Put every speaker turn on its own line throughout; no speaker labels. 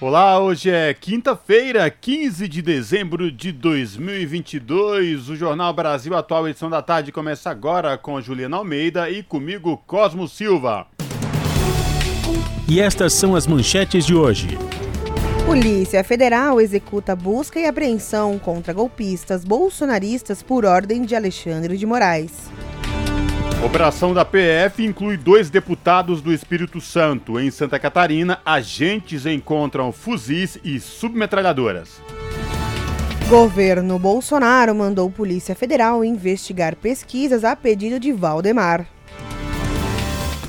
Olá, hoje é quinta-feira, 15 de dezembro de 2022. O Jornal Brasil Atual, edição da tarde, começa agora com Juliana Almeida e comigo, Cosmo Silva.
E estas são as manchetes de hoje.
Polícia Federal executa busca e apreensão contra golpistas bolsonaristas por ordem de Alexandre de Moraes.
Operação da PF inclui dois deputados do Espírito Santo. Em Santa Catarina, agentes encontram fuzis e submetralhadoras.
Governo Bolsonaro mandou Polícia Federal investigar pesquisas a pedido de Valdemar.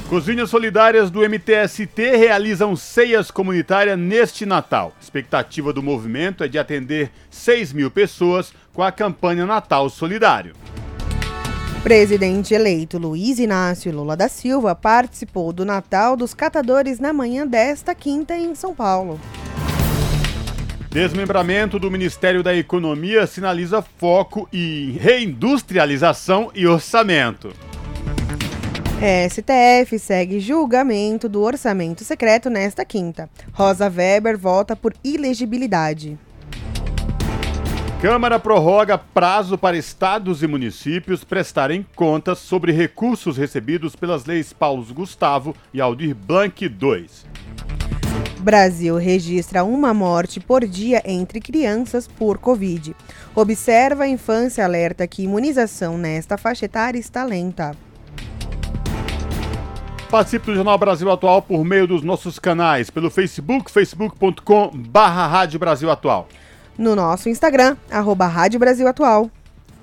Cozinhas Solidárias do MTST realizam ceias comunitárias neste Natal. A expectativa do movimento é de atender 6 mil pessoas com a campanha Natal Solidário.
Presidente eleito Luiz Inácio Lula da Silva participou do Natal dos Catadores na manhã desta quinta em São Paulo.
Desmembramento do Ministério da Economia sinaliza foco em reindustrialização e orçamento.
STF segue julgamento do orçamento secreto nesta quinta. Rosa Weber vota por ilegibilidade.
Câmara prorroga prazo para estados e municípios prestarem contas sobre recursos recebidos pelas leis Paulo Gustavo e Aldir Blanc II.
Brasil registra uma morte por dia entre crianças por Covid. Observa a infância alerta que imunização nesta faixa etária está lenta.
Participe do Jornal Brasil Atual por meio dos nossos canais, pelo Facebook, facebook.com barra Rádio Brasil Atual
no nosso Instagram, arroba Rádio Brasil Atual.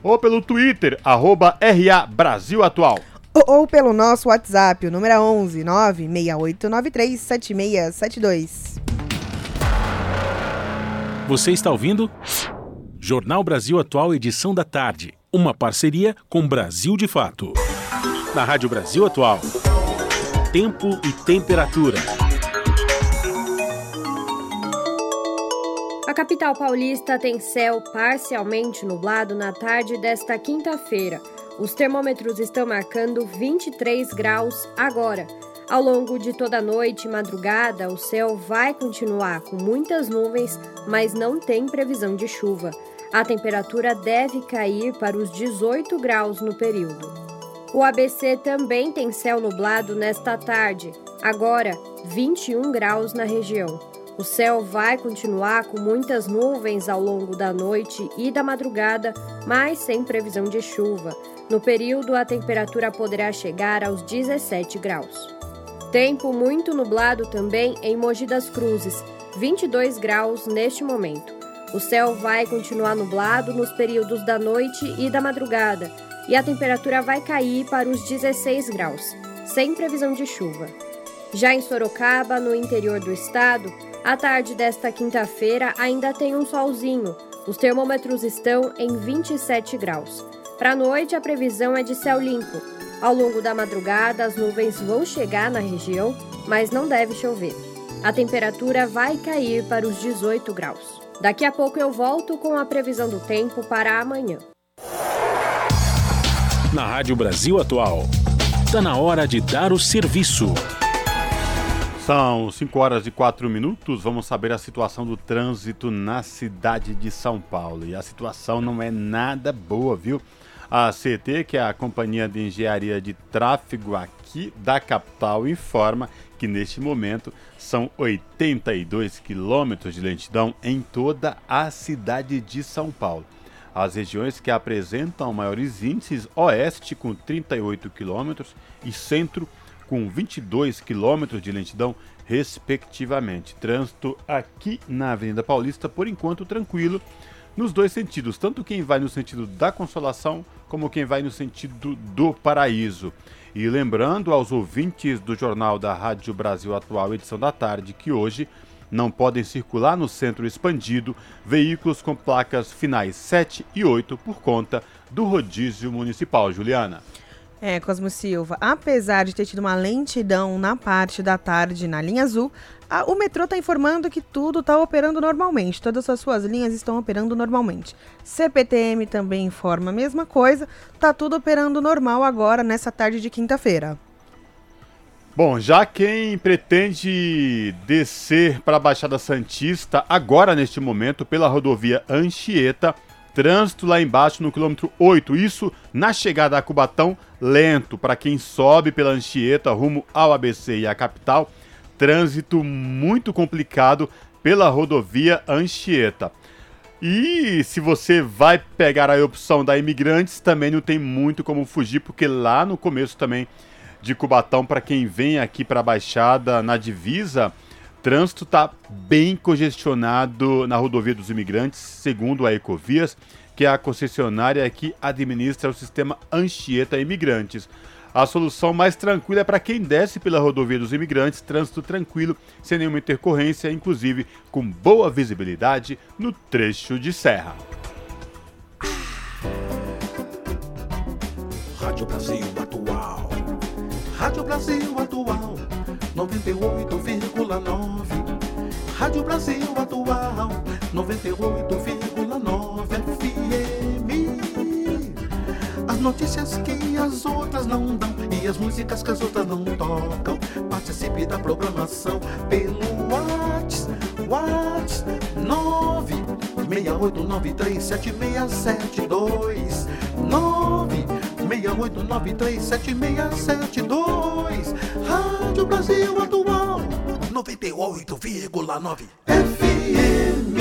Ou pelo Twitter, arroba RA Brasil Atual.
Ou, ou pelo nosso WhatsApp, o número é 11 96893 7672.
Você está ouvindo? Jornal Brasil Atual, edição da tarde. Uma parceria com Brasil de Fato. Na Rádio Brasil Atual. Tempo e temperatura.
Capital paulista tem céu parcialmente nublado na tarde desta quinta-feira. Os termômetros estão marcando 23 graus agora. Ao longo de toda a noite e madrugada, o céu vai continuar com muitas nuvens, mas não tem previsão de chuva. A temperatura deve cair para os 18 graus no período. O ABC também tem céu nublado nesta tarde, agora 21 graus na região. O céu vai continuar com muitas nuvens ao longo da noite e da madrugada, mas sem previsão de chuva. No período, a temperatura poderá chegar aos 17 graus. Tempo muito nublado também em Mogi das Cruzes, 22 graus neste momento. O céu vai continuar nublado nos períodos da noite e da madrugada, e a temperatura vai cair para os 16 graus, sem previsão de chuva. Já em Sorocaba, no interior do estado, a tarde desta quinta-feira ainda tem um solzinho. Os termômetros estão em 27 graus. Para a noite, a previsão é de céu limpo. Ao longo da madrugada, as nuvens vão chegar na região, mas não deve chover. A temperatura vai cair para os 18 graus. Daqui a pouco eu volto com a previsão do tempo para amanhã.
Na Rádio Brasil Atual, está na hora de dar o serviço.
São 5 horas e 4 minutos. Vamos saber a situação do trânsito na cidade de São Paulo. E a situação não é nada boa, viu? A CT, que é a Companhia de Engenharia de Tráfego aqui da capital, informa que neste momento são 82 quilômetros de lentidão em toda a cidade de São Paulo. As regiões que apresentam maiores índices, oeste com 38 quilômetros e centro com 22 quilômetros de lentidão, respectivamente. Trânsito aqui na Avenida Paulista, por enquanto, tranquilo nos dois sentidos, tanto quem vai no sentido da consolação como quem vai no sentido do paraíso. E lembrando aos ouvintes do Jornal da Rádio Brasil Atual, edição da tarde, que hoje não podem circular no centro expandido veículos com placas finais 7 e 8 por conta do rodízio municipal. Juliana.
É, Cosmo Silva, apesar de ter tido uma lentidão na parte da tarde na linha azul, a, o metrô está informando que tudo está operando normalmente, todas as suas linhas estão operando normalmente. CPTM também informa a mesma coisa, está tudo operando normal agora nessa tarde de quinta-feira.
Bom, já quem pretende descer para a Baixada Santista, agora neste momento, pela rodovia Anchieta, trânsito lá embaixo no quilômetro 8. Isso na chegada a Cubatão, lento. Para quem sobe pela Anchieta rumo ao ABC e à capital, trânsito muito complicado pela rodovia Anchieta. E se você vai pegar a opção da Imigrantes, também não tem muito como fugir, porque lá no começo também de Cubatão, para quem vem aqui para a Baixada na divisa, trânsito está bem congestionado na rodovia dos imigrantes, segundo a Ecovias, que é a concessionária que administra o sistema Anchieta Imigrantes. A solução mais tranquila é para quem desce pela rodovia dos imigrantes, trânsito tranquilo, sem nenhuma intercorrência, inclusive com boa visibilidade no trecho de serra.
Rádio Brasil Atual. Rádio Brasil Atual 98,9. Rádio Brasil Atual, 98,9 FM. As notícias que as outras não dão e as músicas que as outras não tocam. Participe da programação pelo WhatsApp, WhatsApp 9 68937672 9 68937672 Rádio Brasil Atual 98,9 FM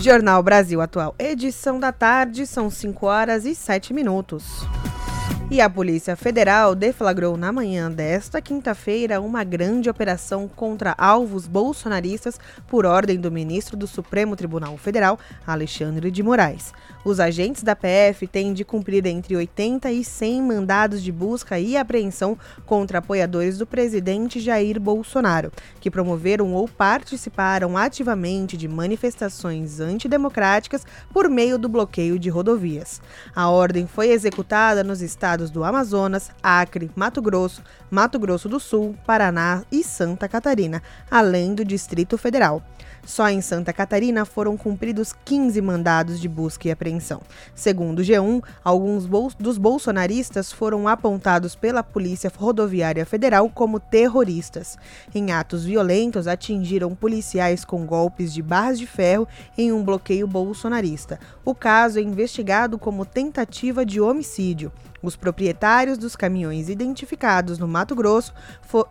Jornal Brasil Atual, edição da tarde, são 5 horas e 7 minutos. E a Polícia Federal deflagrou na manhã desta quinta-feira uma grande operação contra alvos bolsonaristas por ordem do ministro do Supremo Tribunal Federal, Alexandre de Moraes. Os agentes da PF têm de cumprir entre 80 e 100 mandados de busca e apreensão contra apoiadores do presidente Jair Bolsonaro, que promoveram ou participaram ativamente de manifestações antidemocráticas por meio do bloqueio de rodovias. A ordem foi executada nos estados do Amazonas, Acre, Mato Grosso, Mato Grosso do Sul, Paraná e Santa Catarina, além do Distrito Federal. Só em Santa Catarina foram cumpridos 15 mandados de busca e apreensão. Segundo o G1, alguns dos bolsonaristas foram apontados pela Polícia Rodoviária Federal como terroristas. Em atos violentos, atingiram policiais com golpes de barras de ferro em um bloqueio bolsonarista. O caso é investigado como tentativa de homicídio. Os proprietários dos caminhões identificados no Mato Grosso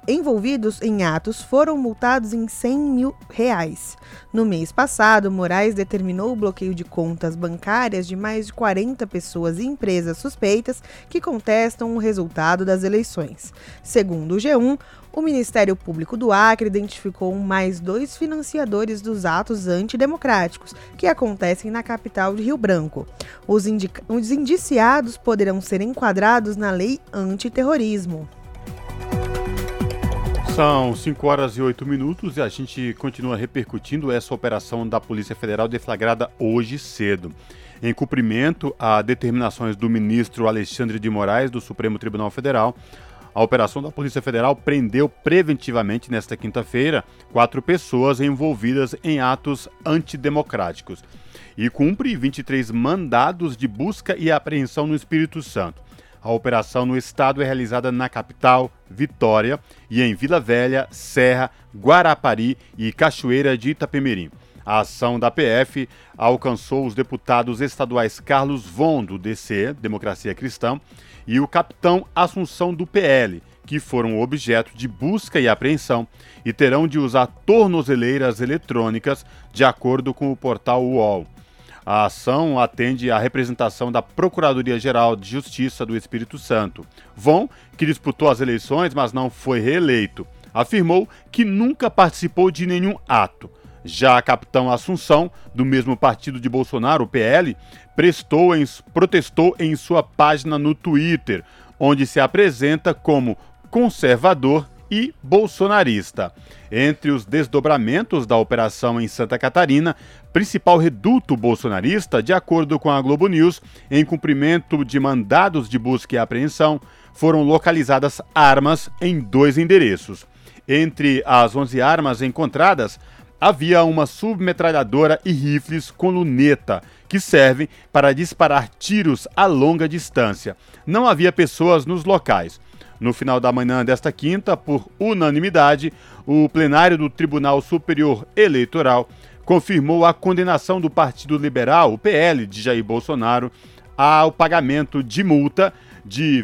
envolvidos em atos foram multados em 100 mil reais. No mês passado, Moraes determinou o bloqueio de contas bancárias de mais de 40 pessoas e empresas suspeitas que contestam o resultado das eleições. Segundo o G1, o Ministério Público do Acre identificou mais dois financiadores dos atos antidemocráticos que acontecem na capital de Rio Branco. Os, os indiciados poderão ser enquadrados na lei antiterrorismo.
São 5 horas e 8 minutos e a gente continua repercutindo essa operação da Polícia Federal deflagrada hoje cedo. Em cumprimento a determinações do ministro Alexandre de Moraes, do Supremo Tribunal Federal, a operação da Polícia Federal prendeu preventivamente nesta quinta-feira quatro pessoas envolvidas em atos antidemocráticos e cumpre 23 mandados de busca e apreensão no Espírito Santo. A operação no estado é realizada na capital, Vitória, e em Vila Velha, Serra, Guarapari e Cachoeira de Itapemirim. A ação da PF alcançou os deputados estaduais Carlos Von, do DC, Democracia Cristã, e o capitão Assunção do PL, que foram objeto de busca e apreensão e terão de usar tornozeleiras eletrônicas, de acordo com o portal UOL. A ação atende à representação da Procuradoria-Geral de Justiça do Espírito Santo. Von, que disputou as eleições, mas não foi reeleito, afirmou que nunca participou de nenhum ato. Já a capitão Assunção, do mesmo partido de Bolsonaro, o PL, prestou em, protestou em sua página no Twitter, onde se apresenta como conservador e bolsonarista. Entre os desdobramentos da operação em Santa Catarina, principal reduto bolsonarista, de acordo com a Globo News, em cumprimento de mandados de busca e apreensão, foram localizadas armas em dois endereços. Entre as 11 armas encontradas, havia uma submetralhadora e rifles com luneta, que servem para disparar tiros a longa distância. Não havia pessoas nos locais. No final da manhã desta quinta, por unanimidade, o plenário do Tribunal Superior Eleitoral confirmou a condenação do Partido Liberal, o PL, de Jair Bolsonaro, ao pagamento de multa de R$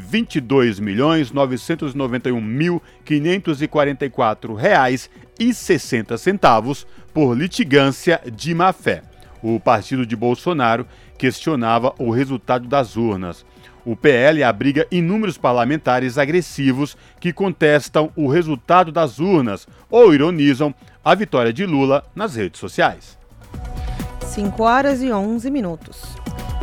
22.991.544,60 por litigância de má-fé. O partido de Bolsonaro questionava o resultado das urnas. O PL abriga inúmeros parlamentares agressivos que contestam o resultado das urnas ou ironizam a vitória de Lula nas redes sociais.
5 horas e 11 minutos.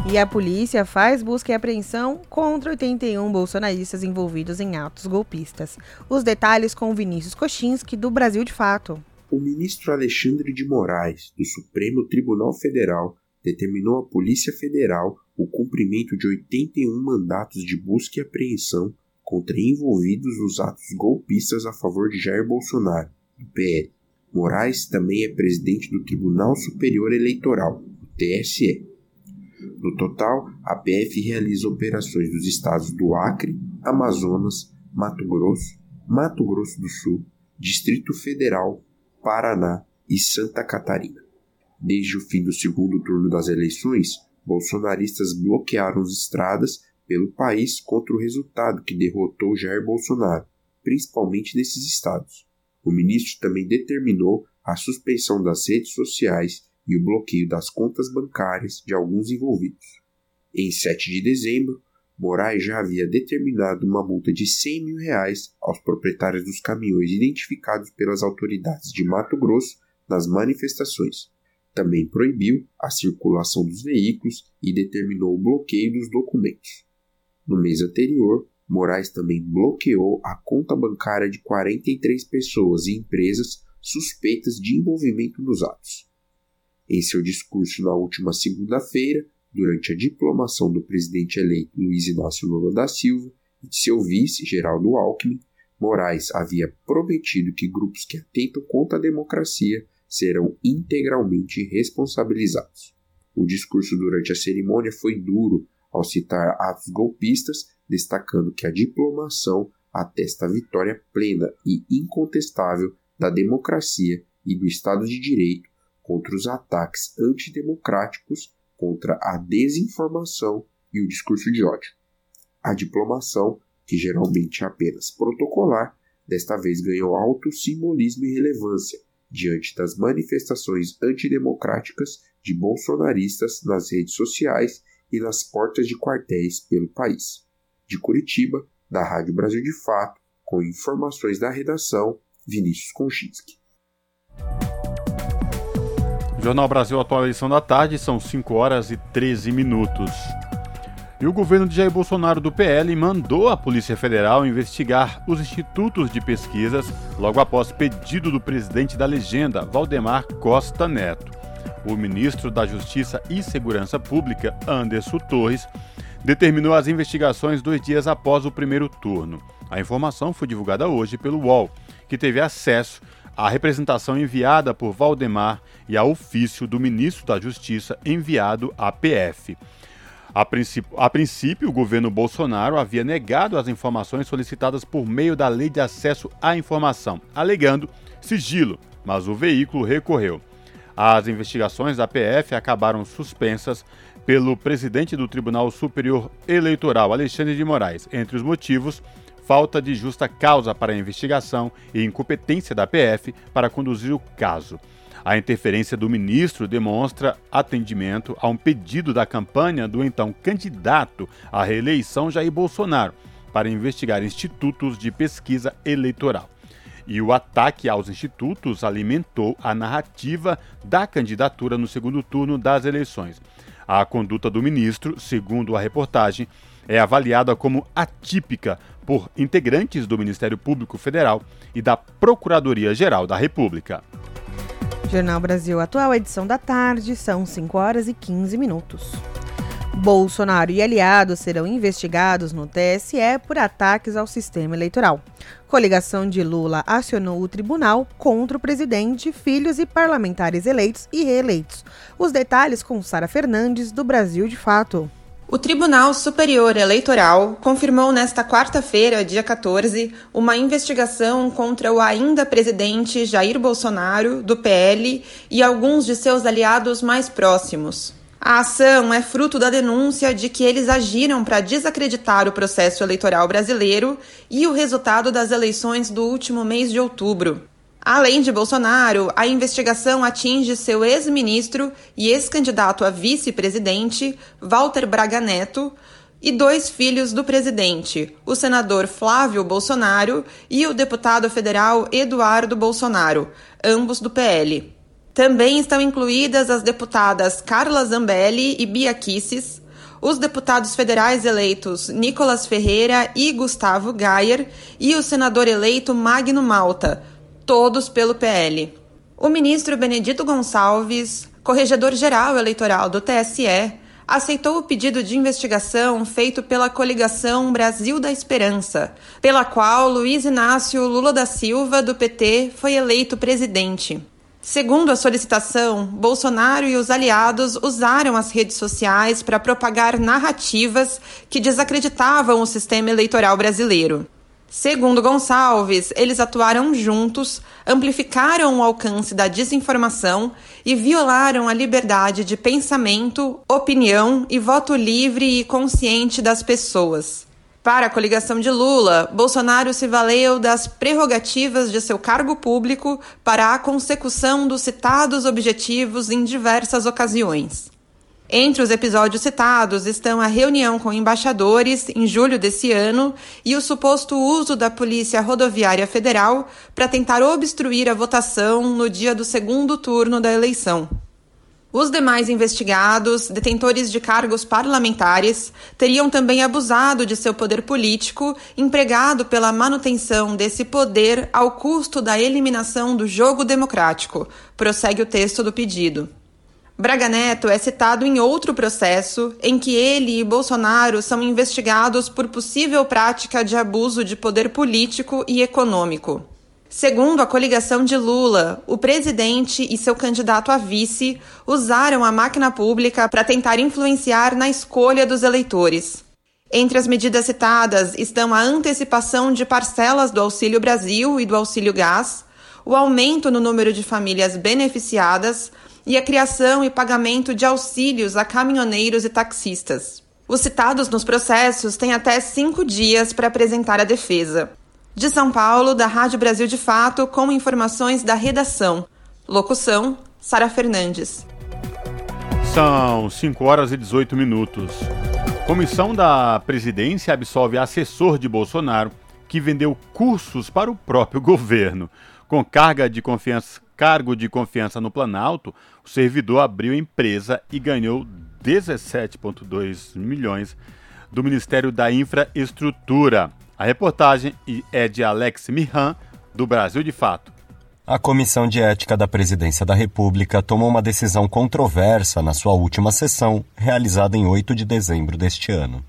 E a polícia faz busca e apreensão contra 81 bolsonaristas envolvidos em atos golpistas. Os detalhes com Vinícius Kochinski, do Brasil de Fato.
O ministro Alexandre de Moraes, do Supremo Tribunal Federal, determinou à Polícia Federal o cumprimento de 81 mandatos de busca e apreensão contra envolvidos nos atos golpistas a favor de Jair Bolsonaro, do PL. Moraes também é presidente do Tribunal Superior Eleitoral, o TSE. No total, a PF realiza operações dos estados do Acre, Amazonas, Mato Grosso, Mato Grosso do Sul, Distrito Federal, Paraná e Santa Catarina. Desde o fim do segundo turno das eleições, bolsonaristas bloquearam as estradas pelo país contra o resultado que derrotou Jair Bolsonaro, principalmente nesses estados. O ministro também determinou a suspensão das redes sociais e o bloqueio das contas bancárias de alguns envolvidos. Em 7 de dezembro, Moraes já havia determinado uma multa de 100 mil reais aos proprietários dos caminhões identificados pelas autoridades de Mato Grosso nas manifestações também proibiu a circulação dos veículos e determinou o bloqueio dos documentos. No mês anterior, Moraes também bloqueou a conta bancária de 43 pessoas e empresas suspeitas de envolvimento nos atos. Em seu discurso na última segunda-feira, durante a diplomação do presidente eleito Luiz Inácio Lula da Silva e de seu vice, Geraldo Alckmin, Moraes havia prometido que grupos que atentam contra a democracia serão integralmente responsabilizados. O discurso durante a cerimônia foi duro ao citar atos golpistas, destacando que a diplomação atesta a vitória plena e incontestável da democracia e do Estado de Direito contra os ataques antidemocráticos, contra a desinformação e o discurso de ódio. A diplomação, que geralmente é apenas protocolar, desta vez ganhou alto simbolismo e relevância, diante das manifestações antidemocráticas de bolsonaristas nas redes sociais e nas portas de quartéis pelo país. De Curitiba, da Rádio Brasil de Fato, com informações da redação, Vinícius Konchinski.
Jornal Brasil Atual edição da tarde, são 5 horas e 13 minutos. E o governo de Jair Bolsonaro do PL mandou a Polícia Federal investigar os institutos de pesquisas logo após pedido do presidente da legenda, Valdemar Costa Neto. O ministro da Justiça e Segurança Pública, Anderson Torres, determinou as investigações dois dias após o primeiro turno. A informação foi divulgada hoje pelo UOL, que teve acesso à representação enviada por Valdemar e ao ofício do ministro da Justiça enviado à PF. A princípio, a princípio, o governo Bolsonaro havia negado as informações solicitadas por meio da Lei de Acesso à Informação, alegando sigilo, mas o veículo recorreu. As investigações da PF acabaram suspensas pelo presidente do Tribunal Superior Eleitoral, Alexandre de Moraes. Entre os motivos, falta de justa causa para a investigação e incompetência da PF para conduzir o caso. A interferência do ministro demonstra atendimento a um pedido da campanha do então candidato à reeleição Jair Bolsonaro para investigar institutos de pesquisa eleitoral. E o ataque aos institutos alimentou a narrativa da candidatura no segundo turno das eleições. A conduta do ministro, segundo a reportagem, é avaliada como atípica por integrantes do Ministério Público Federal e da Procuradoria-Geral da República.
Jornal Brasil Atual, edição da tarde, são 5 horas e 15 minutos. Bolsonaro e aliados serão investigados no TSE por ataques ao sistema eleitoral. Coligação de Lula acionou o tribunal contra o presidente, filhos e parlamentares eleitos e reeleitos. Os detalhes com Sara Fernandes, do Brasil de Fato.
O Tribunal Superior Eleitoral confirmou nesta quarta-feira, dia 14, uma investigação contra o ainda presidente Jair Bolsonaro, do PL, e alguns de seus aliados mais próximos. A ação é fruto da denúncia de que eles agiram para desacreditar o processo eleitoral brasileiro e o resultado das eleições do último mês de outubro. Além de Bolsonaro, a investigação atinge seu ex-ministro e ex-candidato a vice-presidente, Walter Braga Neto, e dois filhos do presidente, o senador Flávio Bolsonaro e o deputado federal Eduardo Bolsonaro, ambos do PL. Também estão incluídas as deputadas Carla Zambelli e Bia Kisses, os deputados federais eleitos Nicolas Ferreira e Gustavo Gayer e o senador eleito Magno Malta, todos pelo PL. O ministro Benedito Gonçalves, corregedor-geral eleitoral do TSE, aceitou o pedido de investigação feito pela coligação Brasil da Esperança, pela qual Luiz Inácio Lula da Silva, do PT, foi eleito presidente. Segundo a solicitação, Bolsonaro e os aliados usaram as redes sociais para propagar narrativas que desacreditavam o sistema eleitoral brasileiro. Segundo Gonçalves, eles atuaram juntos, amplificaram o alcance da desinformação e violaram a liberdade de pensamento, opinião e voto livre e consciente das pessoas. Para a coligação de Lula, Bolsonaro se valeu das prerrogativas de seu cargo público para a consecução dos citados objetivos em diversas ocasiões. Entre os episódios citados estão a reunião com embaixadores em julho desse ano e o suposto uso da Polícia Rodoviária Federal para tentar obstruir a votação no dia do segundo turno da eleição. Os demais investigados, detentores de cargos parlamentares, teriam também abusado de seu poder político, empregado pela manutenção desse poder ao custo da eliminação do jogo democrático, prossegue o texto do pedido. Braga Neto é citado em outro processo em que ele e Bolsonaro são investigados por possível prática de abuso de poder político e econômico. Segundo a coligação de Lula, o presidente e seu candidato a vice usaram a máquina pública para tentar influenciar na escolha dos eleitores. Entre as medidas citadas estão a antecipação de parcelas do Auxílio Brasil e do Auxílio Gás, o aumento no número de famílias beneficiadas, e a criação e pagamento de auxílios a caminhoneiros e taxistas. Os citados nos processos têm até cinco dias para apresentar a defesa. De São Paulo, da Rádio Brasil de Fato, com informações da redação. Locução: Sara Fernandes.
São 5 horas e 18 minutos. Comissão da Presidência absolve assessor de Bolsonaro que vendeu cursos para o próprio governo. Com carga de confiança cargo de confiança no Planalto, o servidor abriu empresa e ganhou 17,2 milhões do Ministério da Infraestrutura. A reportagem é de Alex Mihan, do Brasil de Fato.
A Comissão de Ética da Presidência da República tomou uma decisão controversa na sua última sessão, realizada em 8 de dezembro deste ano.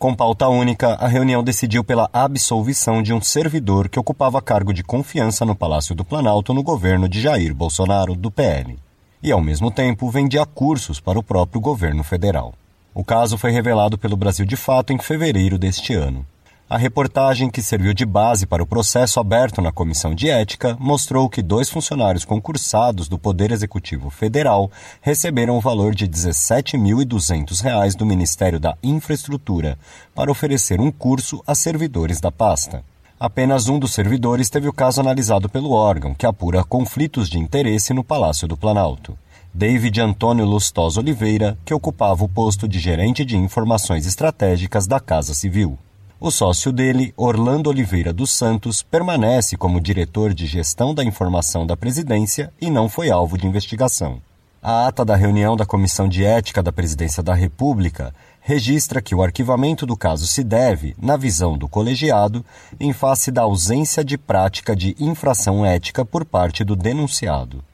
Com pauta única, a reunião decidiu pela absolvição de um servidor que ocupava cargo de confiança no Palácio do Planalto no governo de Jair Bolsonaro, do PL, e ao mesmo tempo vendia cursos para o próprio governo federal. O caso foi revelado pelo Brasil de Fato em fevereiro deste ano. A reportagem, que serviu de base para o processo aberto na Comissão de Ética, mostrou que dois funcionários concursados do Poder Executivo Federal receberam o valor de R$ 17.200 do Ministério da Infraestrutura para oferecer um curso a servidores da pasta. Apenas um dos servidores teve o caso analisado pelo órgão, que apura conflitos de interesse no Palácio do Planalto. David Antônio Lustosa Oliveira, que ocupava o posto de gerente de informações estratégicas da Casa Civil. O sócio dele, Orlando Oliveira dos Santos, permanece como diretor de gestão da informação da presidência e não foi alvo de investigação. A ata da reunião da Comissão de Ética da Presidência da República registra que o arquivamento do caso se deve, na visão do colegiado, em face da ausência de prática de infração ética por parte do denunciado.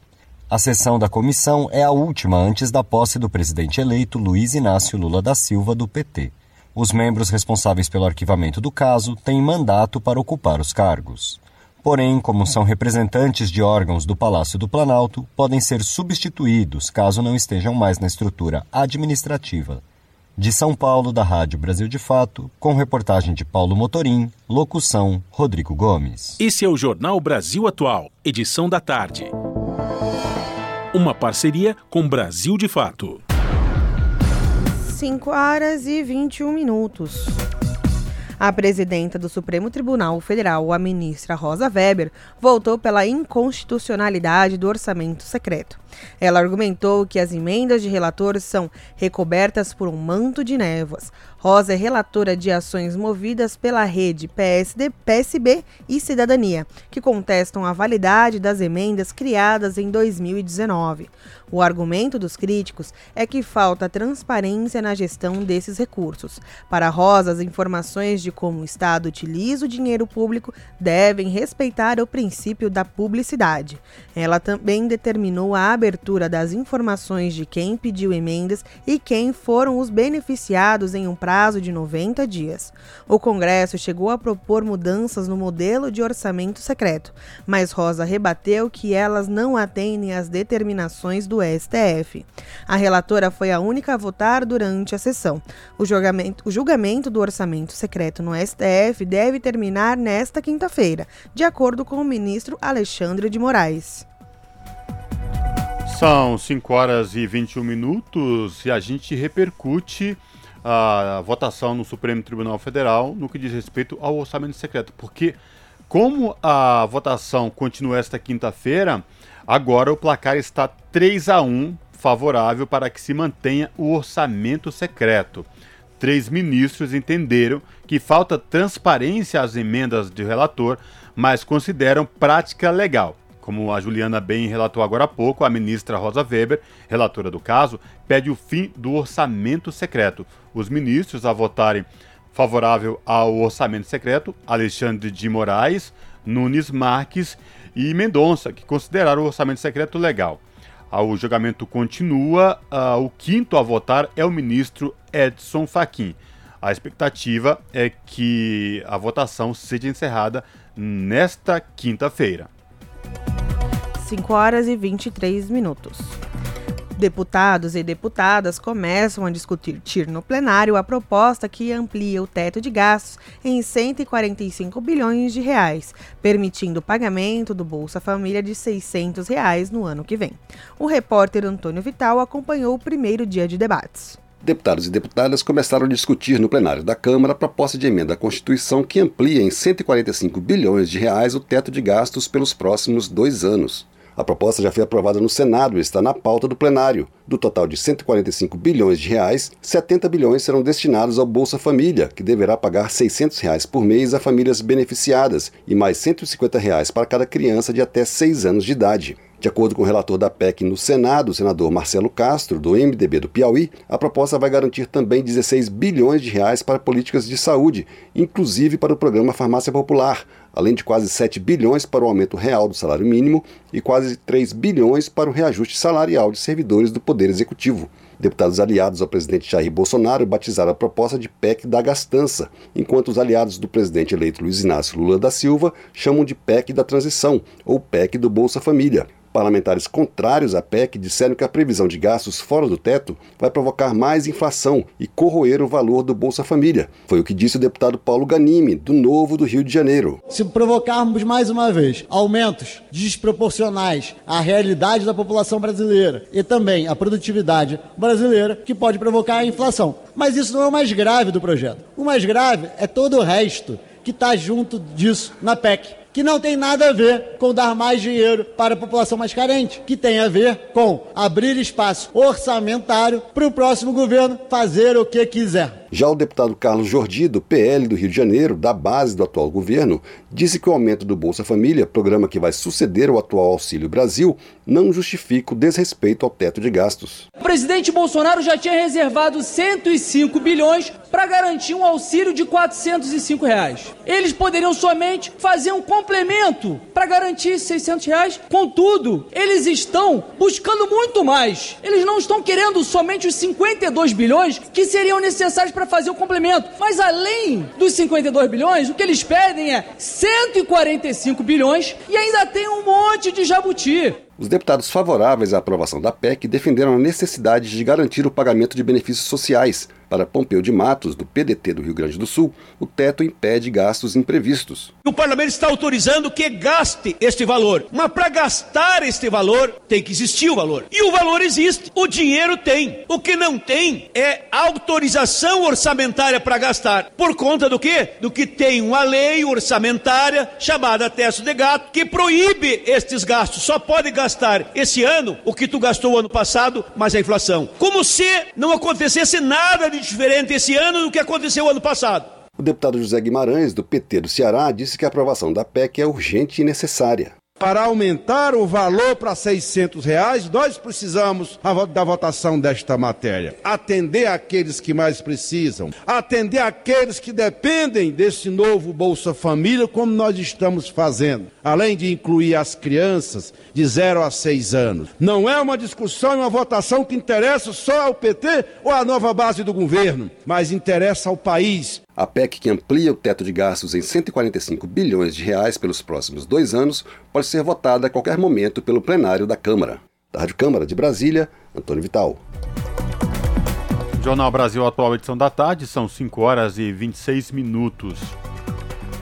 A sessão da comissão é a última antes da posse do presidente eleito Luiz Inácio Lula da Silva, do PT. Os membros responsáveis pelo arquivamento do caso têm mandato para ocupar os cargos. Porém, como são representantes de órgãos do Palácio do Planalto, podem ser substituídos caso não estejam mais na estrutura administrativa. De São Paulo, da Rádio Brasil de Fato, com reportagem de Paulo Motorim, locução Rodrigo Gomes.
Esse é o Jornal Brasil Atual, edição da tarde. Uma parceria com Brasil de Fato.
5 horas e 21 minutos. A presidenta do Supremo Tribunal Federal, a ministra Rosa Weber, voltou pela inconstitucionalidade do orçamento secreto. Ela argumentou que as emendas de relator são recobertas por um manto de névoas. Rosa é relatora de ações movidas pela rede PSD, PSB e Cidadania, que contestam a validade das emendas criadas em 2019. O argumento dos críticos é que falta transparência na gestão desses recursos. Para Rosa, as informações de como o Estado utiliza o dinheiro público devem respeitar o princípio da publicidade. Ela também determinou a abertura das informações de quem pediu emendas e quem foram os beneficiados em um prazo de 90 dias. O Congresso chegou a propor mudanças no modelo de orçamento secreto, mas Rosa rebateu que elas não atendem às determinações do STF. A relatora foi a única a votar durante a sessão. O julgamento, o julgamento do orçamento secreto no STF deve terminar nesta quinta-feira, de acordo com o ministro Alexandre de Moraes.
São 5 horas e 21 minutos e a gente repercute a votação no Supremo Tribunal Federal no que diz respeito ao orçamento secreto, porque como a votação continua esta quinta-feira, agora o placar está 3 a 1 favorável para que se mantenha o orçamento secreto. Três ministros entenderam que falta transparência às emendas do relator, mas consideram prática legal. Como a Juliana bem relatou agora há pouco, a ministra Rosa Weber, relatora do caso, pede o fim do orçamento secreto. Os ministros a votarem favorável ao orçamento secreto, Alexandre de Moraes, Nunes Marques e Mendonça, que consideraram o orçamento secreto legal. Ah, o julgamento continua. Uh, o quinto a votar é o ministro Edson Fachin. A expectativa é que a votação seja encerrada nesta quinta-feira.
5 horas e 23 minutos. Deputados e deputadas começam a discutir no plenário a proposta que amplia o teto de gastos em 145 bilhões de reais, permitindo o pagamento do Bolsa Família de 600 reais no ano que vem. O repórter Antônio Vital acompanhou o primeiro dia de debates.
Deputados e deputadas começaram a discutir no plenário da Câmara a proposta de emenda à Constituição que amplia em 145 bilhões de reais o teto de gastos pelos próximos dois anos. A proposta já foi aprovada no Senado e está na pauta do plenário. Do total de 145 bilhões de reais, 70 bilhões serão destinados ao Bolsa Família, que deverá pagar 600 reais por mês a famílias beneficiadas e mais 150 reais para cada criança de até 6 anos de idade. De acordo com o relator da PEC no Senado, o senador Marcelo Castro, do MDB do Piauí, a proposta vai garantir também 16 bilhões de reais para políticas de saúde, inclusive para o programa Farmácia Popular,
além de quase 7 bilhões para o aumento real do salário mínimo e quase 3 bilhões para o reajuste salarial de servidores do Poder Executivo. Deputados aliados ao presidente Jair Bolsonaro batizaram a proposta de PEC da gastança, enquanto os aliados do presidente eleito Luiz Inácio Lula da Silva chamam de PEC da transição ou PEC do Bolsa Família. Parlamentares contrários à PEC disseram que a previsão de gastos fora do teto vai provocar mais inflação e corroer o valor do Bolsa Família. Foi o que disse o deputado Paulo Ganimi, do Novo do Rio de Janeiro.
Se provocarmos mais uma vez aumentos desproporcionais à realidade da população brasileira e também à produtividade brasileira, que pode provocar a inflação. Mas isso não é o mais grave do projeto. O mais grave é todo o resto que está junto disso na PEC que não tem nada a ver com dar mais dinheiro para a população mais carente, que tem a ver com abrir espaço orçamentário para o próximo governo fazer o que quiser.
Já o deputado Carlos Jordi, do PL do Rio de Janeiro, da base do atual governo, disse que o aumento do Bolsa Família, programa que vai suceder o atual Auxílio Brasil, não justifica o desrespeito ao teto de gastos.
O presidente Bolsonaro já tinha reservado 105 bilhões para garantir um auxílio de 405 reais. Eles poderiam somente fazer um complemento para garantir 600 reais. Contudo, eles estão buscando muito mais. Eles não estão querendo somente os 52 bilhões que seriam necessários para fazer o complemento. Mas além dos 52 bilhões, o que eles pedem é 145 bilhões e ainda tem um monte de jabuti.
Os deputados favoráveis à aprovação da PEC defenderam a necessidade de garantir o pagamento de benefícios sociais, para Pompeu de Matos, do PDT do Rio Grande do Sul, o teto impede gastos imprevistos.
O parlamento está autorizando que gaste este valor, mas para gastar este valor tem que existir o valor. E o valor existe, o dinheiro tem. O que não tem é autorização orçamentária para gastar. Por conta do quê? Do que tem uma lei orçamentária chamada Teto de Gato que proíbe estes gastos. Só pode gastar esse ano o que tu gastou o ano passado, mais a inflação. Como se não acontecesse nada de diferente esse ano do que aconteceu ano passado.
O deputado José Guimarães, do PT do Ceará, disse que a aprovação da PEC é urgente e necessária.
Para aumentar o valor para 600 reais, nós precisamos da votação desta matéria. Atender aqueles que mais precisam, atender aqueles que dependem desse novo Bolsa Família, como nós estamos fazendo, além de incluir as crianças de 0 a 6 anos. Não é uma discussão e uma votação que interessa só ao PT ou à nova base do governo, mas interessa ao país,
a PEC, que amplia o teto de gastos em 145 bilhões de reais pelos próximos dois anos, pode ser votada a qualquer momento pelo plenário da Câmara. Da Rádio Câmara de Brasília, Antônio Vital.
Jornal Brasil Atual, edição da tarde, são 5 horas e 26 minutos.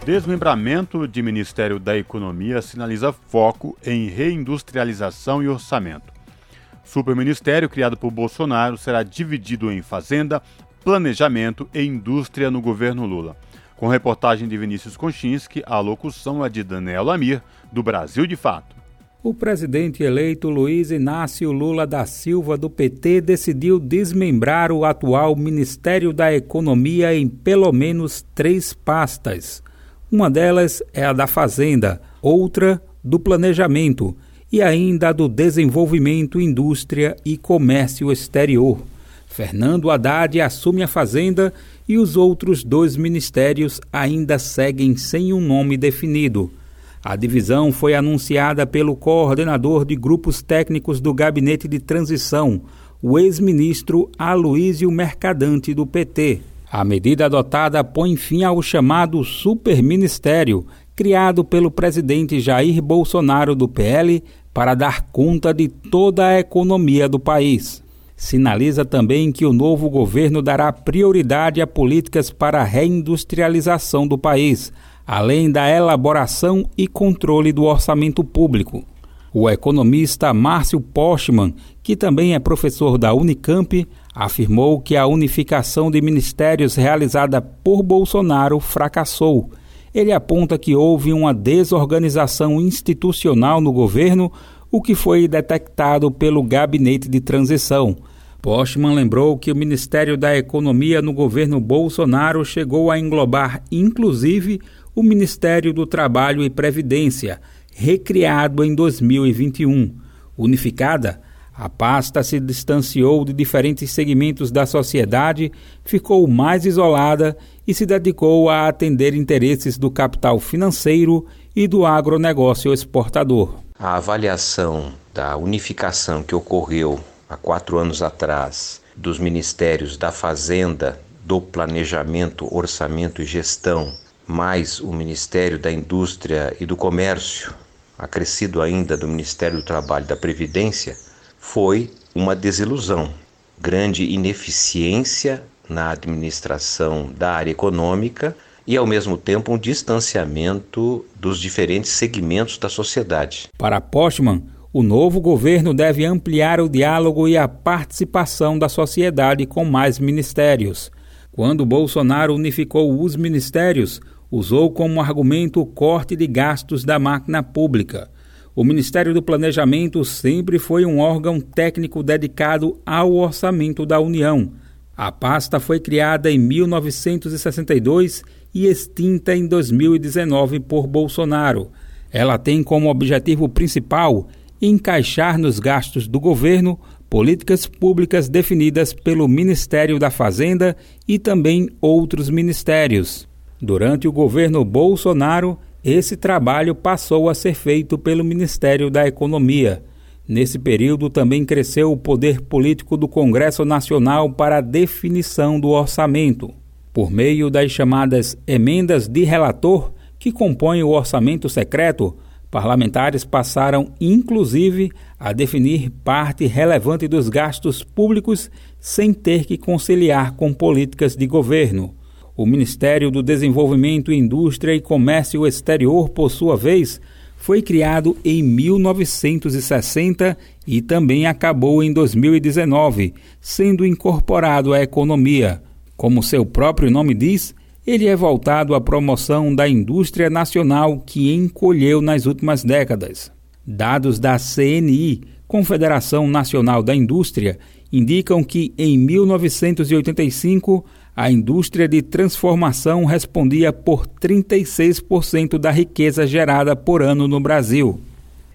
Desmembramento de Ministério da Economia sinaliza foco em reindustrialização e orçamento. Superministério criado por Bolsonaro será dividido em Fazenda, Planejamento e Indústria no governo Lula. Com reportagem de Vinícius Konchinski, a locução é de Daniel Amir, do Brasil de Fato.
O presidente eleito Luiz Inácio Lula da Silva, do PT, decidiu desmembrar o atual Ministério da Economia em pelo menos três pastas. Uma delas é a da Fazenda, outra do Planejamento e ainda a do Desenvolvimento, Indústria e Comércio Exterior. Fernando Haddad assume a Fazenda e os outros dois ministérios ainda seguem sem um nome definido. A divisão foi anunciada pelo coordenador de grupos técnicos do Gabinete de Transição, o ex-ministro Aloísio Mercadante do PT. A medida adotada põe fim ao chamado Superministério, criado pelo presidente Jair Bolsonaro do PL para dar conta de toda a economia do país. Sinaliza também que o novo governo dará prioridade a políticas para a reindustrialização do país, além da elaboração e controle do orçamento público. O economista Márcio Postman, que também é professor da Unicamp, afirmou que a unificação de ministérios realizada por Bolsonaro fracassou. Ele aponta que houve uma desorganização institucional no governo o que foi detectado pelo Gabinete de Transição. Postman lembrou que o Ministério da Economia no governo Bolsonaro chegou a englobar, inclusive, o Ministério do Trabalho e Previdência, recriado em 2021. Unificada, A pasta se distanciou de diferentes segmentos da sociedade, ficou mais isolada e se dedicou a atender interesses do capital financeiro e do agronegócio exportador.
A avaliação da unificação que ocorreu há quatro anos atrás dos ministérios da Fazenda, do Planejamento, Orçamento e Gestão, mais o Ministério da Indústria e do Comércio, acrescido ainda do Ministério do Trabalho e da Previdência, foi uma desilusão, grande ineficiência na administração da área econômica e, ao mesmo tempo, um distanciamento dos diferentes segmentos da sociedade.
Para Postman, o novo governo deve ampliar o diálogo e a participação da sociedade com mais ministérios. Quando Bolsonaro unificou os ministérios, usou como argumento o corte de gastos da máquina pública. O Ministério do Planejamento sempre foi um órgão técnico dedicado ao orçamento da União. A pasta foi criada em 1962 e extinta em 2019 por Bolsonaro. Ela tem como objetivo principal encaixar nos gastos do governo políticas públicas definidas pelo Ministério da Fazenda e também outros ministérios. Durante o governo Bolsonaro, esse trabalho passou a ser feito pelo Ministério da Economia. Nesse período também cresceu o poder político do Congresso Nacional para a definição do orçamento. Por meio das chamadas emendas de relator, que compõem o orçamento secreto, parlamentares passaram, inclusive, a definir parte relevante dos gastos públicos sem ter que conciliar com políticas de governo. O Ministério do Desenvolvimento, Indústria e Comércio Exterior, por sua vez, foi criado em 1960 e também acabou em 2019, sendo incorporado à economia. Como seu próprio nome diz, ele é voltado à promoção da indústria nacional que encolheu nas últimas décadas. Dados da CNI, Confederação Nacional da Indústria, indicam que em 1985 a indústria de transformação respondia por 36% da riqueza gerada por ano no Brasil.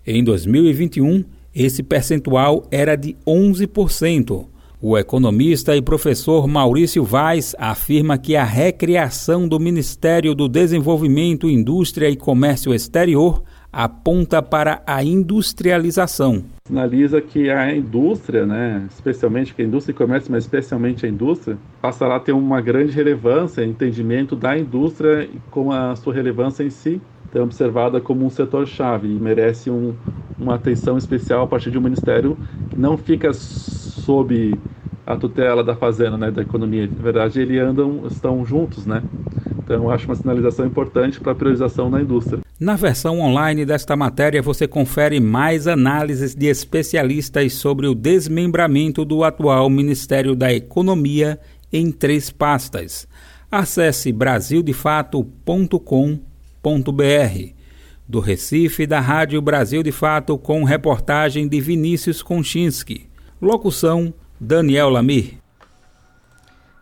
Em 2021, esse percentual era de 11%. O economista e professor Maurício Vaz afirma que a recriação do Ministério do Desenvolvimento, Indústria e Comércio Exterior aponta para a industrialização.
Sinaliza que a indústria, né, especialmente que a indústria e comércio, mas especialmente a indústria, passará a ter uma grande relevância, entendimento da indústria com a sua relevância em si, é observada como um setor-chave e merece um, uma atenção especial a partir de um ministério que não fica sob a tutela da fazenda, né, da economia. Na verdade, eles andam, estão juntos, né? Então, acho uma sinalização importante para a priorização na indústria.
Na versão online desta matéria, você confere mais análises de especialistas sobre o desmembramento do atual Ministério da Economia em três pastas. Acesse brasildefato.com.br. Do Recife, da Rádio Brasil de Fato, com reportagem de Vinícius Konchinski. Locução: Daniel Lamir.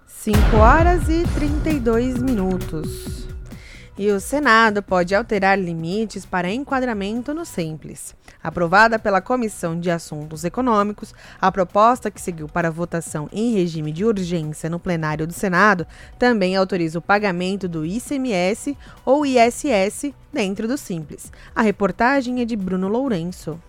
5 horas e 32 minutos. E o Senado pode alterar limites para enquadramento no Simples. Aprovada pela Comissão de Assuntos Econômicos, a proposta que seguiu para votação em regime de urgência no plenário do Senado também autoriza o pagamento do ICMS ou ISS dentro do Simples. A reportagem é de Bruno Lourenço.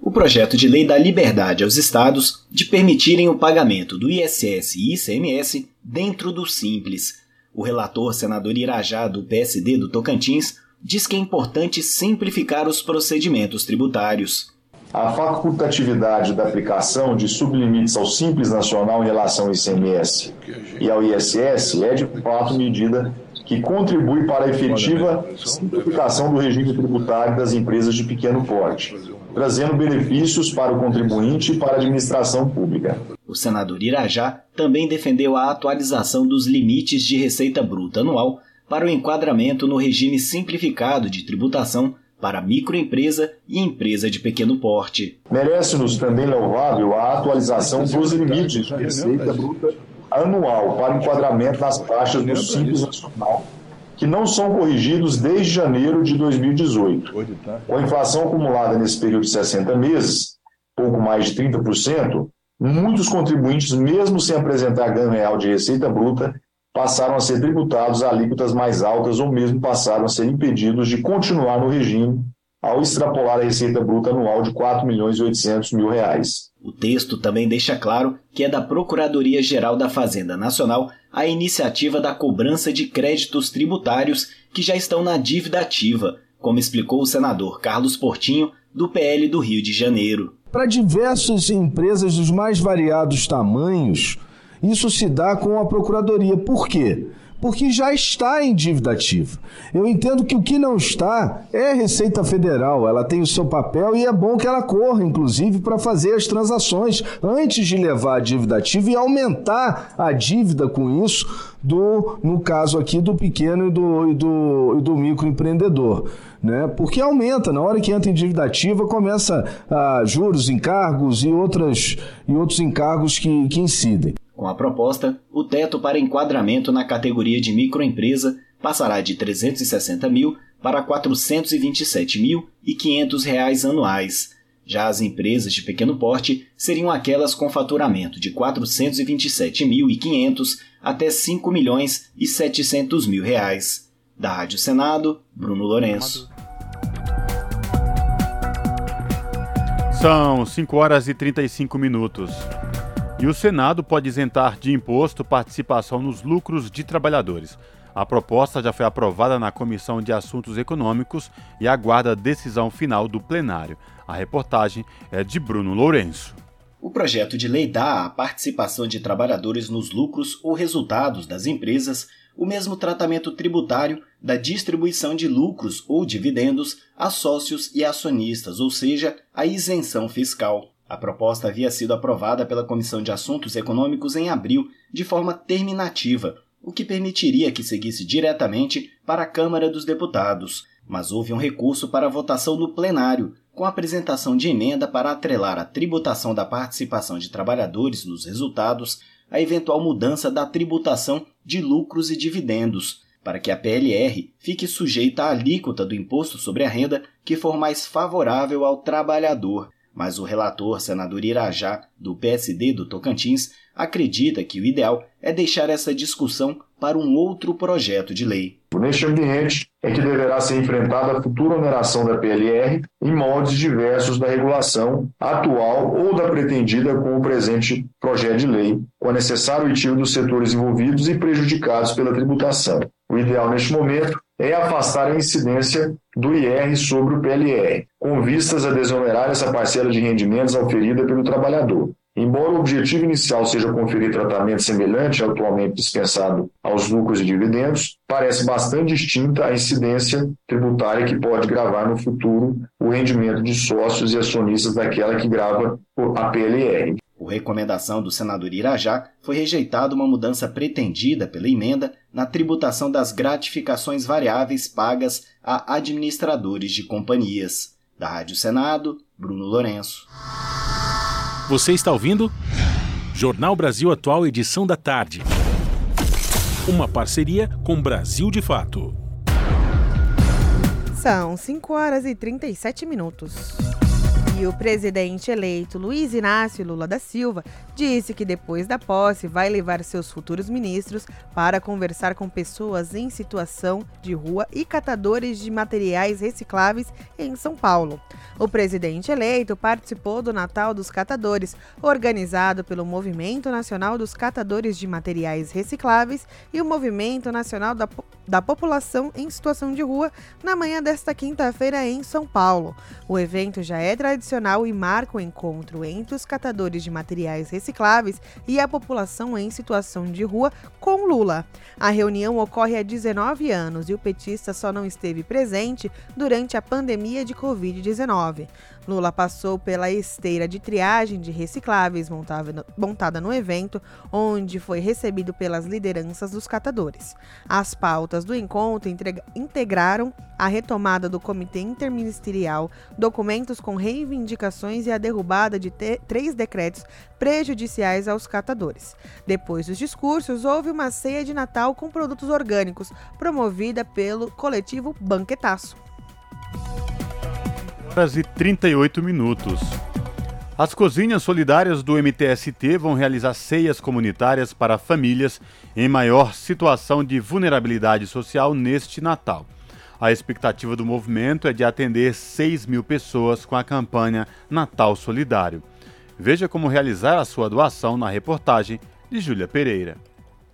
O projeto de lei dá liberdade aos estados de permitirem o pagamento do ISS e ICMS dentro do Simples. O relator senador Irajá, do PSD do Tocantins, diz que é importante simplificar os procedimentos tributários.
A facultatividade da aplicação de sublimites ao Simples Nacional em relação ao ICMS e ao ISS é, de fato, medida que contribui para a efetiva simplificação do regime tributário das empresas de pequeno porte trazendo benefícios para o contribuinte e para a administração pública.
O senador Irajá também defendeu a atualização dos limites de receita bruta anual para o enquadramento no regime simplificado de tributação para microempresa e empresa de pequeno porte.
Merece-nos também louvável a atualização dos limites de receita bruta anual para enquadramento nas taxas do Simples Nacional que não são corrigidos desde janeiro de 2018. Com a inflação acumulada nesse período de 60 meses, pouco mais de 30%, muitos contribuintes, mesmo sem apresentar ganho real de receita bruta, passaram a ser tributados a alíquotas mais altas ou mesmo passaram a ser impedidos de continuar no regime ao extrapolar a receita bruta anual de 4 milhões e 800 mil reais.
O texto também deixa claro que é da Procuradoria-Geral da Fazenda Nacional a iniciativa da cobrança de créditos tributários que já estão na dívida ativa, como explicou o senador Carlos Portinho, do PL do Rio de Janeiro.
Para diversas empresas dos mais variados tamanhos, isso se dá com a Procuradoria. Por quê? Porque já está em dívida ativa. Eu entendo que o que não está é a Receita Federal, ela tem o seu papel e é bom que ela corra, inclusive, para fazer as transações antes de levar a dívida ativa e aumentar a dívida com isso, do, no caso aqui do pequeno e do, e do, e do microempreendedor. Né? Porque aumenta, na hora que entra em dívida ativa, começa a juros, encargos e, outras, e outros encargos que, que incidem.
Com a proposta, o teto para enquadramento na categoria de microempresa passará de R$ 360 mil para 427.500 reais anuais. Já as empresas de pequeno porte seriam aquelas com faturamento de R$ 427.500 até R$ 5 milhões e 700 mil reais. Da Rádio Senado, Bruno Lourenço.
São 5 horas e 35 minutos. E o Senado pode isentar de imposto participação nos lucros de trabalhadores. A proposta já foi aprovada na Comissão de Assuntos Econômicos e aguarda a decisão final do plenário. A reportagem é de Bruno Lourenço.
O projeto de lei dá à participação de trabalhadores nos lucros ou resultados das empresas o mesmo tratamento tributário da distribuição de lucros ou dividendos a sócios e acionistas, ou seja, a isenção fiscal. A proposta havia sido aprovada pela Comissão de Assuntos Econômicos em abril, de forma terminativa, o que permitiria que seguisse diretamente para a Câmara dos Deputados. Mas houve um recurso para votação no plenário, com a apresentação de emenda para atrelar a tributação da participação de trabalhadores nos resultados à eventual mudança da tributação de lucros e dividendos, para que a PLR fique sujeita à alíquota do imposto sobre a renda que for mais favorável ao trabalhador mas o relator, senador Irajá, do PSD do Tocantins, acredita que o ideal é deixar essa discussão para um outro projeto de lei.
Neste ambiente é que deverá ser enfrentada a futura oneração da PLR em moldes diversos da regulação atual ou da pretendida com o presente projeto de lei, com a necessário retiro dos setores envolvidos e prejudicados pela tributação. O ideal neste momento é afastar a incidência do IR sobre o PLR, com vistas a desonerar essa parcela de rendimentos oferida pelo trabalhador. Embora o objetivo inicial seja conferir tratamento semelhante atualmente dispensado aos lucros e dividendos, parece bastante distinta a incidência tributária que pode gravar no futuro o rendimento de sócios e acionistas daquela que grava a PLR.
Por recomendação do senador Irajá, foi rejeitada uma mudança pretendida pela emenda na tributação das gratificações variáveis pagas a administradores de companhias. Da Rádio Senado, Bruno Lourenço.
Você está ouvindo? Jornal Brasil Atual, edição da tarde. Uma parceria com Brasil de Fato.
São 5 horas e 37 minutos. E o presidente eleito Luiz Inácio Lula da Silva disse que depois da posse vai levar seus futuros ministros para conversar com pessoas em situação de rua e catadores de materiais recicláveis em São Paulo. O presidente eleito participou do Natal dos Catadores, organizado pelo Movimento Nacional dos Catadores de Materiais Recicláveis e o Movimento Nacional da, da População em Situação de Rua, na manhã desta quinta-feira em São Paulo. O evento já é tradicional e marca o encontro entre os catadores de materiais recicláveis e a população em situação de rua com Lula. A reunião ocorre há 19 anos e o petista só não esteve presente durante a pandemia de Covid-19. Lula passou pela esteira de triagem de recicláveis montada no evento, onde foi recebido pelas lideranças dos catadores. As pautas do encontro integraram a retomada do Comitê Interministerial, documentos com reivindicações e a derrubada de três decretos prejudiciais aos catadores. Depois dos discursos, houve uma ceia de Natal com produtos orgânicos, promovida pelo coletivo Banquetaço
horas e 38 minutos. As cozinhas solidárias do MTST vão realizar ceias comunitárias para famílias em maior situação de vulnerabilidade social neste Natal. A expectativa do movimento é de atender 6 mil pessoas com a campanha Natal Solidário. Veja como realizar a sua doação na reportagem de Júlia Pereira.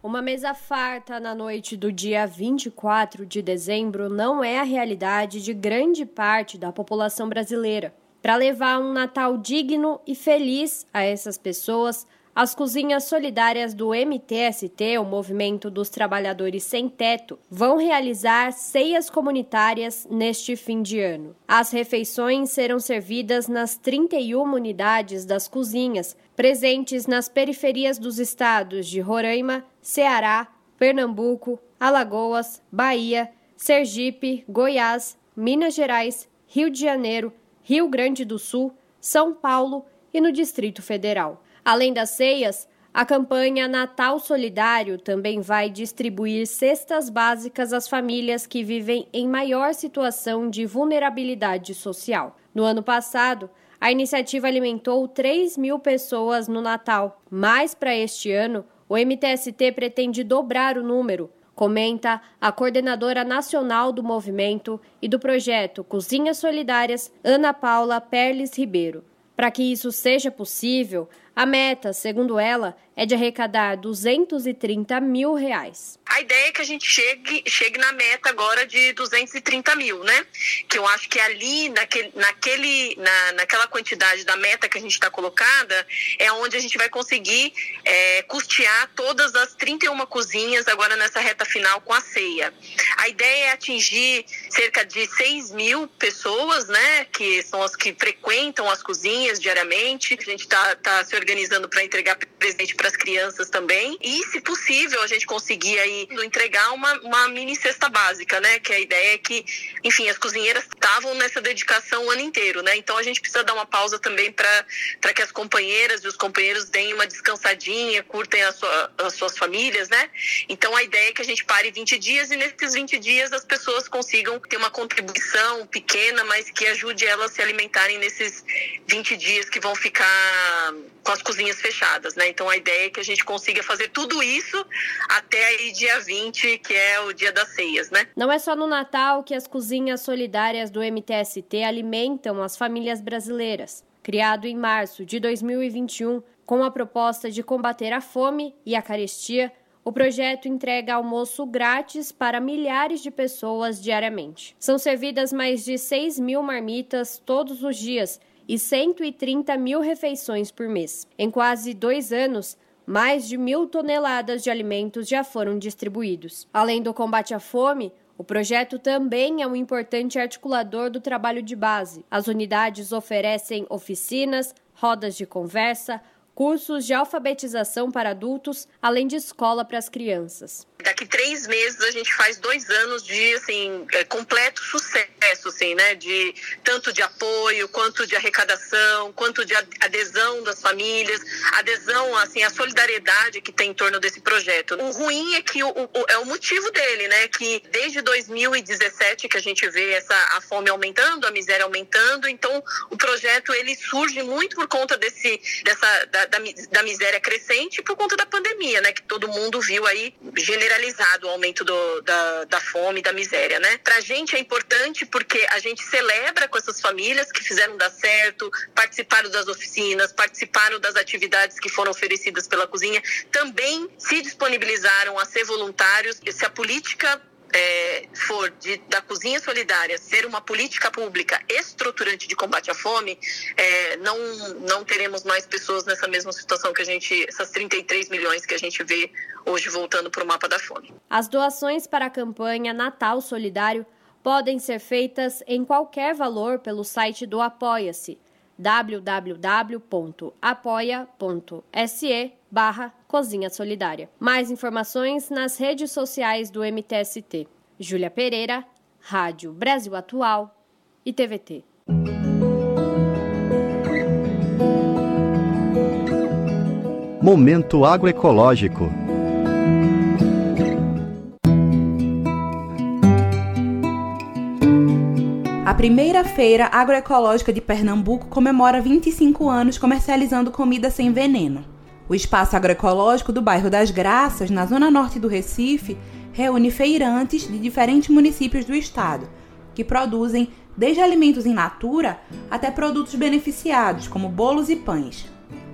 Uma mesa farta na noite do dia 24 de dezembro não é a realidade de grande parte da população brasileira. Para levar um Natal digno e feliz a essas pessoas, as cozinhas solidárias do MTST, o Movimento dos Trabalhadores Sem Teto, vão realizar ceias comunitárias neste fim de ano. As refeições serão servidas nas 31 unidades das cozinhas, presentes nas periferias dos estados de Roraima, Ceará, Pernambuco, Alagoas, Bahia, Sergipe, Goiás, Minas Gerais, Rio de Janeiro, Rio Grande do Sul, São Paulo e no Distrito Federal. Além das ceias, a campanha Natal Solidário também vai distribuir cestas básicas às famílias que vivem em maior situação de vulnerabilidade social. No ano passado, a iniciativa alimentou 3 mil pessoas no Natal, mas para este ano, o MTST pretende dobrar o número, comenta a coordenadora nacional do movimento e do projeto Cozinhas Solidárias, Ana Paula Perles Ribeiro. Para que isso seja possível, a meta, segundo ela, é de arrecadar 230 mil reais.
A ideia é que a gente chegue, chegue na meta agora de 230 mil, né? Que eu acho que ali, naquele, naquele, na, naquela quantidade da meta que a gente está colocada, é onde a gente vai conseguir é, custear todas as 31 cozinhas agora nessa reta final com a ceia. A ideia é atingir cerca de 6 mil pessoas, né? Que são as que frequentam as cozinhas diariamente. A gente está tá se organizando para entregar presente para as crianças também. E, se possível, a gente conseguir aí entregar uma, uma mini cesta básica, né? Que a ideia é que, enfim, as cozinheiras estavam nessa dedicação o ano inteiro, né? Então a gente precisa dar uma pausa também para que as companheiras e os companheiros deem uma descansadinha, curtem a sua, as suas famílias, né? Então a ideia é que a gente pare 20 dias e nesses 20 dias as pessoas consigam ter uma contribuição pequena, mas que ajude elas a se alimentarem nesses 20 dias que vão ficar com as cozinhas fechadas, né? Então a ideia é que a gente consiga fazer tudo isso até aí dia 20, que é o dia das ceias, né?
Não é só no Natal que as cozinhas solidárias do MTST alimentam as famílias brasileiras. Criado em março de 2021 com a proposta de combater a fome e a carestia, o projeto entrega almoço grátis para milhares de pessoas diariamente. São servidas mais de 6 mil marmitas todos os dias e 130 mil refeições por mês. Em quase dois anos, mais de mil toneladas de alimentos já foram distribuídos. Além do combate à fome, o projeto também é um importante articulador do trabalho de base. As unidades oferecem oficinas, rodas de conversa, cursos de alfabetização para adultos, além de escola para as crianças.
Daqui três meses a gente faz dois anos de assim é, completo sucesso, assim, né? De tanto de apoio quanto de arrecadação, quanto de adesão das famílias, adesão, assim, a solidariedade que tem em torno desse projeto. O ruim é que o, o, é o motivo dele, né? Que desde 2017 que a gente vê essa a fome aumentando, a miséria aumentando, então o projeto ele surge muito por conta desse dessa da, da, da miséria crescente por conta da pandemia, né? Que todo mundo viu aí generalizado o aumento do, da, da fome, da miséria, né? Pra gente é importante porque a gente celebra com essas famílias que fizeram dar certo, participaram das oficinas, participaram das atividades que foram oferecidas pela cozinha, também se disponibilizaram a ser voluntários. Se a política é, for de, da cozinha solidária ser uma política pública estruturante de combate à fome, é, não, não teremos mais pessoas nessa mesma situação que a gente, essas 33 milhões que a gente vê hoje voltando para o mapa da fome.
As doações para a campanha Natal Solidário podem ser feitas em qualquer valor pelo site do Apoia-se www.apoia.se barra Cozinha Solidária. Mais informações nas redes sociais do MTST. Júlia Pereira, Rádio Brasil Atual e TVT.
Momento agroecológico.
A
primeira feira agroecológica de Pernambuco comemora 25 anos comercializando comida sem veneno. O espaço agroecológico do bairro das Graças, na zona norte do Recife, reúne feirantes de diferentes municípios do estado, que produzem desde alimentos in natura até produtos beneficiados, como bolos e pães.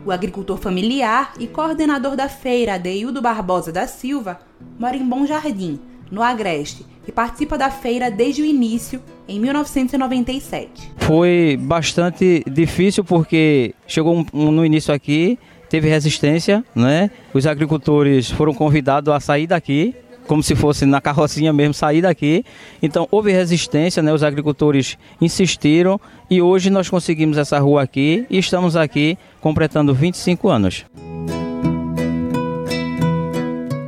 O agricultor familiar e coordenador da feira, Adeildo Barbosa da Silva, mora em Bom Jardim, no Agreste, e participa da feira desde o início, em 1997.
Foi bastante difícil porque chegou um, um, no início aqui, teve resistência, né? Os agricultores foram convidados a sair daqui como se fosse na carrocinha mesmo, sair daqui. Então houve resistência, né? os agricultores insistiram e hoje nós conseguimos essa rua aqui e estamos aqui completando 25 anos.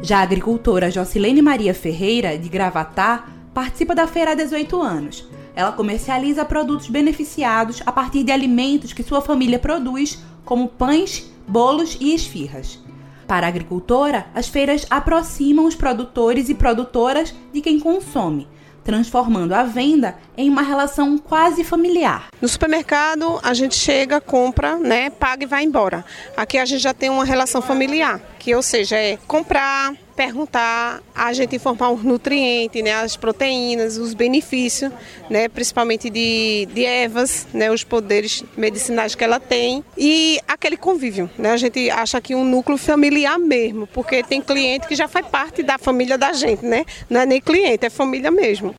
Já a agricultora Jocilene Maria Ferreira, de Gravatá, participa da feira há 18 anos. Ela comercializa produtos beneficiados a partir de alimentos que sua família produz, como pães, bolos e esfirras. Para a agricultora, as feiras aproximam os produtores e produtoras de quem consome, transformando a venda em uma relação quase familiar.
No supermercado, a gente chega, compra, né, paga e vai embora. Aqui a gente já tem uma relação familiar, que ou seja, é comprar, perguntar, a gente informar os nutrientes, né, as proteínas, os benefícios, né, principalmente de, de ervas, né, os poderes medicinais que ela tem e aquele convívio. Né, a gente acha que um núcleo familiar mesmo, porque tem cliente que já faz parte da família da gente, né? Não é nem cliente, é família mesmo.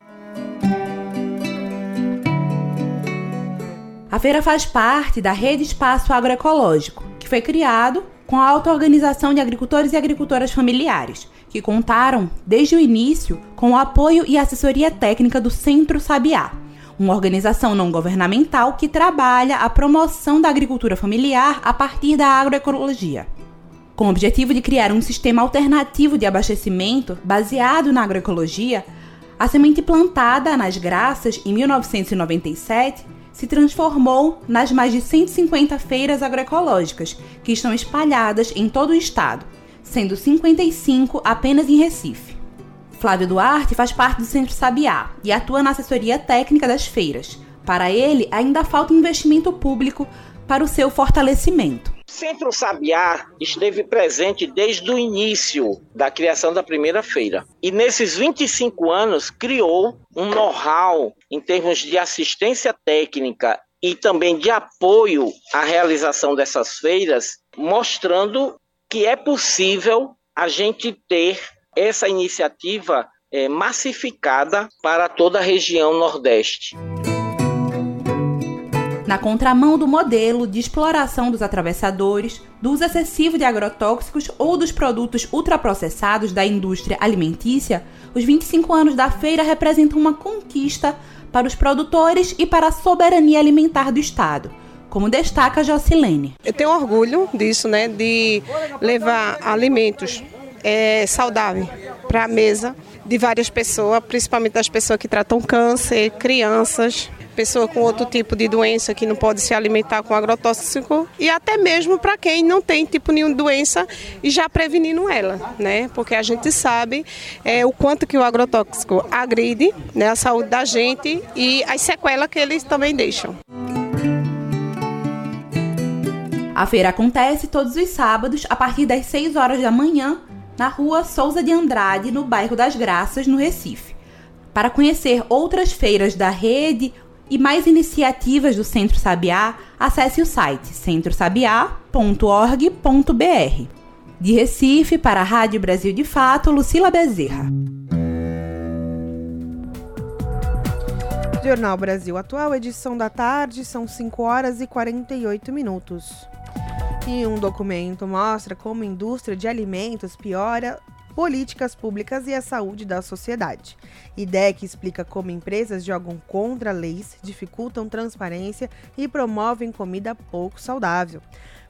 A feira faz parte da Rede Espaço Agroecológico, que foi criado com a auto-organização de agricultores e agricultoras familiares, que contaram, desde o início, com o apoio e assessoria técnica do Centro Sabiá, uma organização não governamental que trabalha a promoção da agricultura familiar a partir da agroecologia. Com o objetivo de criar um sistema alternativo de abastecimento baseado na agroecologia, a semente plantada nas Graças em 1997 se transformou nas mais de 150 feiras agroecológicas que estão espalhadas em todo o estado, sendo 55 apenas em Recife. Flávio Duarte faz parte do Centro Sabiá e atua na assessoria técnica das feiras. Para ele, ainda falta investimento público para o seu fortalecimento.
Centro Sabiá esteve presente desde o início da criação da primeira feira. E nesses 25 anos criou um know-how em termos de assistência técnica e também de apoio à realização dessas feiras, mostrando que é possível a gente ter essa iniciativa é, massificada para toda a região Nordeste.
Na contramão do modelo de exploração dos atravessadores, do uso excessivo de agrotóxicos ou dos produtos ultraprocessados da indústria alimentícia, os 25 anos da feira representam uma conquista para os produtores e para a soberania alimentar do Estado como destaca Jocilene.
Eu tenho orgulho disso, né, de levar alimentos é, saudáveis para a mesa de várias pessoas, principalmente das pessoas que tratam câncer, crianças, pessoa com outro tipo de doença que não pode se alimentar com agrotóxico e até mesmo para quem não tem tipo nenhuma doença e já prevenindo ela, né? Porque a gente sabe é, o quanto que o agrotóxico agride né, a saúde da gente e as sequelas que eles também deixam.
A feira acontece todos os sábados a partir das 6 horas da manhã na rua Souza de Andrade, no bairro das Graças, no Recife. Para conhecer outras feiras da rede e mais iniciativas do Centro Sabiá, acesse o site centrosabiá.org.br. De Recife, para a Rádio Brasil de Fato, Lucila Bezerra.
Jornal Brasil Atual, edição da tarde, são 5 horas e 48 minutos. E um documento mostra como a indústria de alimentos piora políticas públicas e a saúde da sociedade. IDEC explica como empresas jogam contra leis, dificultam transparência e promovem comida pouco saudável.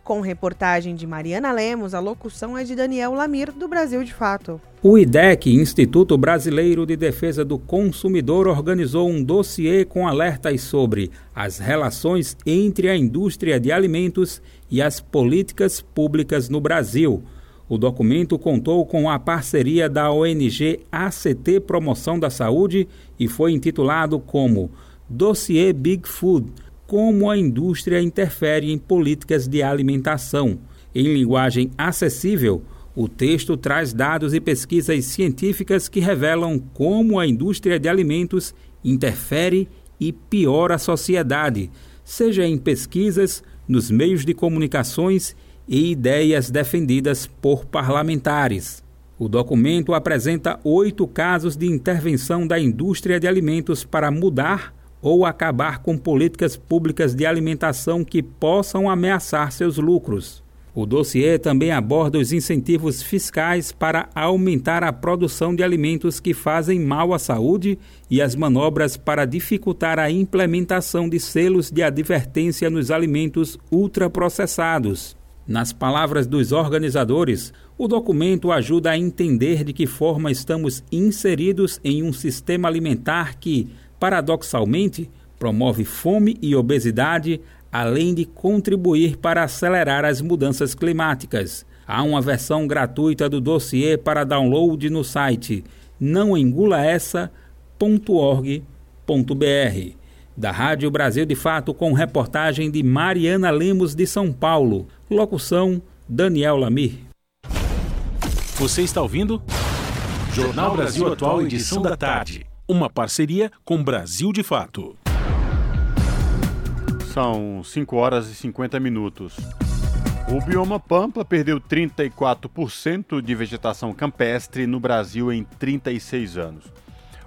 Com reportagem de Mariana Lemos, a locução é de Daniel Lamir, do Brasil de Fato.
O IDEC, Instituto Brasileiro de Defesa do Consumidor, organizou um dossiê com alertas sobre as relações entre a indústria de alimentos e as políticas públicas no Brasil. O documento contou com a parceria da ONG ACT Promoção da Saúde e foi intitulado como Dossiê Big Food Como a indústria interfere em políticas de alimentação. Em linguagem acessível, o texto traz dados e pesquisas científicas que revelam como a indústria de alimentos interfere e piora a sociedade, seja em pesquisas, nos meios de comunicações e ideias defendidas por parlamentares. O documento apresenta oito casos de intervenção da indústria de alimentos para mudar ou acabar com políticas públicas de alimentação que possam ameaçar seus lucros. O dossiê também aborda os incentivos fiscais para aumentar a produção de alimentos que fazem mal à saúde e as manobras para dificultar a implementação de selos de advertência nos alimentos ultraprocessados. Nas palavras dos organizadores, o documento ajuda a entender de que forma estamos inseridos em um sistema alimentar que, paradoxalmente, promove fome e obesidade, além de contribuir para acelerar as mudanças climáticas. Há uma versão gratuita do dossiê para download no site nãoengulaessa.org.br. Da Rádio Brasil de Fato, com reportagem de Mariana Lemos de São Paulo. Locução: Daniel Lamir.
Você está ouvindo? Jornal Brasil Atual, edição da tarde. Uma parceria com Brasil de Fato.
São 5 horas e 50 minutos. O bioma Pampa perdeu 34% de vegetação campestre no Brasil em 36 anos.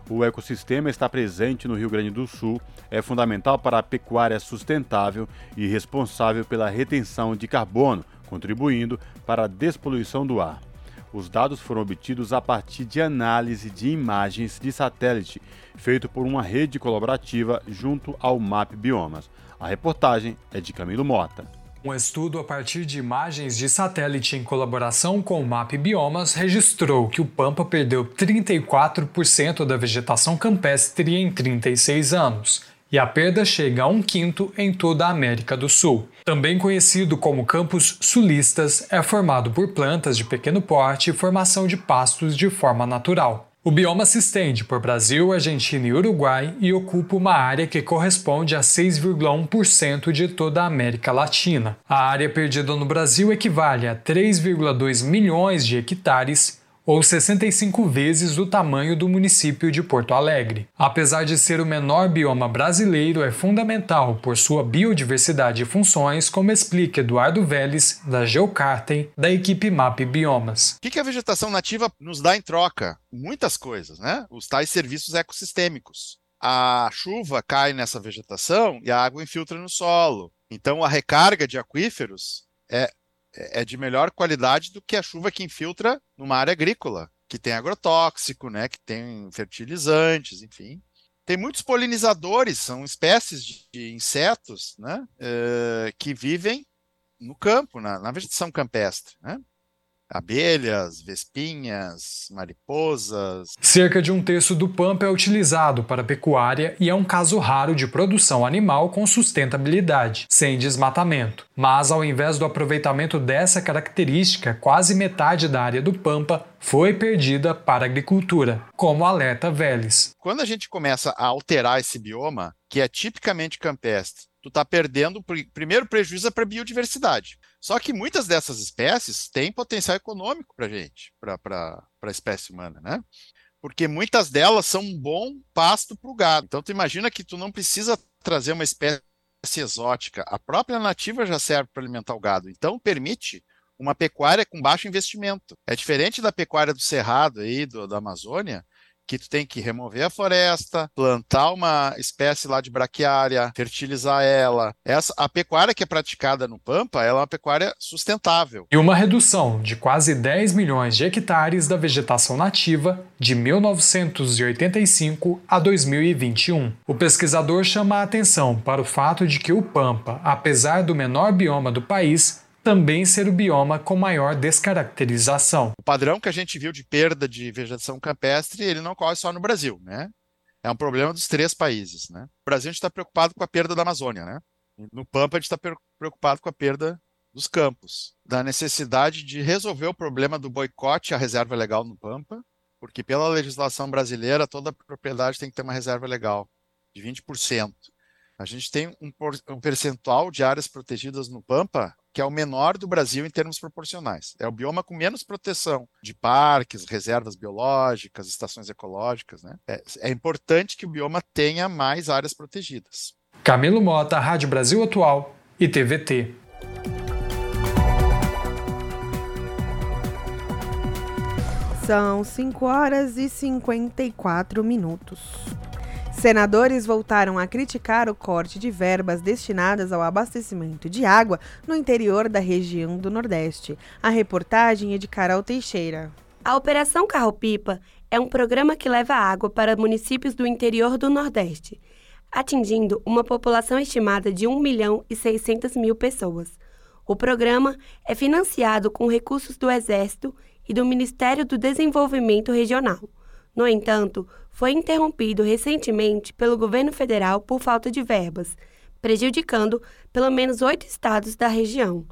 O ecossistema está presente no Rio Grande do Sul, é fundamental para a pecuária sustentável e responsável pela retenção de carbono, contribuindo para a despoluição do ar. Os dados foram obtidos a partir de análise de imagens de satélite, feito por uma rede colaborativa junto ao MAP Biomas. A reportagem é de Camilo Mota.
Um estudo a partir de imagens de satélite em colaboração com o MAP Biomas registrou que o Pampa perdeu 34% da vegetação campestre em 36 anos, e a perda chega a um quinto em toda a América do Sul. Também conhecido como campos sulistas, é formado por plantas de pequeno porte e formação de pastos de forma natural. O bioma se estende por Brasil, Argentina e Uruguai e ocupa uma área que corresponde a 6,1% de toda a América Latina. A área perdida no Brasil equivale a 3,2 milhões de hectares, ou 65 vezes o tamanho do município de Porto Alegre. Apesar de ser o menor bioma brasileiro, é fundamental por sua biodiversidade e funções, como explica Eduardo Vélez, da Geocartem, da equipe MAP Biomas.
O que a vegetação nativa nos dá em troca? Muitas coisas, né? Os tais serviços ecossistêmicos. A chuva cai nessa vegetação e a água infiltra no solo. Então, a recarga de aquíferos é é, de melhor qualidade do que a chuva que infiltra numa área agrícola, que tem agrotóxico, né, que tem fertilizantes, enfim. Tem muitos polinizadores, são espécies de insetos né, uh, que vivem no campo, na, na vegetação campestre. Né? Abelhas, vespinhas, mariposas.
Cerca de um terço do pampa é utilizado para pecuária e é um caso raro de produção animal com sustentabilidade, sem desmatamento. Mas, ao invés do aproveitamento dessa característica, quase metade da área do pampa foi perdida para a agricultura, como alerta Vélez.
Quando a gente começa a alterar esse bioma, que é tipicamente campestre, tu está perdendo, primeiro prejuízo é para a biodiversidade. Só que muitas dessas espécies têm potencial econômico para a gente, para a espécie humana, né? Porque muitas delas são um bom pasto para o gado. Então, tu imagina que tu não precisa trazer uma espécie exótica. A própria nativa já serve para alimentar o gado. Então, permite uma pecuária com baixo investimento. É diferente da pecuária do Cerrado aí, do, da Amazônia, que tu tem que remover a floresta, plantar uma espécie lá de braquiária, fertilizar ela. Essa a pecuária que é praticada no Pampa, ela é uma pecuária sustentável.
E uma redução de quase 10 milhões de hectares da vegetação nativa de 1985 a 2021. O pesquisador chama a atenção para o fato de que o Pampa, apesar do menor bioma do país, também ser o bioma com maior descaracterização.
O padrão que a gente viu de perda de vegetação campestre, ele não ocorre só no Brasil, né? É um problema dos três países, né? O Brasil a gente está preocupado com a perda da Amazônia, né? No Pampa a gente está preocupado com a perda dos campos, da necessidade de resolver o problema do boicote à reserva legal no Pampa, porque pela legislação brasileira toda propriedade tem que ter uma reserva legal de 20%. A gente tem um, um percentual de áreas protegidas no Pampa que é o menor do Brasil em termos proporcionais. É o bioma com menos proteção de parques, reservas biológicas, estações ecológicas. Né? É, é importante que o bioma tenha mais áreas protegidas.
Camilo Mota, Rádio Brasil Atual e TVT.
São 5 horas e 54 minutos. Senadores voltaram a criticar o corte de verbas destinadas ao abastecimento de água no interior da região do Nordeste. A reportagem é de Carol Teixeira.
A Operação Carro-Pipa é um programa que leva água para municípios do interior do Nordeste, atingindo uma população estimada de 1 milhão e 600 mil pessoas. O programa é financiado com recursos do Exército e do Ministério do Desenvolvimento Regional. No entanto, foi interrompido recentemente pelo governo federal por falta de verbas, prejudicando pelo menos oito estados da região.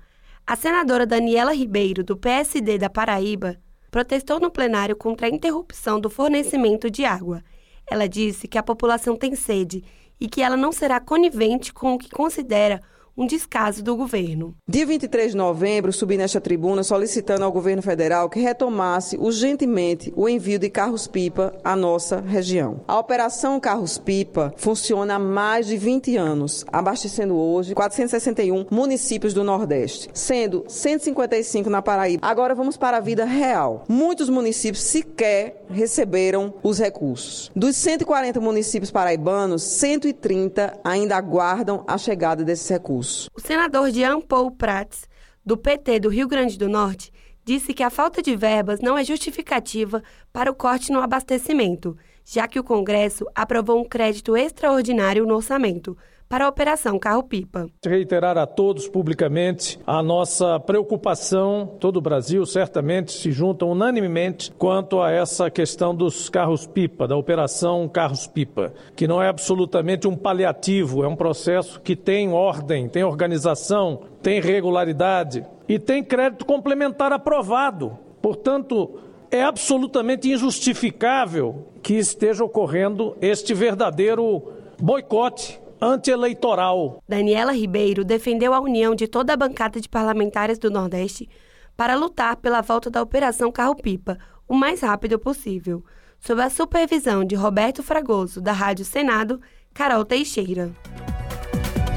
A senadora Daniela Ribeiro, do PSD da Paraíba, protestou no plenário contra a interrupção do fornecimento de água. Ela disse que a população tem sede e que ela não será conivente com o que considera um descaso do governo.
Dia 23 de novembro, subi nesta tribuna solicitando ao governo federal que retomasse urgentemente o envio de carros-pipa à nossa região. A operação Carros-Pipa funciona há mais de 20 anos, abastecendo hoje 461 municípios do Nordeste, sendo 155 na Paraíba. Agora vamos para a vida real. Muitos municípios sequer receberam os recursos. Dos 140 municípios paraibanos, 130 ainda aguardam a chegada desses recursos.
O senador Jean Paul Prats, do PT do Rio Grande do Norte, disse que a falta de verbas não é justificativa para o corte no abastecimento, já que o Congresso aprovou um crédito extraordinário no orçamento, para a Operação Carro-Pipa.
Reiterar a todos publicamente a nossa preocupação, todo o Brasil certamente se junta unanimemente quanto a essa questão dos carros-pipa, da Operação Carros-Pipa, que não é absolutamente um paliativo, é um processo que tem ordem, tem organização, tem regularidade e tem crédito complementar aprovado. Portanto, é absolutamente injustificável que esteja ocorrendo este verdadeiro boicote antieleitoral.
Daniela Ribeiro defendeu a união de toda a bancada de parlamentares do Nordeste para lutar pela volta da Operação Carro-Pipa o mais rápido possível, sob a supervisão de Roberto Fragoso, da Rádio Senado, Carol Teixeira.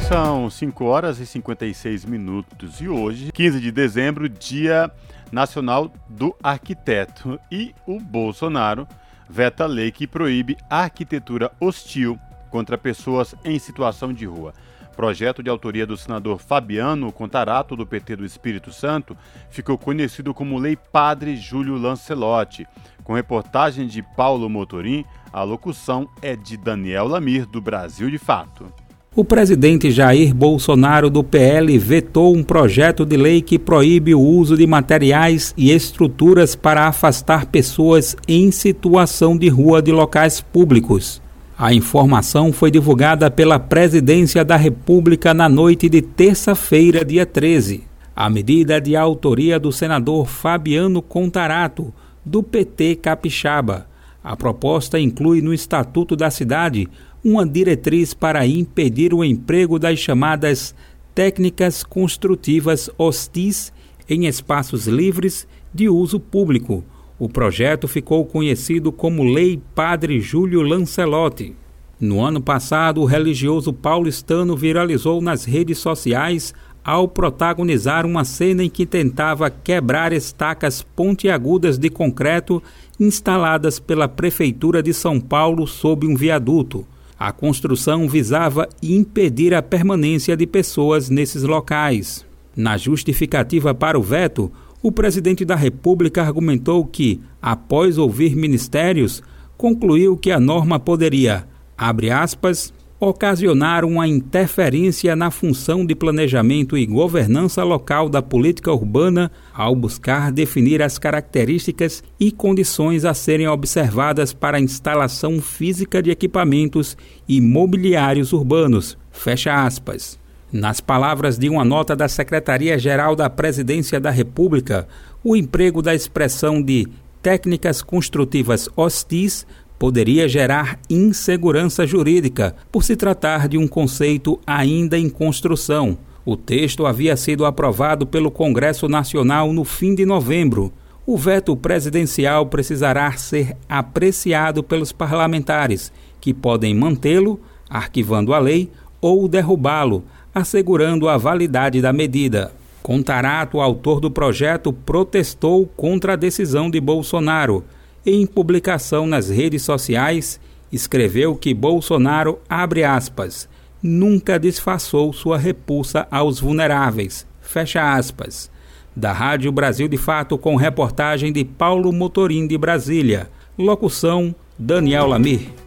São 5 horas e 56 minutos e hoje, 15 de dezembro, Dia Nacional do Arquiteto. E o Bolsonaro veta a lei que proíbe a arquitetura hostil contra pessoas em situação de rua. Projeto de autoria do senador Fabiano Contarato, do PT do Espírito Santo, ficou conhecido como Lei Padre Júlio Lancelotti. Com reportagem de Paulo Motorim, a locução é de Daniel Lamir, do Brasil de Fato.
O presidente Jair Bolsonaro do PL vetou um projeto de lei que proíbe o uso de materiais e estruturas para afastar pessoas em situação de rua de locais públicos. A informação foi divulgada pela Presidência da República na noite de terça-feira, dia 13. A medida é de autoria do senador Fabiano Contarato, do PT Capixaba. A proposta inclui no Estatuto da Cidade uma diretriz para impedir o emprego das chamadas técnicas construtivas hostis em espaços livres de uso público o projeto ficou conhecido como Lei Padre Júlio Lancelotti. No ano passado, o religioso paulistano viralizou nas redes sociais ao protagonizar uma cena em que tentava quebrar estacas pontiagudas de concreto instaladas pela Prefeitura de São Paulo sob um viaduto. A construção visava impedir a permanência de pessoas nesses locais. Na justificativa para o veto, o presidente da República argumentou que, após ouvir ministérios, concluiu que a norma poderia, abre aspas, ocasionar uma interferência na função de planejamento e governança local da política urbana ao buscar definir as características e condições a serem observadas para a instalação física de equipamentos e mobiliários urbanos. Fecha aspas. Nas palavras de uma nota da Secretaria-Geral da Presidência da República, o emprego da expressão de técnicas construtivas hostis poderia gerar insegurança jurídica, por se tratar de um conceito ainda em construção. O texto havia sido aprovado pelo Congresso Nacional no fim de novembro. O veto presidencial precisará ser apreciado pelos parlamentares, que podem mantê-lo, arquivando a lei, ou derrubá-lo, assegurando a validade da medida. Contarato, autor do projeto, protestou contra a decisão de Bolsonaro em publicação nas redes sociais, escreveu que Bolsonaro, abre aspas, nunca disfarçou sua repulsa aos vulneráveis, fecha aspas. Da Rádio Brasil de Fato, com reportagem de Paulo Motorim de Brasília. Locução: Daniel Lamir.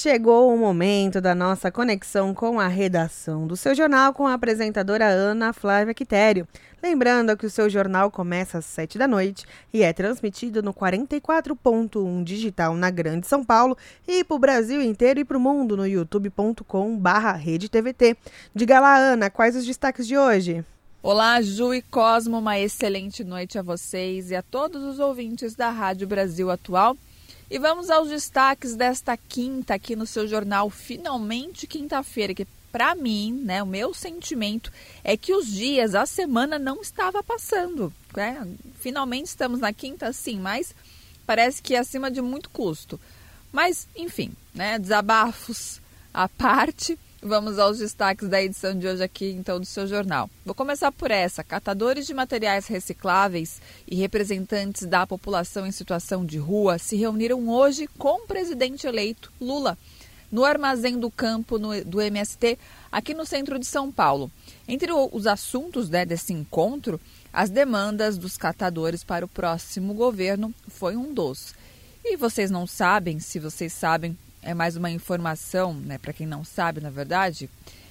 chegou o momento da nossa conexão com a redação do seu jornal com a apresentadora Ana Flávia Quitério. Lembrando que o seu jornal começa às 7 da noite e é transmitido no 44.1 digital na Grande São Paulo e para o Brasil inteiro e para o mundo no youtube.com/barra RedeTVT. Diga lá, Ana, quais os destaques de hoje?
Olá, Ju e Cosmo, uma excelente noite a vocês e a todos os ouvintes da Rádio Brasil Atual. E vamos aos destaques desta quinta aqui no seu jornal, finalmente quinta-feira, que para mim, né, o meu sentimento é que os dias, a semana não estava passando. Né? Finalmente estamos na quinta, sim, mas parece que é acima de muito custo. Mas, enfim, né, desabafos à parte. Vamos aos destaques da edição de hoje aqui, então, do seu jornal. Vou começar por essa. Catadores de materiais recicláveis e representantes da população em situação de rua se reuniram hoje com o presidente eleito Lula no Armazém do Campo no, do MST, aqui no centro de São Paulo. Entre os assuntos né, desse encontro, as demandas dos catadores para o próximo governo foi um dos. E vocês não sabem, se vocês sabem, é mais uma informação, né, para quem não sabe, na verdade.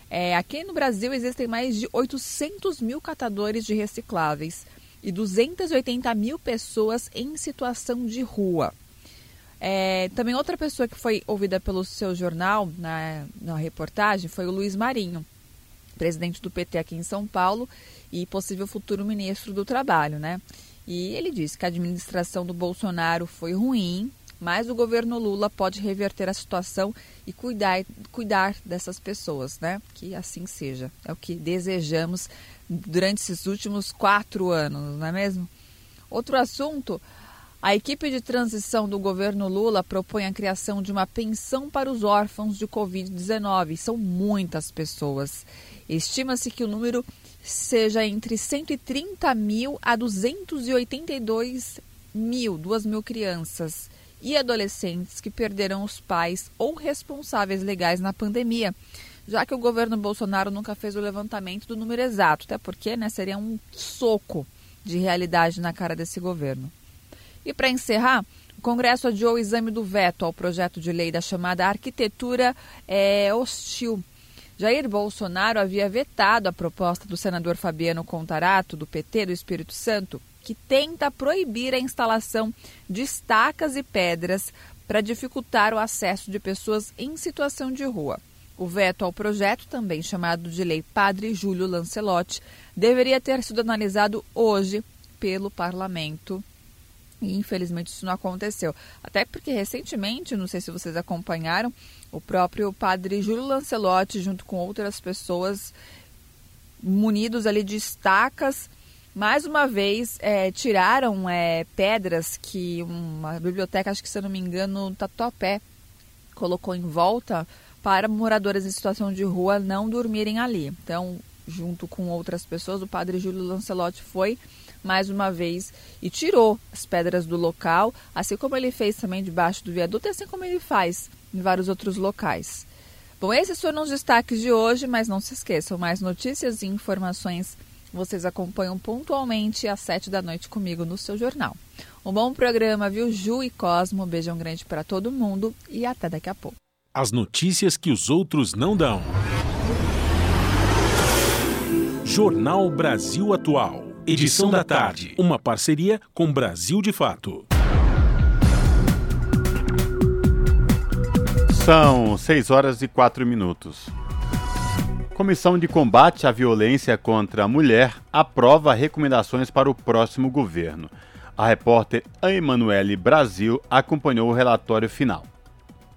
É, aqui no Brasil existem mais de 800 mil catadores de recicláveis e 280 mil pessoas em situação de rua. É, também outra pessoa que foi ouvida pelo seu jornal na, na reportagem foi o Luiz Marinho, presidente do PT aqui em São Paulo e possível futuro ministro do Trabalho, né? E ele disse que a administração do Bolsonaro foi ruim, mas o governo Lula pode reverter a situação e cuidar, cuidar dessas pessoas, né? Que assim seja. É o que desejamos durante esses últimos quatro anos, não é mesmo? Outro assunto. A equipe de transição do governo Lula propõe a criação de uma pensão para os órfãos de Covid-19. São muitas pessoas. Estima-se que o número seja entre 130 mil a 282 mil, 2 mil crianças e adolescentes que perderam os pais ou responsáveis legais na pandemia, já que o governo Bolsonaro nunca fez o levantamento do número exato, até porque né, seria um soco de realidade na cara desse governo. E para encerrar, o Congresso adiou o exame do veto ao projeto de lei da chamada arquitetura é, hostil. Jair Bolsonaro havia vetado a proposta do senador Fabiano Contarato, do PT do Espírito Santo, que tenta proibir a instalação de estacas e pedras para dificultar o acesso de pessoas em situação de rua. O veto ao projeto, também chamado de Lei Padre Júlio Lancelotti, deveria ter sido analisado hoje pelo parlamento E infelizmente isso não aconteceu. Até porque recentemente, não sei se vocês acompanharam, o próprio padre Júlio Lancelotti, junto com outras pessoas, munidos ali de estacas, mais uma vez é, tiraram é, pedras que uma biblioteca, acho que se eu não me engano, Tatuapé, colocou em volta para moradoras em situação de rua não dormirem ali. Então, junto com outras pessoas, o padre Júlio Lancelotti foi mais uma vez e tirou as pedras do local, assim como ele fez também debaixo do viaduto e assim como ele faz em vários outros locais. Bom, esses foram os destaques de hoje, mas não se esqueçam, mais notícias e informações vocês acompanham pontualmente às sete da noite comigo no seu jornal. Um bom programa, viu, Ju e Cosmo? beijão grande para todo mundo e até daqui a pouco.
As notícias que os outros não dão. Jornal Brasil Atual. Edição da tarde. Uma parceria com Brasil de Fato.
São 6 horas e 4 minutos. Comissão de Combate à Violência contra a Mulher aprova recomendações para o próximo governo. A repórter Emanuele Brasil acompanhou o relatório final.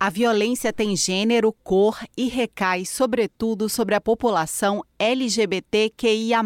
A violência tem gênero, cor e recai, sobretudo, sobre a população LGBTQIA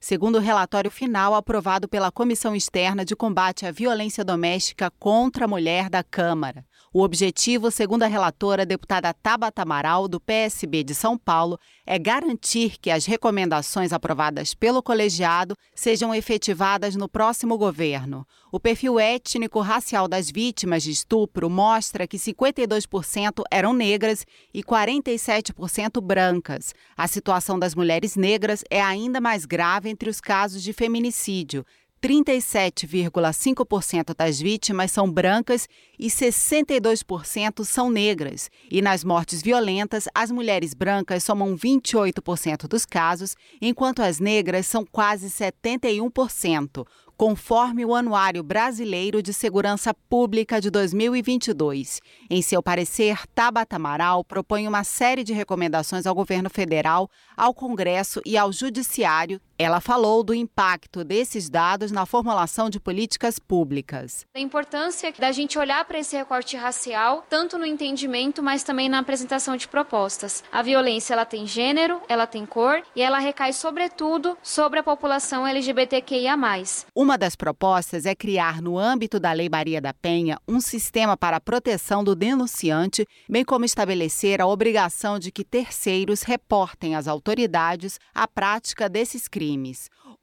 segundo o relatório final aprovado pela Comissão Externa de Combate à Violência Doméstica contra a Mulher da Câmara. O objetivo, segundo a relatora deputada Tabata Amaral, do PSB de São Paulo, é garantir que as recomendações aprovadas pelo colegiado sejam efetivadas no próximo governo. O perfil étnico-racial das vítimas de estupro mostra que 52% eram negras e 47% brancas. A situação das mulheres negras é ainda mais grave entre os casos de feminicídio. 37,5% das vítimas são brancas e 62% são negras. E nas mortes violentas, as mulheres brancas somam 28% dos casos, enquanto as negras são quase 71% conforme o Anuário Brasileiro de Segurança Pública de 2022. Em seu parecer, Tabata Amaral propõe uma série de recomendações ao governo federal, ao Congresso e ao Judiciário. Ela falou do impacto desses dados na formulação de políticas públicas.
A importância da gente olhar para esse recorte racial, tanto no entendimento, mas também na apresentação de propostas. A violência ela tem gênero, ela tem cor e ela recai sobretudo sobre a população LGBTQIA+.
Uma das propostas é criar, no âmbito da Lei Maria da Penha, um sistema para a proteção do denunciante, bem como estabelecer a obrigação de que terceiros reportem às autoridades a prática desses crimes.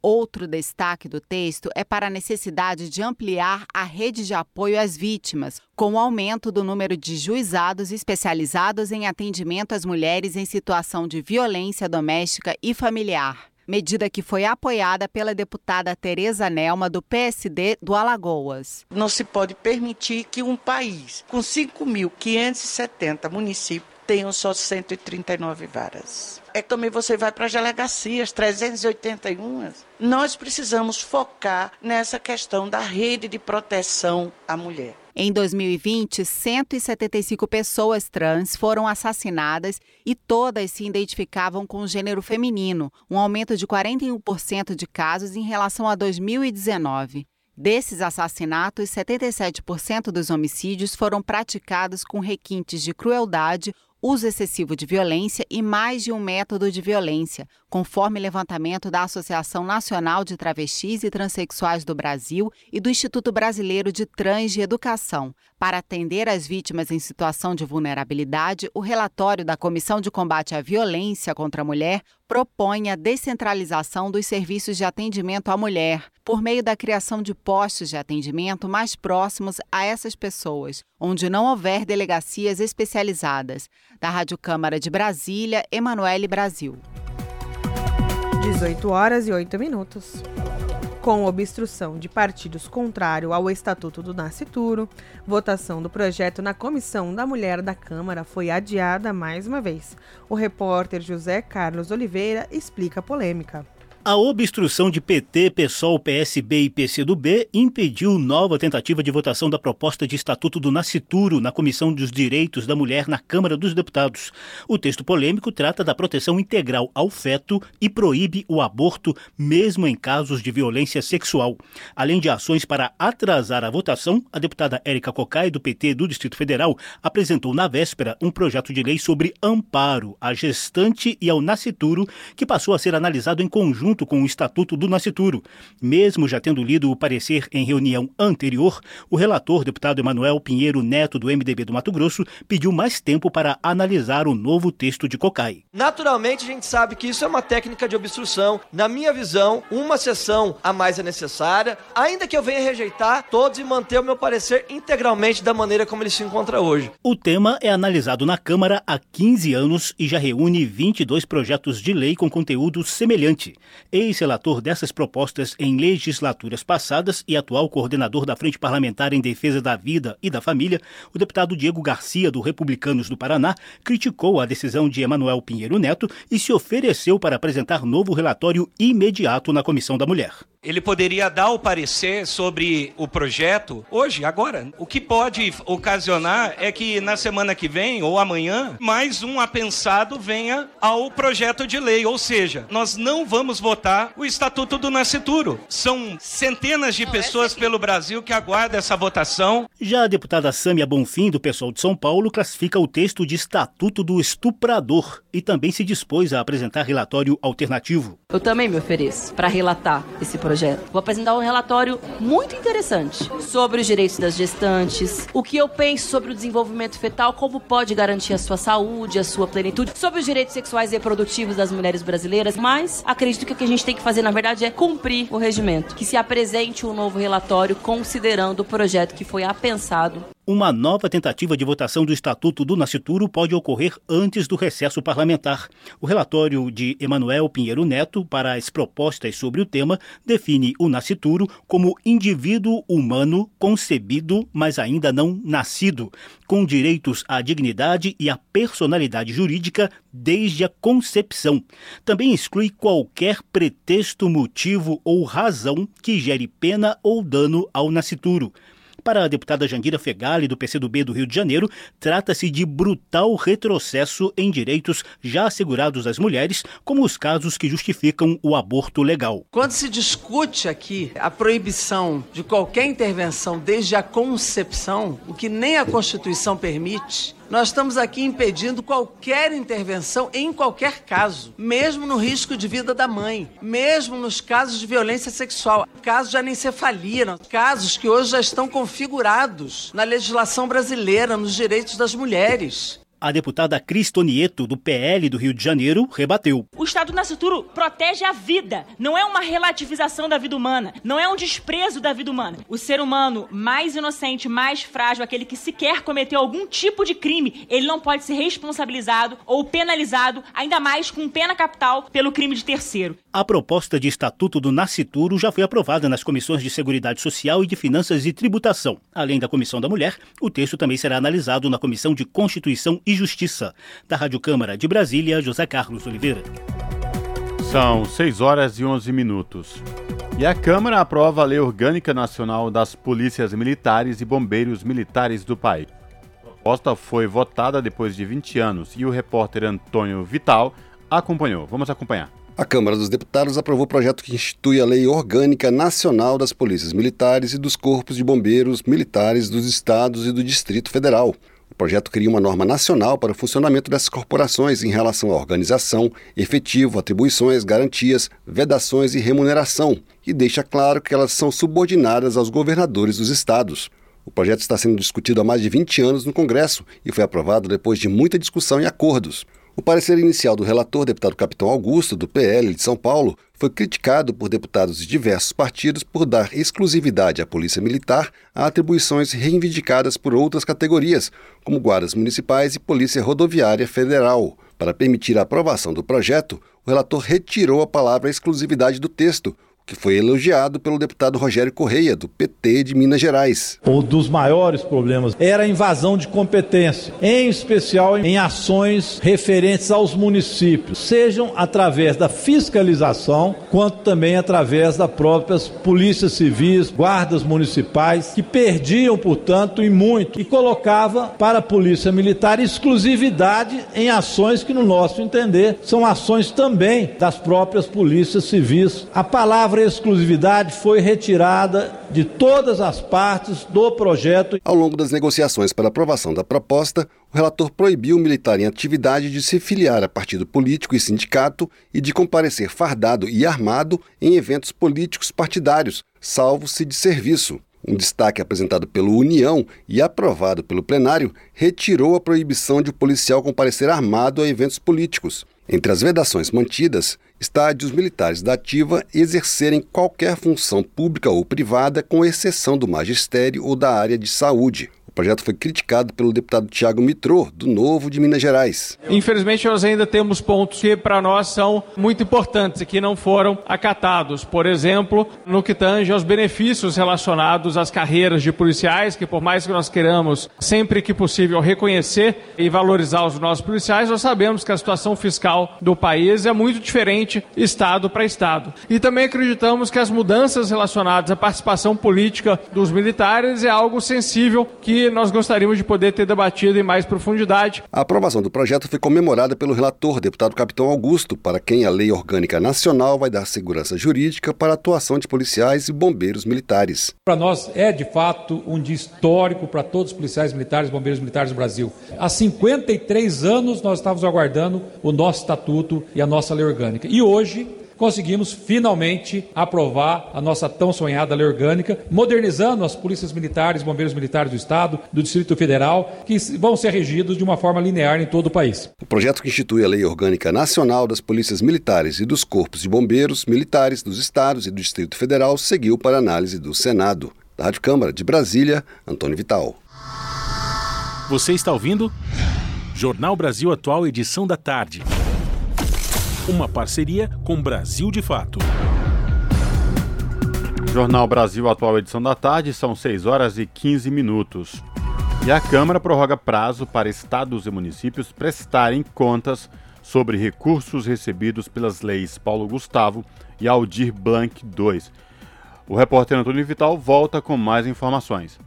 Outro destaque do texto é para a necessidade de ampliar a rede de apoio às vítimas, com o aumento do número de juizados especializados em atendimento às mulheres em situação de violência doméstica e familiar medida que foi apoiada pela deputada Tereza Nelma, do PSD do Alagoas.
Não se pode permitir que um país com 5.570 municípios tenha só 139 varas. É que também você vai para as delegacias, 381. Nós precisamos focar nessa questão da rede de proteção à mulher.
Em 2020, 175 pessoas trans foram assassinadas e todas se identificavam com o gênero feminino, um aumento de 41% de casos em relação a 2019. Desses assassinatos, 77% dos homicídios foram praticados com requintes de crueldade uso excessivo de violência e mais de um método de violência, conforme levantamento da Associação Nacional de Travestis e Transsexuais do Brasil e do Instituto Brasileiro de Trans de Educação. Para atender as vítimas em situação de vulnerabilidade, o relatório da Comissão de Combate à Violência contra a Mulher propõe a descentralização dos serviços de atendimento à mulher, por meio da criação de postos de atendimento mais próximos a essas pessoas, onde não houver delegacias especializadas. Da Rádio Câmara de Brasília, Emanuele Brasil.
18 horas e 8 minutos. Com obstrução de partidos contrário ao Estatuto do Nascituro, votação do projeto na Comissão da Mulher da Câmara foi adiada mais uma vez. O repórter José Carlos Oliveira explica a polêmica.
A obstrução de PT, PSOL, PSB e PCdoB impediu nova tentativa de votação da proposta de Estatuto do Nascituro na Comissão dos Direitos da Mulher na Câmara dos Deputados. O texto polêmico trata da proteção integral ao feto e proíbe o aborto, mesmo em casos de violência sexual. Além de ações para atrasar a votação, a deputada Érica Cocai, do PT do Distrito Federal, apresentou na véspera um projeto de lei sobre amparo à gestante e ao nascituro, que passou a ser analisado em conjunto junto com o Estatuto do Nascituro. Mesmo já tendo lido o parecer em reunião anterior, o relator, deputado Emanuel Pinheiro Neto, do MDB do Mato Grosso, pediu mais tempo para analisar o novo texto de Cocai.
Naturalmente, a gente sabe que isso é uma técnica de obstrução. Na minha visão, uma sessão a mais é necessária, ainda que eu venha rejeitar todos e manter o meu parecer integralmente da maneira como ele se encontra hoje.
O tema é analisado na Câmara há 15 anos e já reúne 22 projetos de lei com conteúdo semelhante ex-relator dessas propostas em legislaturas passadas e atual coordenador da Frente Parlamentar em Defesa da Vida e da Família, o deputado Diego Garcia, do Republicanos do Paraná, criticou a decisão de Emanuel Pinheiro Neto e se ofereceu para apresentar novo relatório imediato na Comissão da Mulher.
Ele poderia dar o parecer sobre o projeto hoje, agora. O que pode ocasionar é que na semana que vem ou amanhã, mais um apensado venha ao projeto de lei. Ou seja, nós não vamos votar o Estatuto do Nascituro. São centenas de pessoas pelo Brasil que aguardam essa votação.
Já a deputada Sâmia Bonfim, do pessoal de São Paulo, classifica o texto de Estatuto do Estuprador e também se dispôs a apresentar relatório alternativo.
Eu também me ofereço para relatar esse projeto projeto. Vou apresentar um relatório muito interessante sobre os direitos das gestantes, o que eu penso sobre o desenvolvimento fetal, como pode garantir a sua saúde, a sua plenitude, sobre os direitos sexuais e reprodutivos das mulheres brasileiras, mas acredito que o que a gente tem que fazer, na verdade, é cumprir o regimento, que se apresente um novo relatório considerando o projeto que foi apensado
uma nova tentativa de votação do Estatuto do Nascituro pode ocorrer antes do recesso parlamentar. O relatório de Emanuel Pinheiro Neto para as propostas sobre o tema define o nascituro como indivíduo humano concebido, mas ainda não nascido, com direitos à dignidade e à personalidade jurídica desde a concepção. Também exclui qualquer pretexto, motivo ou razão que gere pena ou dano ao nascituro. Para a deputada Jandira Fegali, do PCdoB do Rio de Janeiro, trata-se de brutal retrocesso em direitos já assegurados às mulheres, como os casos que justificam o aborto legal.
Quando se discute aqui a proibição de qualquer intervenção desde a concepção, o que nem a Constituição permite, nós estamos aqui impedindo qualquer intervenção em qualquer caso, mesmo no risco de vida da mãe, mesmo nos casos de violência sexual, casos de anencefalia, casos que hoje já estão configurados na legislação brasileira, nos direitos das mulheres.
A deputada Cristonieto, do PL do Rio de Janeiro, rebateu.
O Estado Nascituro protege a vida, não é uma relativização da vida humana, não é um desprezo da vida humana. O ser humano mais inocente, mais frágil, aquele que sequer cometeu algum tipo de crime, ele não pode ser responsabilizado ou penalizado, ainda mais com pena capital, pelo crime de terceiro.
A proposta de Estatuto do Nascituro já foi aprovada nas comissões de Seguridade Social e de Finanças e Tributação. Além da Comissão da Mulher, o texto também será analisado na Comissão de Constituição e Justiça. Da Rádio Câmara de Brasília, José Carlos Oliveira.
São 6 horas e 11 minutos. E a Câmara aprova a Lei Orgânica Nacional das Polícias Militares e Bombeiros Militares do país. A proposta foi votada depois de 20 anos e o repórter Antônio Vital acompanhou. Vamos acompanhar.
A Câmara dos Deputados aprovou o projeto que institui a Lei Orgânica Nacional das Polícias Militares e dos Corpos de Bombeiros Militares dos Estados e do Distrito Federal. O projeto cria uma norma nacional para o funcionamento dessas corporações em relação à organização, efetivo, atribuições, garantias, vedações e remuneração, e deixa claro que elas são subordinadas aos governadores dos estados. O projeto está sendo discutido há mais de 20 anos no Congresso e foi aprovado depois de muita discussão e acordos. O parecer inicial do relator, deputado Capitão Augusto, do PL de São Paulo, foi criticado por deputados de diversos partidos por dar exclusividade à Polícia Militar a atribuições reivindicadas por outras categorias, como guardas municipais e Polícia Rodoviária Federal. Para permitir a aprovação do projeto, o relator retirou a palavra exclusividade do texto, que foi elogiado pelo deputado Rogério Correia, do PT de Minas Gerais.
Um dos maiores problemas era a invasão de competência, em especial em ações referentes aos municípios, sejam através da fiscalização, quanto também através das próprias polícias civis, guardas municipais, que perdiam, portanto, e muito, e colocava para a polícia militar exclusividade em ações que, no nosso entender, são ações também das próprias polícias civis. A palavra exclusividade foi retirada de todas as partes do projeto.
Ao longo das negociações para aprovação da proposta, o relator proibiu o militar em atividade de se filiar a partido político e sindicato e de comparecer fardado e armado em eventos políticos partidários, salvo se de serviço. Um destaque apresentado pelo União e aprovado pelo plenário retirou a proibição de o policial comparecer armado a eventos políticos. Entre as vedações mantidas está de os militares da ativa exercerem qualquer função pública ou privada, com exceção do magistério ou da área de saúde. O projeto foi criticado pelo deputado Tiago Mitrô, do Novo de Minas Gerais.
Infelizmente, nós ainda temos pontos que para nós são muito importantes e que não foram acatados. Por exemplo, no que tange aos benefícios relacionados às carreiras de policiais, que por mais que nós queiramos, sempre que possível, reconhecer e valorizar os nossos policiais, nós sabemos que a situação fiscal do país é muito diferente estado para estado. E também acreditamos que as mudanças relacionadas à participação política dos militares é algo sensível que nós gostaríamos de poder ter debatido em mais profundidade.
A aprovação do projeto foi comemorada pelo relator, deputado Capitão Augusto, para quem a Lei Orgânica Nacional vai dar segurança jurídica para a atuação de policiais e bombeiros militares.
Para nós é, de fato, um dia histórico para todos os policiais militares e bombeiros militares do Brasil. Há 53 anos nós estávamos aguardando o nosso estatuto e a nossa lei orgânica. E hoje conseguimos finalmente aprovar a nossa tão sonhada lei orgânica, modernizando as polícias militares, bombeiros militares do Estado, do Distrito Federal, que vão ser regidos de uma forma linear em todo o país.
O projeto que institui a Lei Orgânica Nacional das Polícias Militares e dos Corpos de Bombeiros Militares dos Estados e do Distrito Federal seguiu para análise do Senado. Da Rádio Câmara de Brasília, Antônio Vital.
Você está ouvindo? Jornal Brasil Atual, edição da tarde. Uma parceria com Brasil de Fato.
Jornal Brasil Atual, edição da tarde, são 6 horas e 15 minutos. E a Câmara prorroga prazo para estados e municípios prestarem contas sobre recursos recebidos pelas leis Paulo Gustavo e Aldir Blanc II. O repórter Antônio Vital volta com mais informações.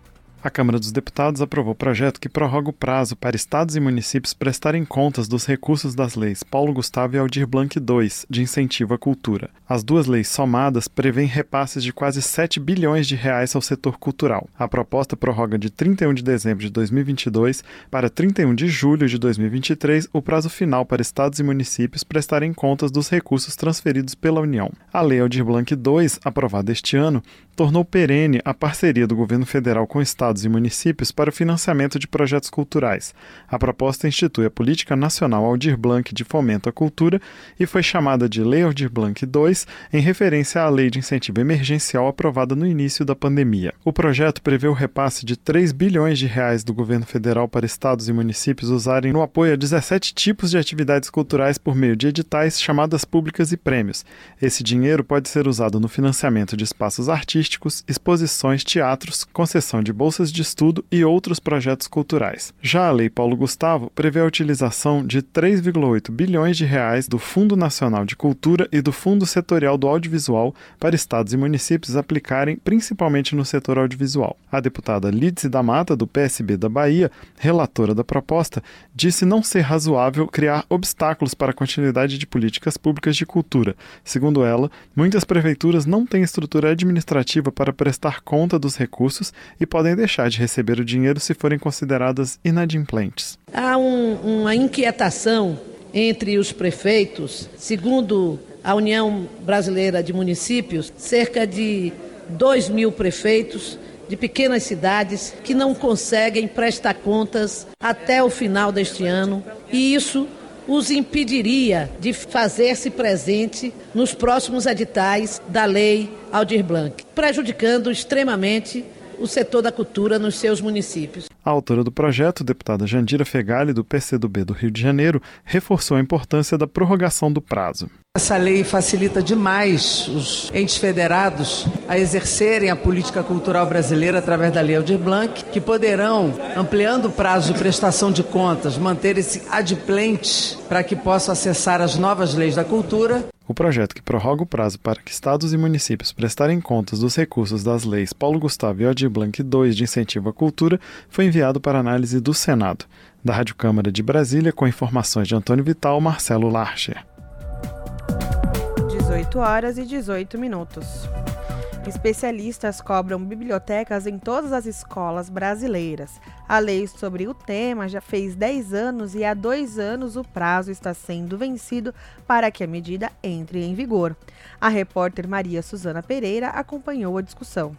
A Câmara dos Deputados aprovou o projeto que prorroga o prazo para estados e municípios prestarem contas dos recursos das leis Paulo Gustavo e Aldir Blanc II, de incentivo à cultura. As duas leis somadas prevêem repasses de quase 7 bilhões de reais ao setor cultural. A proposta prorroga de 31 de dezembro de 2022 para 31 de julho de 2023 o prazo final para estados e municípios prestarem contas dos recursos transferidos pela União. A Lei Aldir Blanc II, aprovada este ano, tornou perene a parceria do governo federal com estados estados e municípios para o financiamento de projetos culturais. A proposta institui a Política Nacional Aldir Blanc de Fomento à Cultura e foi chamada de Lei Aldir Blanc II, em referência à Lei de Incentivo Emergencial aprovada no início da pandemia. O projeto prevê o repasse de 3 bilhões de reais do governo federal para estados e municípios usarem no apoio a 17 tipos de atividades culturais por meio de editais, chamadas públicas e prêmios. Esse dinheiro pode ser usado no financiamento de espaços artísticos, exposições, teatros, concessão de bolsas bolsas de estudo e outros projetos culturais. Já a Lei Paulo Gustavo prevê a utilização de 3,8 bilhões de reais do Fundo Nacional de Cultura e do Fundo Setorial do Audiovisual para estados e municípios aplicarem principalmente no setor audiovisual. A deputada Lídice da Mata, do PSB da Bahia, relatora da proposta, disse não ser razoável criar obstáculos para a continuidade de políticas públicas de cultura. Segundo ela, muitas prefeituras não têm estrutura administrativa para prestar conta dos recursos e podem deixar deixar de receber o dinheiro se forem consideradas inadimplentes.
Há um, uma inquietação entre os prefeitos, segundo a União Brasileira de Municípios, cerca de 2 mil prefeitos de pequenas cidades que não conseguem prestar contas até o final deste ano e isso os impediria de fazer-se presente nos próximos editais da Lei Aldir Blanc, prejudicando extremamente o setor da cultura nos seus municípios.
A autora do projeto, deputada Jandira Fegali, do PCdoB do Rio de Janeiro, reforçou a importância da prorrogação do prazo.
Essa lei facilita demais os entes federados a exercerem a política cultural brasileira através da Lei Aldir Blanc, que poderão, ampliando o prazo de prestação de contas, manter-se adimplentes para que possam acessar as novas leis da cultura.
O projeto que prorroga o prazo para que estados e municípios prestarem contas dos recursos das leis Paulo Gustavo e Aldir Blanc II de incentivo à cultura foi enviado para análise do Senado. Da Rádio Câmara de Brasília, com informações de Antônio Vital, Marcelo Larcher.
18 horas e 18 minutos. Especialistas cobram bibliotecas em todas as escolas brasileiras. A lei sobre o tema já fez 10 anos e há dois anos o prazo está sendo vencido para que a medida entre em vigor. A repórter Maria Suzana Pereira acompanhou a discussão.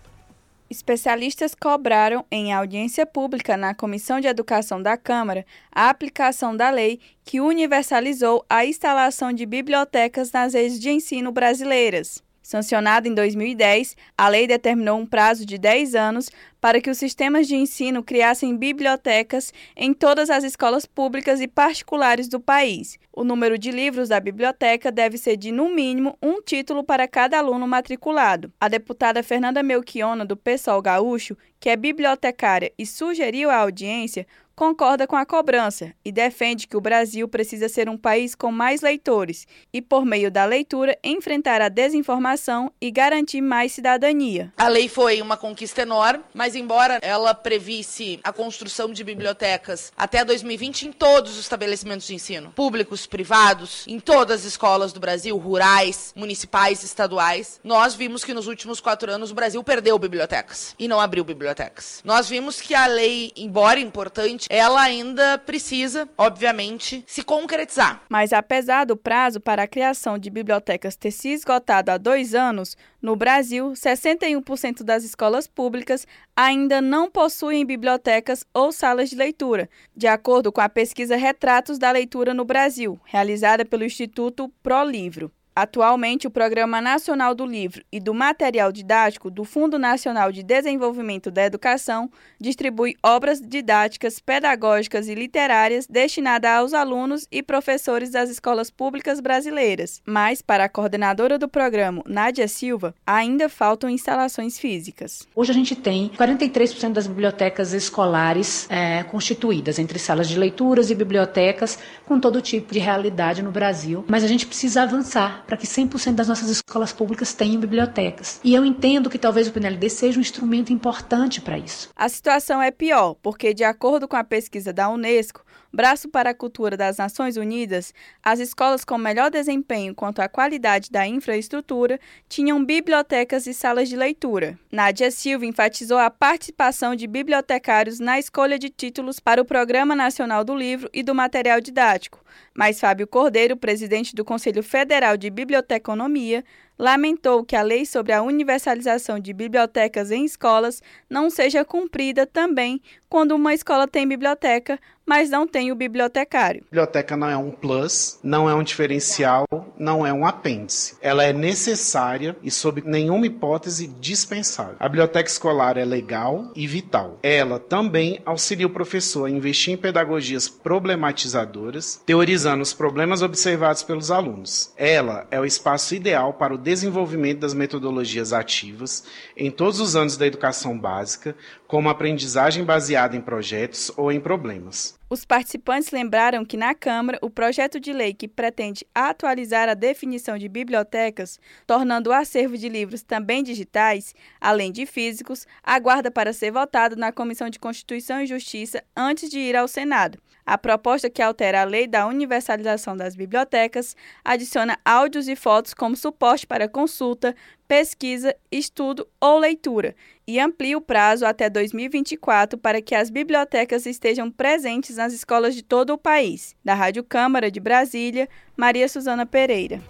Especialistas cobraram, em audiência pública na Comissão de Educação da Câmara, a aplicação da lei que universalizou a instalação de bibliotecas nas redes de ensino brasileiras. Sancionada em 2010, a lei determinou um prazo de 10 anos para que os sistemas de ensino criassem bibliotecas em todas as escolas públicas e particulares do país. O número de livros da biblioteca deve ser de, no mínimo, um título para cada aluno matriculado. A deputada Fernanda Melchiona, do PSOL Gaúcho, que é bibliotecária e sugeriu à audiência, concorda com a cobrança e defende que o Brasil precisa ser um país com mais leitores e, por meio da leitura, enfrentar a desinformação e garantir mais cidadania.
A lei foi uma conquista enorme, mas embora ela previsse a construção de bibliotecas até 2020 em todos os estabelecimentos de ensino, públicos, privados, em todas as escolas do Brasil, rurais, municipais, estaduais, nós vimos que nos últimos quatro anos o Brasil perdeu bibliotecas e não abriu bibliotecas. Nós vimos que a lei, embora importante, ela ainda precisa, obviamente, se concretizar.
Mas apesar do prazo para a criação de bibliotecas ter se esgotado há dois anos, no Brasil, 61% das escolas públicas ainda não possuem bibliotecas ou salas de leitura, de acordo com a pesquisa Retratos da Leitura no Brasil, realizada pelo Instituto ProLivro. Atualmente, o Programa Nacional do Livro e do Material Didático do Fundo Nacional de Desenvolvimento da Educação distribui obras didáticas, pedagógicas e literárias destinadas aos alunos e professores das escolas públicas brasileiras. Mas, para a coordenadora do programa, Nádia Silva, ainda faltam instalações físicas.
Hoje a gente tem 43% das bibliotecas escolares é, constituídas entre salas de leituras e bibliotecas com todo tipo de realidade no Brasil, mas a gente precisa avançar para que 100% das nossas escolas públicas tenham bibliotecas. E eu entendo que talvez o PNLD seja um instrumento importante para isso.
A situação é pior, porque, de acordo com a pesquisa da Unesco, Braço para a Cultura das Nações Unidas, as escolas com melhor desempenho quanto à qualidade da infraestrutura tinham bibliotecas e salas de leitura. Nádia Silva enfatizou a participação de bibliotecários na escolha de títulos para o Programa Nacional do Livro e do Material Didático, mas Fábio Cordeiro, presidente do Conselho Federal de Biblioteconomia, lamentou que a lei sobre a universalização de bibliotecas em escolas não seja cumprida também quando uma escola tem biblioteca, mas não tem o bibliotecário.
Biblioteca não é um plus, não é um diferencial, não é um apêndice. Ela é necessária e, sob nenhuma hipótese, dispensável. A biblioteca escolar é legal e vital. Ela também auxilia o professor a investir em pedagogias problematizadoras, teorizando os problemas observados pelos alunos. Ela é o espaço ideal para o desenvolvimento das metodologias ativas em todos os anos da educação básica, como aprendizagem baseada em projetos ou em problemas.
Os participantes lembraram que na Câmara, o projeto de lei que pretende atualizar a definição de bibliotecas, tornando o acervo de livros também digitais, além de físicos, aguarda para ser votado na Comissão de Constituição e Justiça antes de ir ao Senado. A proposta que altera a lei da universalização das bibliotecas adiciona áudios e fotos como suporte para consulta, pesquisa, estudo ou leitura e amplia o prazo até 2024 para que as bibliotecas estejam presentes nas escolas de todo o país. Da Rádio Câmara de Brasília, Maria Suzana Pereira.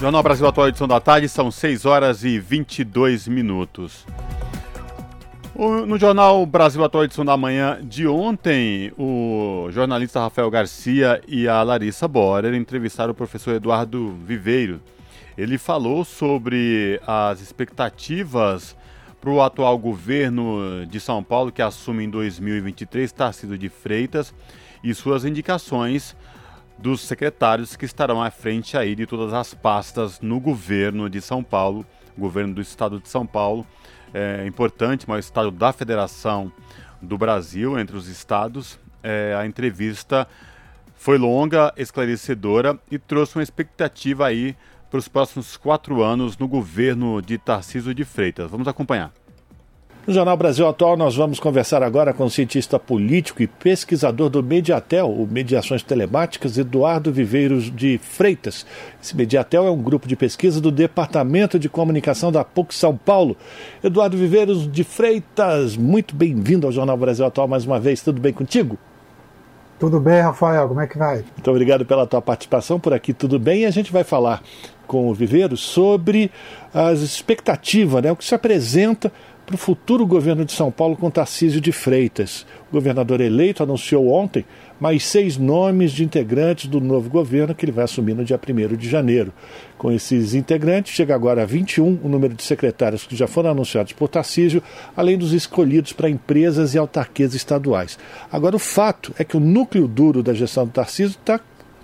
Jornal Brasil Atual, edição da tarde, são 6 horas e 22 minutos. No Jornal Brasil Atual, edição da manhã de ontem, o jornalista Rafael Garcia e a Larissa Borer entrevistaram o professor Eduardo Viveiro. Ele falou sobre as expectativas para o atual governo de São Paulo, que assume em 2023, Tarcísio de Freitas, e suas indicações dos secretários que estarão à frente aí de todas as pastas no governo de São Paulo, governo do estado de São Paulo. É importante, mas o estado da federação do Brasil, entre os estados. É, a entrevista foi longa, esclarecedora e trouxe uma expectativa aí para os próximos quatro anos no governo de Tarcísio de Freitas. Vamos acompanhar.
No Jornal Brasil Atual, nós vamos conversar agora com o cientista político e pesquisador do Mediatel, o Mediações Telemáticas, Eduardo Viveiros de Freitas. Esse Mediatel é um grupo de pesquisa do Departamento de Comunicação da PUC São Paulo. Eduardo Viveiros de Freitas, muito bem-vindo ao Jornal Brasil Atual mais uma vez. Tudo bem contigo?
Tudo bem, Rafael, como é que vai?
Muito obrigado pela tua participação por aqui, tudo bem? E a gente vai falar com o Viveiro sobre as expectativas, né, o que se apresenta para o futuro governo de São Paulo com Tarcísio de Freitas. O governador eleito anunciou ontem mais seis nomes de integrantes do novo governo que ele vai assumir no dia 1 de janeiro. Com esses integrantes, chega agora a 21 o número de secretários que já foram anunciados por Tarcísio, além dos escolhidos para empresas e autarquias estaduais. Agora, o fato é que o núcleo duro da gestão do Tarcísio está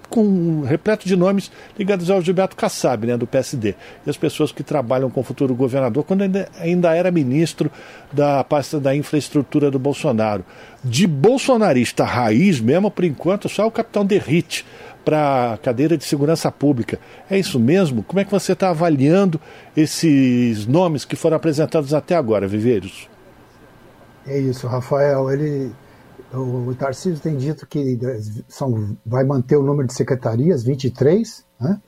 com repleto de nomes ligados ao Gilberto Kassab, né, do PSD. E as pessoas que trabalham com o futuro governador, quando ainda, ainda era ministro da pasta da infraestrutura do Bolsonaro. De bolsonarista raiz mesmo, por enquanto, só o capitão Derrite para a cadeira de segurança pública. É isso mesmo? Como é que você está avaliando esses nomes que foram apresentados até agora, Viveiros?
É isso, Rafael. Ele o Tarcísio tem dito que são, vai manter o número de secretarias, 23, né?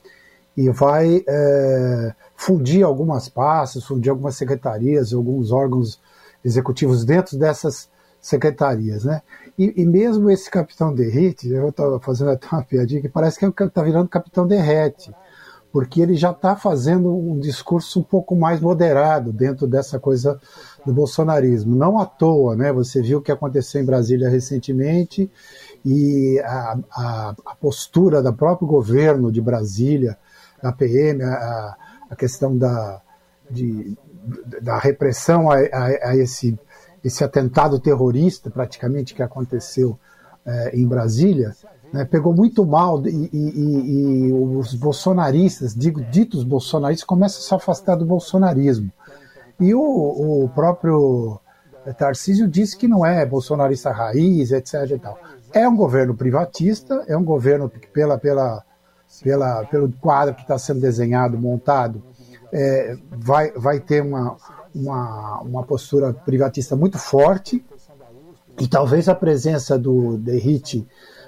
e vai é, fundir algumas pastas, fundir algumas secretarias, alguns órgãos executivos dentro dessas secretarias. Né? E, e mesmo esse capitão Derrite, eu estava fazendo até uma piadinha que parece que está virando capitão Derrete, porque ele já está fazendo um discurso um pouco mais moderado dentro dessa coisa do bolsonarismo. Não à toa, né? Você viu o que aconteceu em Brasília recentemente e a, a, a postura do próprio governo de Brasília, da PM, a, a questão da, de, da repressão a, a, esse, esse atentado terrorista, praticamente, que aconteceu é, em Brasília, né, pegou muito mal e, e, e, os bolsonaristas, digo, ditos bolsonaristas, começam a se afastar do bolsonarismo. E o, o próprio Tarcísio disse que não é bolsonarista raiz, etc. E tal. É um governo privatista, é um governo que, pela, pela, pela, pelo quadro que está sendo desenhado, montado, é, vai, vai ter uma, uma, uma postura privatista muito forte, e talvez a presença do Derrite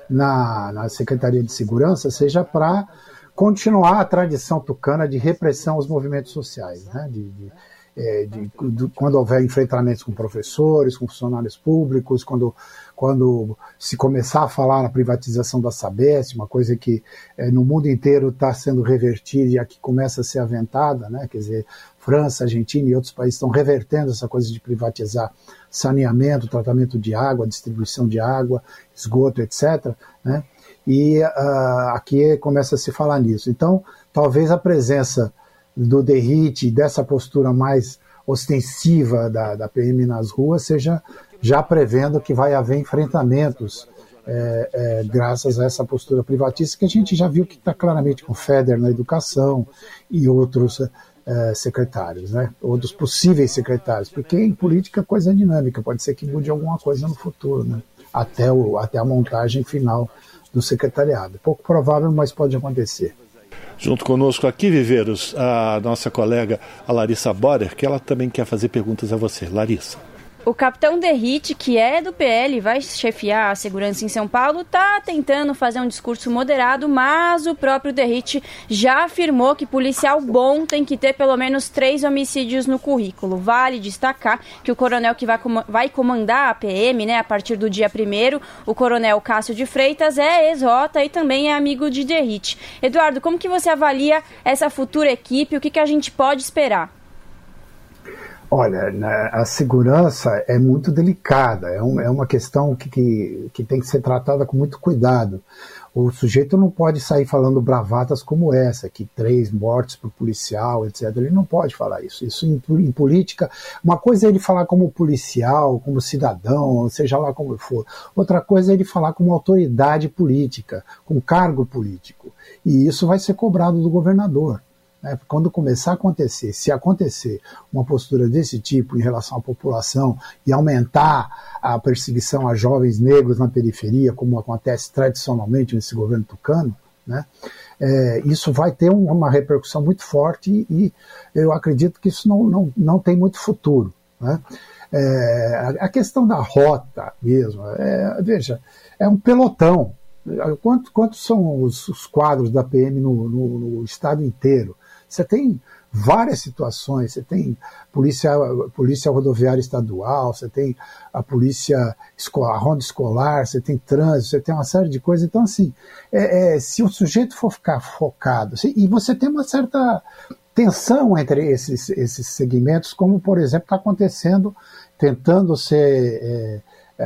na, na Secretaria de Segurança seja para continuar a tradição tucana de repressão aos movimentos sociais, né? de, de é, de, de, quando houver enfrentamentos com professores, com funcionários públicos, quando, quando se começar a falar na privatização da Sabesp, uma coisa que é, no mundo inteiro está sendo revertida e aqui começa a ser aventada, né? quer dizer, França, Argentina e outros países estão revertendo essa coisa de privatizar saneamento, tratamento de água, distribuição de água, esgoto, etc. Né? E uh, aqui começa a se falar nisso. Então, talvez a presença do derrite, dessa postura mais ostensiva da, da PM nas ruas, seja já prevendo que vai haver enfrentamentos é, é, graças a essa postura privatista que a gente já viu que está claramente com o FEDER na educação e outros é, secretários, né? outros possíveis secretários, porque em política coisa é dinâmica, pode ser que mude alguma coisa no futuro, né? até, o, até a montagem final do secretariado. Pouco provável, mas pode acontecer.
Junto conosco aqui, Viveiros, a nossa colega a Larissa Borer, que ela também quer fazer perguntas a você. Larissa.
O capitão Derrite, que é do PL e vai chefiar a segurança em São Paulo, está tentando fazer um discurso moderado, mas o próprio Derrite já afirmou que policial bom tem que ter pelo menos três homicídios no currículo. Vale destacar que o coronel que vai, comandar a PM né, a partir do dia 1 o coronel Cássio de Freitas, é ex-rota e também é amigo de Derrite. Eduardo, como que você avalia essa futura equipe? O que, que a gente pode esperar?
Olha, a segurança é muito delicada, é, um, é uma questão que, que, que, tem que ser tratada com muito cuidado. O sujeito não pode sair falando bravatas como essa, que três mortes por policial, etc. Ele não pode falar isso. Isso em, em, política, uma coisa é ele falar como policial, como cidadão, seja lá como for. Outra coisa é ele falar como autoridade política, com cargo político. E isso vai ser cobrado do governador. Né? Quando começar a acontecer, se acontecer uma postura desse tipo em relação à população e aumentar a perseguição a jovens negros na periferia, como acontece tradicionalmente nesse governo tucano, né? É, isso vai ter uma repercussão muito forte e eu acredito que isso não, não, não tem muito futuro. Né? É, a questão da rota mesmo, é, veja, é um pelotão. Quantos quanto são os, os, quadros da PM no, no, no estado inteiro? Você tem várias situações. Você tem polícia, polícia rodoviária estadual, você tem a polícia a ronda escolar, você tem trânsito, você tem uma série de coisas. Então, assim, é, é, se o sujeito for ficar focado, se, e você tem uma certa tensão entre esses, esses segmentos, como, por exemplo, está acontecendo, tentando ser é, é,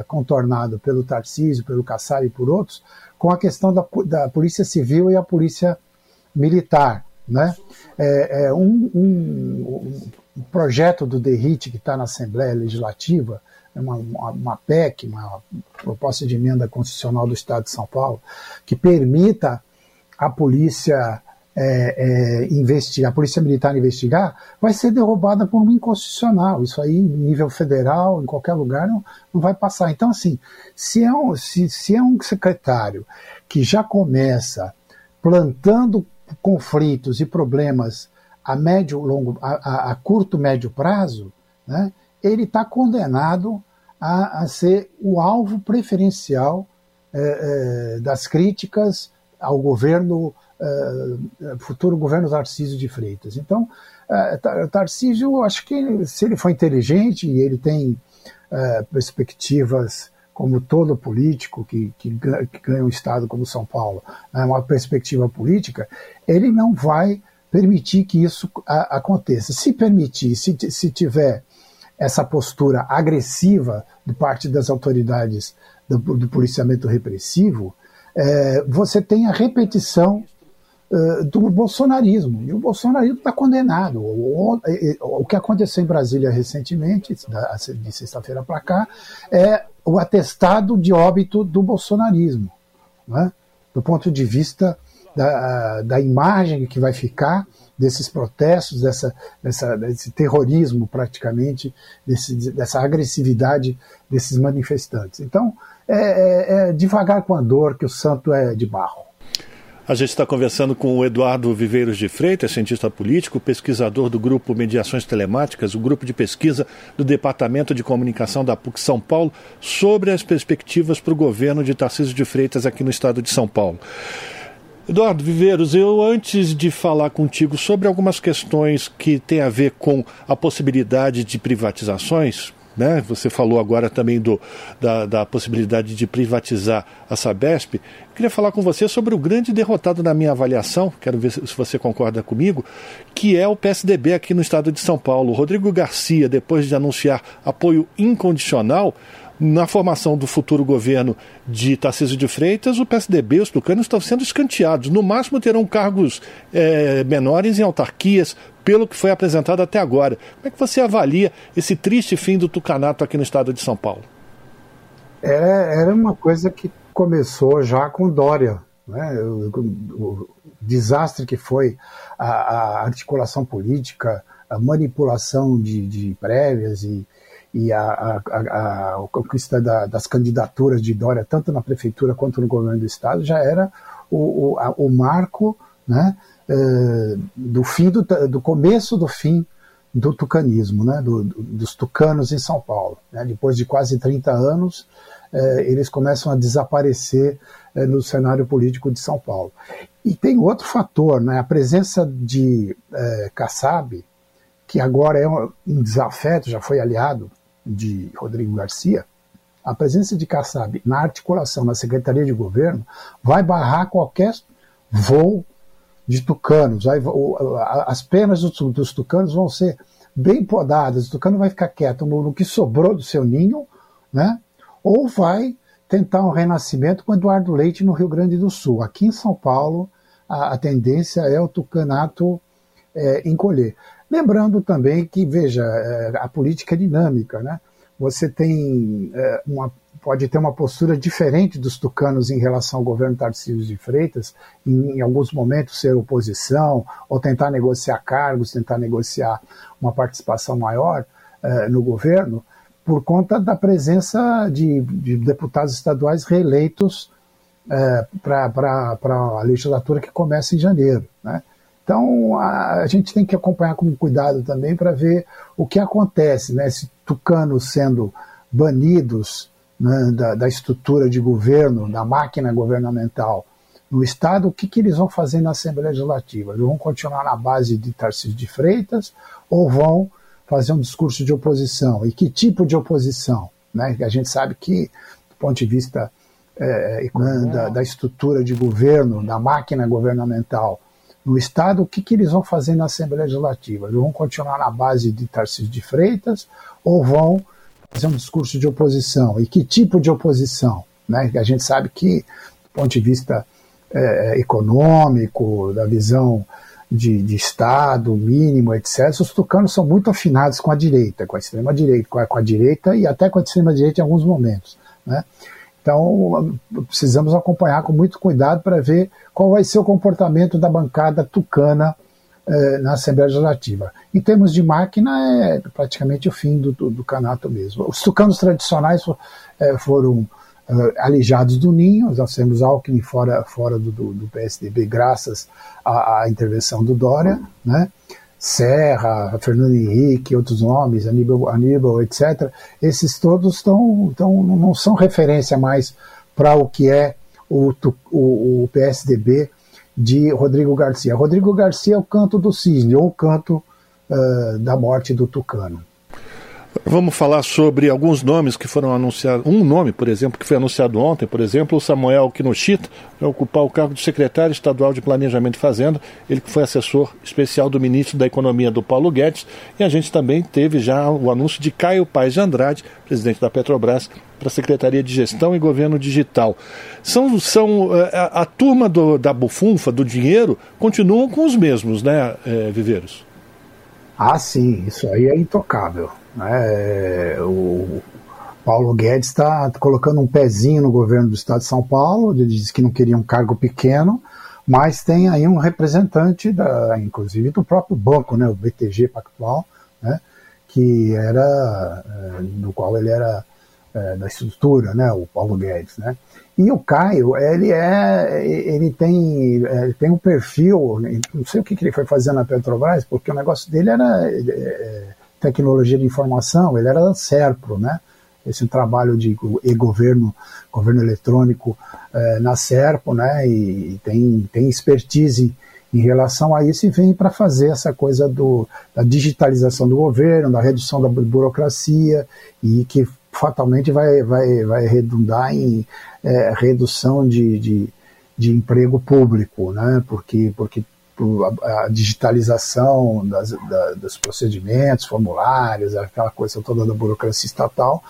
é, contornado pelo Tarcísio, pelo Kassab e por outros, com a questão da, da polícia civil e a polícia militar né? É, é um, um, um, projeto do DERIT que está na Assembleia Legislativa, é uma, uma, uma, PEC, uma proposta de emenda constitucional do Estado de São Paulo, que permita a polícia é, é, investigar, a polícia militar investigar, vai ser derrubada por um inconstitucional. Isso aí, nível federal, em qualquer lugar, não, não vai passar. Então, assim, se é, um, se, se é um secretário que já começa plantando conflitos e problemas a médio longo a, a, a curto médio prazo né, ele está condenado a, a, ser o alvo preferencial é, é, das críticas ao governo é, futuro governo Tarcísio de Freitas. Então Tarcísio acho que se ele for inteligente e ele tem perspectivas como todo político que, que, ganha um Estado como São Paulo, né, uma perspectiva política, ele não vai permitir que isso a, aconteça. Se permitir, se, se tiver essa postura agressiva de parte das autoridades do, do policiamento repressivo, é, você tem a repetição uh, do bolsonarismo. E o bolsonarismo está condenado. O, o, o, que aconteceu em Brasília recentemente, de sexta-feira para cá, é o atestado de óbito do bolsonarismo, né? do ponto de vista da, da imagem que vai ficar desses protestos, dessa, dessa, desse terrorismo praticamente, desse, dessa agressividade desses manifestantes. Então, é, é, é devagar com a dor que o santo é de barro.
A gente está conversando com o Eduardo Viveiros de Freitas, cientista político, pesquisador do grupo Mediações Telemáticas, o grupo de pesquisa do Departamento de Comunicação da PUC São Paulo, sobre as perspectivas para o governo de Tarcísio de Freitas aqui no estado de São Paulo. Eduardo Viveiros, eu antes de falar contigo sobre algumas questões que têm a ver com a possibilidade de privatizações, né? Você falou agora também do, da, da possibilidade de privatizar a Sabesp. Queria falar com você sobre o grande derrotado na minha avaliação, quero ver se você concorda comigo, que é o PSDB aqui no estado de São Paulo. Rodrigo Garcia, depois de anunciar apoio incondicional, na formação do futuro governo de Tarcísio de Freitas, o PSDB, os tucanos estão sendo escanteados. No máximo terão cargos é, menores em autarquias, pelo que foi apresentado até agora. Como é que você avalia esse triste fim do tucanato aqui no estado de São Paulo?
Era, era uma coisa que começou já com Dória. Né? O, o, o desastre que foi a, a, articulação política, a manipulação de, de prévias e, e a, a, a, conquista da, das candidaturas de Dória, tanto na prefeitura quanto no governo do estado, já era o, o, a, o marco né, uh, do fim do, do começo do fim do tucanismo, né, do, dos tucanos em São Paulo. Né, depois de quase 30 anos, uh, eles começam a desaparecer uh, no cenário político de São Paulo. E tem outro fator, né, a presença de Kassab, que agora é um desafeto, já foi aliado de Rodrigo Garcia, a presença de Kassab na articulação na Secretaria de Governo vai barrar qualquer voo de tucanos. As penas dos tucanos vão ser bem podadas, o tucano vai ficar quieto no, no que sobrou do seu ninho, né? ou vai tentar um renascimento com Eduardo Leite no Rio Grande do Sul. Aqui em São Paulo, a, a tendência é o tucanato é, encolher. Lembrando também que, veja, é, a política é dinâmica, né? Você tem é, uma, pode ter uma postura diferente dos tucanos em relação ao governo Tarcísio de Freitas, em, em alguns momentos ser oposição, ou tentar negociar cargos, tentar negociar uma participação maior é, no governo, por conta da presença de, de deputados estaduais reeleitos é, para a legislatura que começa em janeiro. Né? Então, a, a, gente tem que acompanhar com cuidado também para ver o que acontece, né? Se tucanos sendo banidos né, da, da, estrutura de governo, da máquina governamental no Estado, o que, que eles vão fazer na Assembleia Legislativa? Eles vão continuar na base de Tarcísio de Freitas ou vão fazer um discurso de oposição? E que tipo de oposição? Né? A gente sabe que, do ponto de vista é, da, da estrutura de governo, da máquina governamental, no Estado, o que, que eles vão fazer na Assembleia Legislativa? Eles vão continuar na base de Tarcísio de Freitas ou vão fazer um discurso de oposição? E que tipo de oposição? Né? A gente sabe que, do ponto de vista é, econômico, da visão de, de, Estado mínimo, etc., os tucanos são muito afinados com a direita, com a extrema-direita, com, com a, direita e até com a extrema-direita em alguns momentos. Né? Então, precisamos acompanhar com muito cuidado para ver qual vai ser o comportamento da bancada tucana eh, na Assembleia Legislativa. Em termos de máquina, é praticamente o fim do, do, do canato mesmo. Os tucanos tradicionais eh, foram eh, alijados do ninho, nós temos Alckmin fora, fora do, do, do PSDB, graças à, à, intervenção do Dória, né? Serra, Fernando Henrique, outros nomes, Aníbal, Aníbal etc., esses todos tão, tão, não são referência mais para o que é o, o, o, PSDB de Rodrigo Garcia. Rodrigo Garcia é o canto do cisne, ou o canto uh, da morte do Tucano.
Vamos falar sobre alguns nomes que foram anunciados. Um nome, por exemplo, que foi anunciado ontem, por exemplo, o Samuel Kinoshita, vai ocupar o cargo de secretário estadual de Planejamento e Fazenda, ele que foi assessor especial do ministro da Economia do Paulo Guedes. E a gente também teve já o anúncio de Caio Paes de Andrade, presidente da Petrobras, para a Secretaria de Gestão e Governo Digital. São, são a, eh, a turma do, da bufunfa, do dinheiro, continuam com os mesmos, né, é, Viveiros?
Ah, sim, isso aí é intocável. Né? O Paulo Guedes está colocando um pezinho no governo do estado de São Paulo, ele disse que não queria um cargo pequeno, mas tem aí um representante, da, inclusive do próprio banco, né, o BTG Pactual, né, que era, é, do qual ele era é, da estrutura, né, o Paulo Guedes, né. E o Caio, ele é, ele tem, ele tem um perfil, não sei o que, que ele foi fazer na Petrobras, porque o negócio dele era é, tecnologia de informação, ele era da Serpro, né? Esse trabalho de e-governo, governo eletrônico é, na Serpro, né? E tem, tem expertise em relação a isso e vem para fazer essa coisa do, da digitalização do governo, da redução da burocracia e que fatalmente vai, vai, vai redundar em é, redução de, de, de, emprego público, né? porque, porque a, digitalização das, da, dos procedimentos, formulários, aquela coisa toda da burocracia estatal,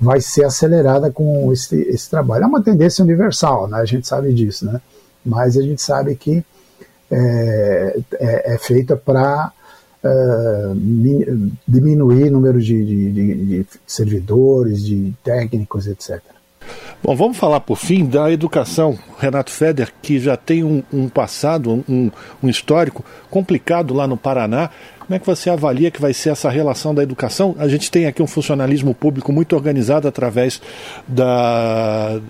vai ser acelerada com esse, esse trabalho. É uma tendência universal, né? a gente sabe disso, né? mas a gente sabe que é, é, é feita para uh, diminuir o número de, de, de, de servidores, de técnicos, etc.
Bom, vamos falar por fim da educação. Renato Feder, que já tem um, um passado, um, um, histórico complicado lá no Paraná. Como é que você avalia que vai ser essa relação da educação? A gente tem aqui um funcionalismo público muito organizado através da,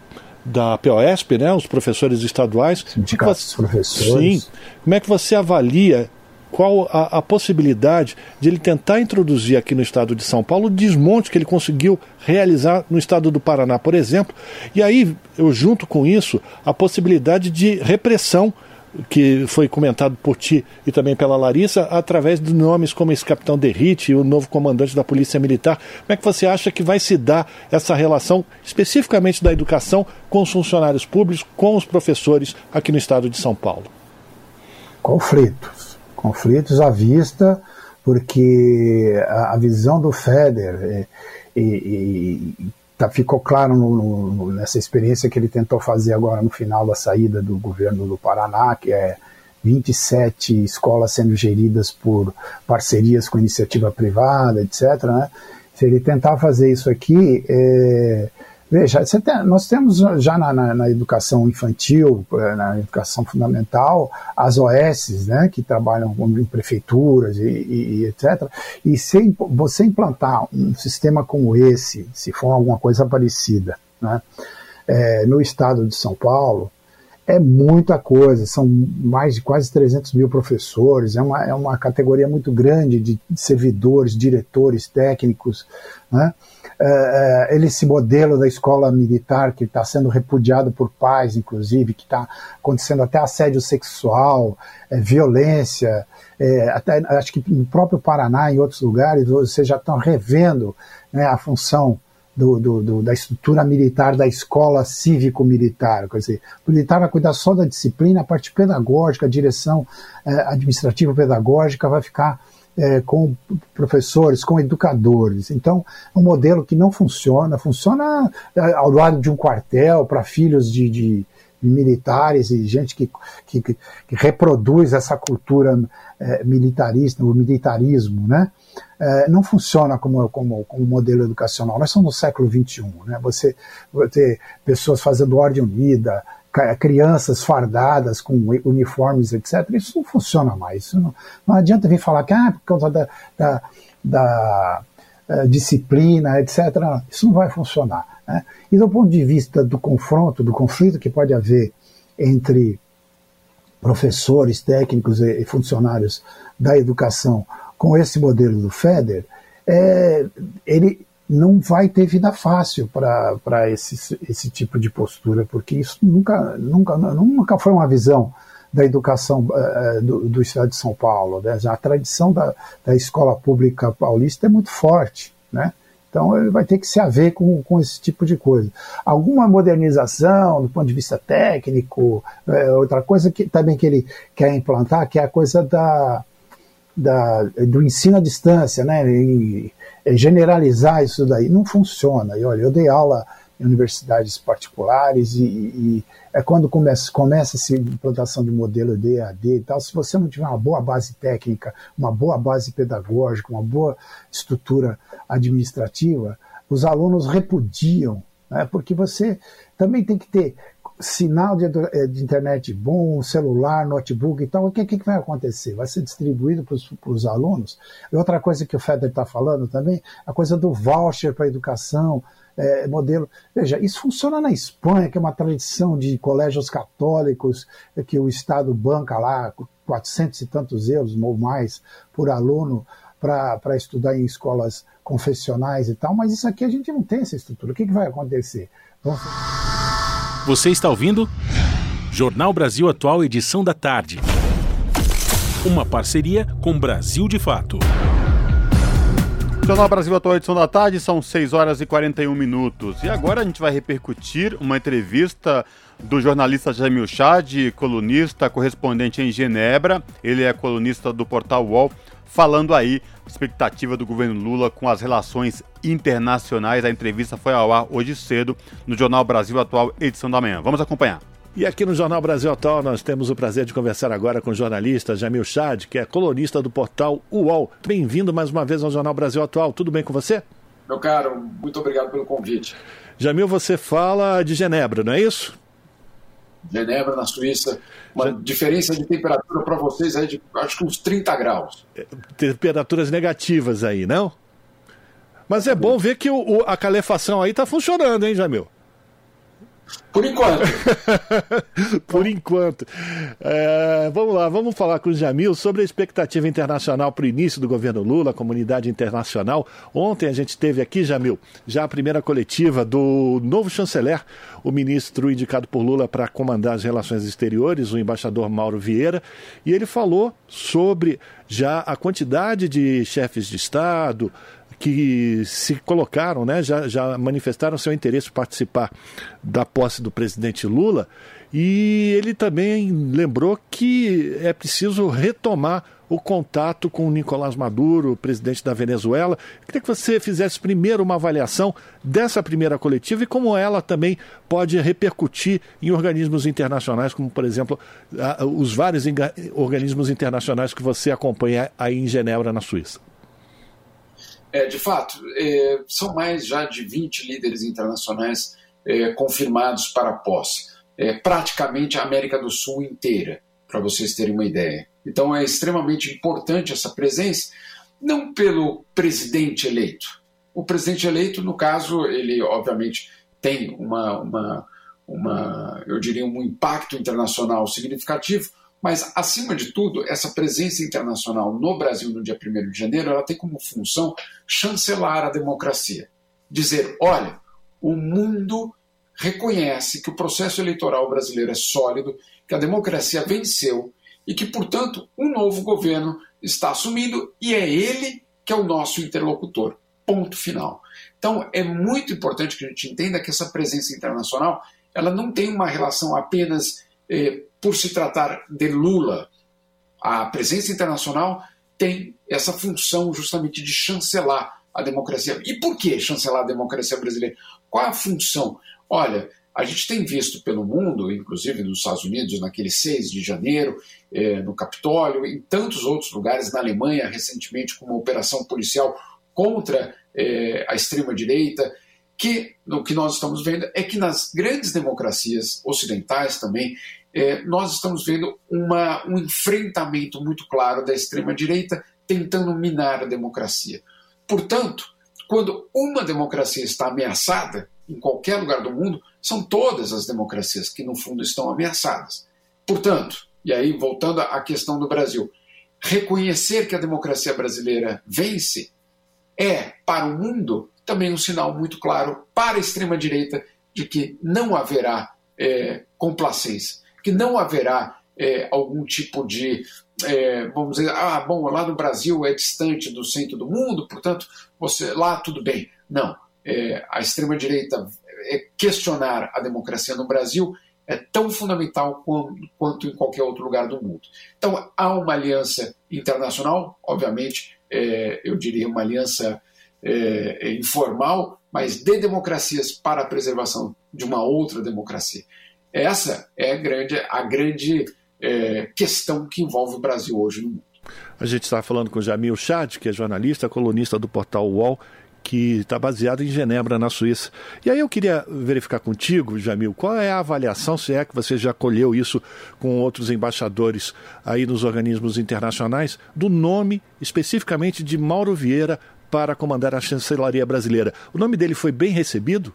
da POSP, né, os professores estaduais.
Sindicatos professores.
Sim. Como é que você avalia qual a, a, possibilidade de ele tentar introduzir aqui no estado de São Paulo o desmonte que ele conseguiu realizar no estado do Paraná, por exemplo. E aí, eu junto com isso, a possibilidade de repressão que foi comentado por ti e também pela Larissa, através de nomes como esse capitão Derrite e o novo comandante da Polícia Militar. Como é que você acha que vai se dar essa relação, especificamente da educação, com os funcionários públicos, com os professores aqui no estado de São Paulo?
Conflitos conflitos à vista, porque a, a visão do FEDER é, e, e, tá, ficou claro no, no, nessa experiência que ele tentou fazer agora no final da saída do governo do Paraná, que é 27 escolas sendo geridas por parcerias com iniciativa privada, etc. Né? Se ele tentar fazer isso aqui, é, Veja, tem, nós temos já na, na, na, educação infantil, eh, na educação fundamental, as OS, né, que trabalham em prefeituras e, e, e etc. E se você implantar um sistema como esse, se for alguma coisa parecida, né, é, no estado de São Paulo, é muita coisa, são mais de quase 300 mil professores, é uma, é uma categoria muito grande de servidores, diretores, técnicos, né? Uh, esse modelo da escola militar que está sendo repudiado por pais, inclusive, que está acontecendo até assédio sexual, é, violência, é, até acho que no próprio Paraná e em outros lugares vocês já estão revendo né, a função do, do, do, da estrutura militar da escola cívico-militar. Quer dizer, o militar vai cuidar só da disciplina, a parte pedagógica, a direção administrativa-pedagógica vai ficar é, com professores, com educadores. Então, é um modelo que não funciona, funciona é, ao lado de um quartel para filhos de, de, militares e gente que, que, que reproduz essa cultura é, militarista, o militarismo, né? É, não funciona como, como, como modelo educacional. Nós somos no século XXI, né? Você ter pessoas fazendo ordem unida, crianças fardadas com uniformes, etc. Isso não funciona mais. Isso não, não adianta vir falar que ah, por causa da, da, da uh, disciplina, etc. Isso não vai funcionar. Né? E do ponto de vista do confronto, do conflito que pode haver entre professores, técnicos e, e funcionários da educação com esse modelo do FEDER, é, ele não vai ter vida fácil para esse, esse tipo de postura, porque isso nunca, nunca, nunca foi uma visão da educação uh, do, do, Estado de São Paulo. Né? A tradição da, da escola pública paulista é muito forte, né? Então ele vai ter que se haver com, com esse tipo de coisa. Alguma modernização do ponto de vista técnico, é, outra coisa que também que ele quer implantar, que é a coisa da, da, do ensino à distância, né? Generalizar isso daí. Não funciona. E olha, eu dei aula em universidades particulares e, e é quando começa, começa essa implantação de modelo de EAD e tal, se você não tiver uma boa base técnica, uma boa base pedagógica, uma boa estrutura administrativa, os alunos repudiam, né, porque você também tem que ter sinal de, eh, de, internet bom, celular, notebook e tal, o que, que vai acontecer? Vai ser distribuído para os alunos? E outra coisa que o Feder está falando também, a coisa do voucher para educação, é, modelo. Veja, isso funciona na Espanha, que é uma tradição de colégios católicos, que o Estado banca lá 400 e tantos euros ou mais por aluno para estudar em escolas confessionais e tal, mas isso aqui a gente não tem essa estrutura. O que, que vai acontecer? Vamos...
Você está ouvindo? Jornal Brasil Atual, edição da tarde. Uma parceria com Brasil de Fato.
Jornal Brasil Atual, edição da tarde, são 6 horas e 41 minutos. E agora a gente vai repercutir uma entrevista do jornalista Jamil Chad, colunista, correspondente em Genebra. Ele é colunista do portal UOL falando aí expectativa do governo Lula com as relações internacionais. A entrevista foi ao ar hoje cedo no Jornal Brasil Atual, edição da manhã. Vamos acompanhar.
E aqui no Jornal Brasil Atual nós temos o prazer de conversar agora com o jornalista Jamil Chad, que é colunista do portal UOL. Bem-vindo mais uma vez ao Jornal Brasil Atual. Tudo bem com você?
Meu caro, muito obrigado pelo convite.
Jamil, você fala de Genebra, não é isso?
Genebra, na Suíça. Uma Já... diferença de temperatura para vocês aí de acho que uns 30 graus.
É, temperaturas negativas aí, não? Mas é bom ver que o, o, a calefação aí está funcionando, hein, Jamil?
Por enquanto.
Por enquanto. É, vamos lá, vamos falar com o Jamil sobre a expectativa internacional para o início do governo Lula, a comunidade internacional. Ontem a gente teve aqui, Jamil, já a primeira coletiva do novo chanceler, o ministro indicado por Lula para comandar as relações exteriores, o embaixador Mauro Vieira, e ele falou sobre já a quantidade de chefes de Estado, que se colocaram, né, já, já manifestaram seu interesse em participar da posse do presidente Lula. E ele também lembrou que é preciso retomar o contato com o Nicolás Maduro, presidente da Venezuela. Queria que você fizesse primeiro uma avaliação dessa primeira coletiva e como ela também pode repercutir em organismos internacionais, como, por exemplo, os vários organismos internacionais que você acompanha aí em Genebra, na Suíça.
É, de fato, é, são mais já de 20 líderes internacionais é, confirmados para a posse. É, praticamente a América do Sul inteira, para vocês terem uma ideia. Então é extremamente importante essa presença, não pelo presidente eleito. O presidente eleito, no caso, ele obviamente tem uma, uma, uma eu diria, um impacto internacional significativo, mas, acima de tudo, essa presença internacional no Brasil no dia 1 de janeiro, ela tem como função chancelar a democracia. Dizer, olha, o mundo reconhece que o processo eleitoral brasileiro é sólido, que a democracia venceu e que, portanto, um novo governo está assumindo e é ele que é o nosso interlocutor. Ponto final. Então, é muito importante que a gente entenda que essa presença internacional ela não tem uma relação apenas eh, por se tratar de Lula. A presença internacional tem essa função justamente de chancelar a democracia. E por que chancelar a democracia brasileira? Qual a função? Olha, a gente tem visto pelo mundo, inclusive nos Estados Unidos, naquele 6 de janeiro, eh, no Capitólio, em tantos outros lugares, na Alemanha, recentemente, com uma operação policial contra eh, a extrema-direita, que o que nós estamos vendo é que nas grandes democracias ocidentais também, é, nós estamos vendo uma, um enfrentamento muito claro da extrema-direita tentando minar a democracia. Portanto, quando uma democracia está ameaçada, em qualquer lugar do mundo, são todas as democracias que, no fundo, estão ameaçadas. Portanto, e aí voltando à questão do Brasil, reconhecer que a democracia brasileira vence é, para o mundo, também um sinal muito claro para a extrema-direita de que não haverá é, complacência que não haverá é, algum tipo de, é, vamos dizer, ah, bom, lá no Brasil é distante do centro do mundo, portanto, você lá tudo bem. Não, é, a extrema-direita é, questionar a democracia no Brasil é tão fundamental quanto, em qualquer outro lugar do mundo. Então, há uma aliança internacional, obviamente, é, eu diria uma aliança é, informal, mas de democracias para a preservação de uma outra democracia. Essa é a grande, a grande é, questão que envolve o Brasil hoje no mundo.
A gente está falando com Jamil Chad, que é jornalista, colunista do portal UOL, que está baseado em Genebra, na Suíça. E aí eu queria verificar contigo, Jamil, qual é a avaliação, se é que você já colheu isso com outros embaixadores aí nos organismos internacionais, do nome especificamente de Mauro Vieira para comandar a chancelaria brasileira. O nome dele foi bem recebido?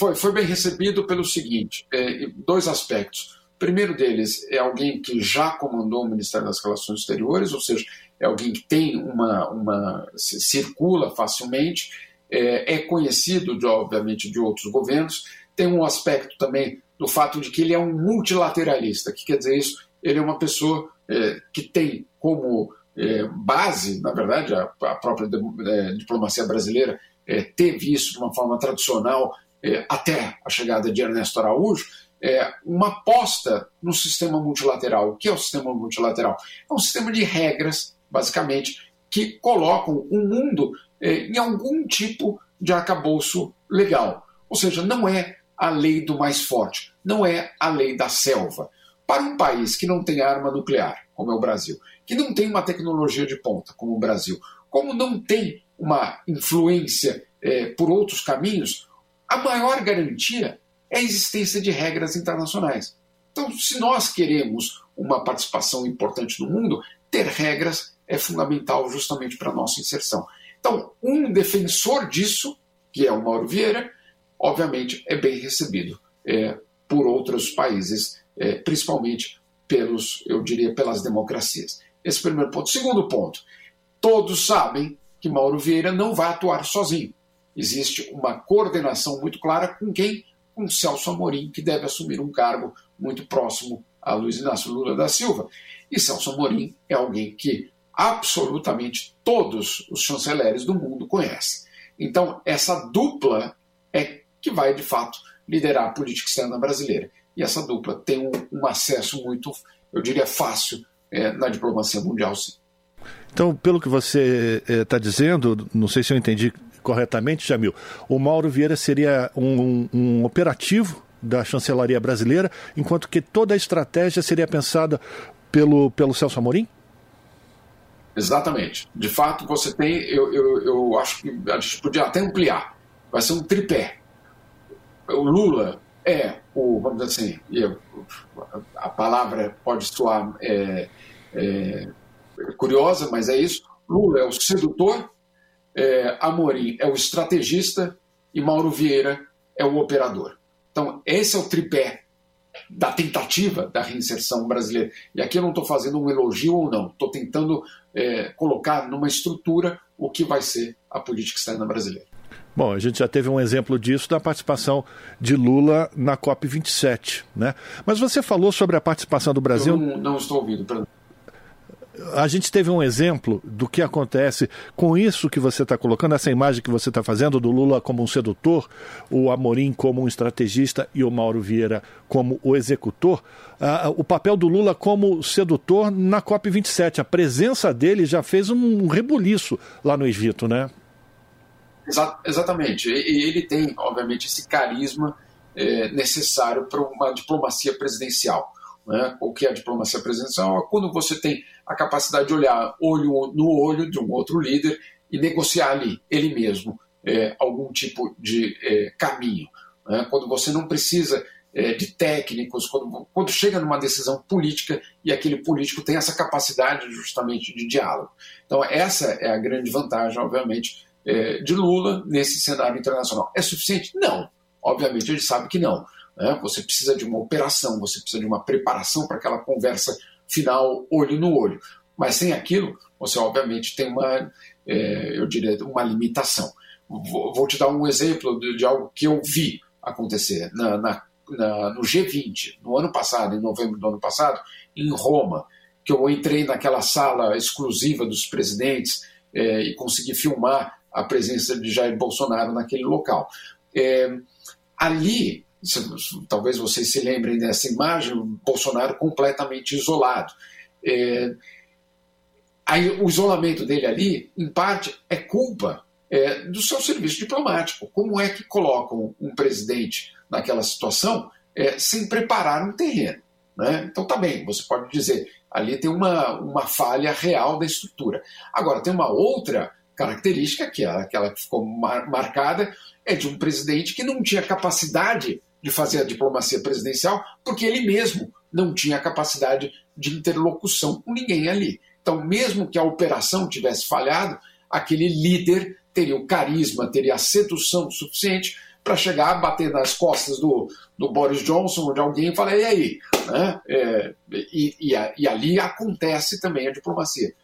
Foi, foi bem recebido pelo seguinte: é, dois aspectos. O primeiro deles é alguém que já comandou o Ministério das Relações Exteriores, ou seja, é alguém que tem uma. uma circula facilmente, é, é conhecido, de, obviamente, de outros governos. Tem um aspecto também do fato de que ele é um multilateralista. O que quer dizer isso? Ele é uma pessoa é, que tem como é, base, na verdade, a, a própria de, é, diplomacia brasileira é, teve isso de uma forma tradicional é, até a chegada de Ernesto Araújo, é, uma aposta no sistema multilateral. O que é o sistema multilateral? É um sistema de regras, basicamente, que colocam o mundo é, em algum tipo de arcabouço legal. Ou seja, não é a lei do mais forte, não é a lei da selva. Para um país que não tem arma nuclear, como é o Brasil, que não tem uma tecnologia de ponta, como o Brasil, como não tem uma influência é, por outros caminhos, a maior garantia é a existência de regras internacionais. Então, se nós queremos uma participação importante no mundo, ter regras é fundamental justamente para a nossa inserção. Então, um defensor disso, que é o Mauro Vieira, obviamente é bem recebido é, por outros países, é, principalmente pelos, eu diria, pelas democracias. Esse primeiro ponto. Segundo ponto, todos sabem que Mauro Vieira não vai atuar sozinho existe uma coordenação muito clara com quem? Com Celso Amorim, que deve assumir um cargo muito próximo a Luiz Inácio Lula da Silva. E Celso Amorim é alguém que absolutamente todos os chanceleres do mundo conhecem. Então, essa dupla é que vai, de fato, liderar a política externa brasileira. E essa dupla tem um, um acesso muito, eu diria, fácil é, na diplomacia mundial, sim.
Então, pelo que você está eh, dizendo, não sei se eu entendi corretamente, Jamil, o Mauro Vieira seria um, um, operativo da chancelaria brasileira, enquanto que toda a estratégia seria pensada pelo, pelo Celso Amorim?
Exatamente. De fato, você tem, eu, eu, eu acho que a gente podia até ampliar. Vai ser um tripé. O Lula é o, vamos dizer assim, a palavra pode soar é, é, curiosa, mas é isso. Lula é o sedutor, é, Amorim é o estrategista e Mauro Vieira é o operador. Então, esse é o tripé da tentativa da reinserção brasileira. E aqui eu não estou fazendo um elogio ou não, estou tentando é, colocar numa estrutura o que vai ser a política externa brasileira.
Bom, a gente já teve um exemplo disso da participação de Lula na COP27, né? Mas você falou sobre a participação do Brasil.
Eu não, não estou ouvindo. Perdão
a gente teve um exemplo do que acontece com isso que você está colocando, essa imagem que você está fazendo do Lula como um sedutor, o Amorim como um estrategista e o Mauro Vieira como o executor. Uh, o papel do Lula como sedutor na COP27. A presença dele já fez um rebuliço lá no Egito, né?
Exa exatamente. E ele tem, obviamente, esse carisma é, necessário para uma diplomacia presidencial. Né? O que é a diplomacia presidencial? Quando você tem a capacidade de olhar olho no olho de um outro líder e negociar ali, ele mesmo, é, algum tipo de é, caminho. Né? Quando você não precisa é, de técnicos, quando, quando chega numa decisão política e aquele político tem essa capacidade justamente de diálogo. Então, essa é a grande vantagem, obviamente, é, de Lula nesse cenário internacional. É suficiente? Não. Obviamente, ele sabe que não. Né? Você precisa de uma operação, você precisa de uma preparação para aquela conversa final olho no olho. Mas sem aquilo, você obviamente tem uma, é, eu diria, uma limitação. Vou, vou, te dar um exemplo de, de algo que eu vi acontecer na, na, na, no G20, no ano passado, em novembro do ano passado, em Roma, que eu entrei naquela sala exclusiva dos presidentes é, e consegui filmar a presença de Jair Bolsonaro naquele local. É, ali talvez vocês se lembrem dessa imagem, Bolsonaro completamente isolado. É, aí, o isolamento dele ali, em parte, é culpa é, do seu serviço diplomático. Como é que colocam um presidente naquela situação é, sem preparar um terreno? Né? Então tá bem, você pode dizer, ali tem uma, uma falha real da estrutura. Agora, tem uma outra característica, que é aquela que ficou mar marcada, é de um presidente que não tinha capacidade de fazer a diplomacia presidencial, porque ele mesmo não tinha capacidade de interlocução com ninguém ali. Então, mesmo que a operação tivesse falhado, aquele líder teria o carisma, teria a sedução suficiente para chegar a bater nas costas do, do Boris Johnson ou de alguém e falar, e aí? Né? É, e, e, e, ali acontece também a diplomacia.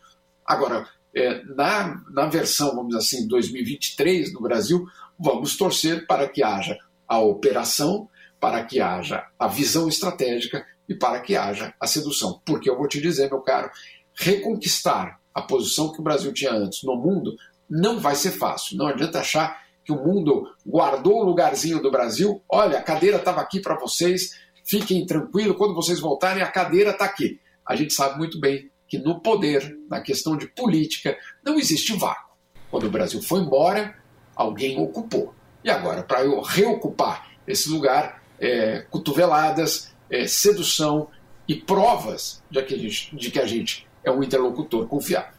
Agora, é, na, na versão, vamos dizer assim, 2023 no Brasil, vamos torcer para que haja a operação, para que haja a visão estratégica e para que haja a sedução. Porque eu vou te dizer, meu caro, reconquistar a posição que o Brasil tinha antes no mundo não vai ser fácil. Não adianta achar que o mundo guardou o lugarzinho do Brasil. Olha, a cadeira estava aqui para vocês, fiquem tranquilos, quando vocês voltarem, a cadeira está aqui. A gente sabe muito bem que no poder, na questão de política, não existe vácuo. Quando o Brasil foi embora, alguém ocupou. E agora, para eu reocupar esse lugar, é, cotoveladas, é, sedução e provas de que, gente, de que a gente é um interlocutor confiável.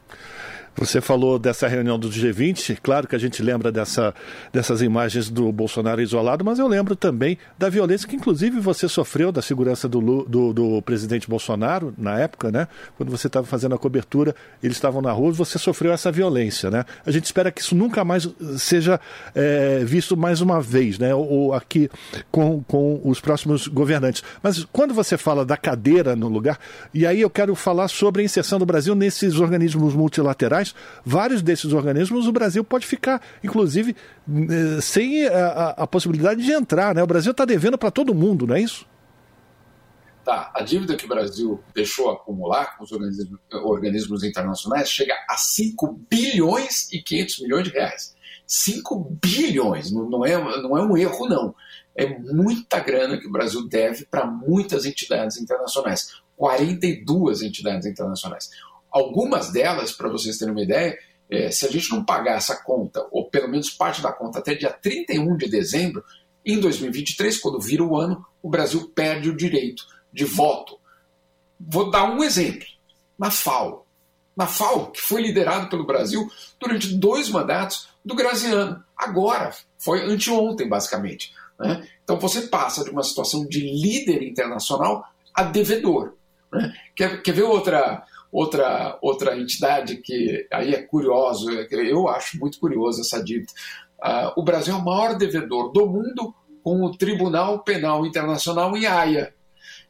Você falou dessa reunião do G20, claro que a gente lembra dessa, dessas imagens do Bolsonaro isolado, mas eu lembro também da violência que, inclusive, você sofreu da segurança do, do, do presidente Bolsonaro, na época, né? Quando você estava fazendo a cobertura, eles estavam na rua, você sofreu essa violência, né? A gente espera que isso nunca mais seja é, visto mais uma vez, né? Ou aqui com, com os próximos governantes. Mas quando você fala da cadeira no lugar, e aí eu quero falar sobre a inserção do Brasil nesses organismos multilaterais vários desses organismos o Brasil pode ficar, inclusive, eh, sem a, a possibilidade de entrar. Né? O Brasil está devendo para todo mundo, não é isso?
Tá, a dívida que o Brasil deixou acumular com os organismos, organismos internacionais chega a 5 bilhões e 500 milhões de reais. 5 bilhões, não é, não é um erro, não. É muita grana que o Brasil deve para muitas entidades internacionais. 42 entidades internacionais. Algumas delas, para vocês terem uma ideia, é, se a gente não pagar essa conta, ou pelo menos parte da conta, até dia 31 de dezembro, em 2023, quando vira o ano, o Brasil perde o direito de voto. Vou dar um exemplo. Na FAO. Na FAO, que foi liderado pelo Brasil durante dois mandatos do Graziano. Agora, foi anteontem, basicamente. Né? Então você passa de uma situação de líder internacional a devedor. Né? Quer, quer ver outra, outra, outra entidade que aí é curioso, eu acho muito curioso essa dívida. Uh, o Brasil é o maior devedor do mundo com o Tribunal Penal Internacional em Haia.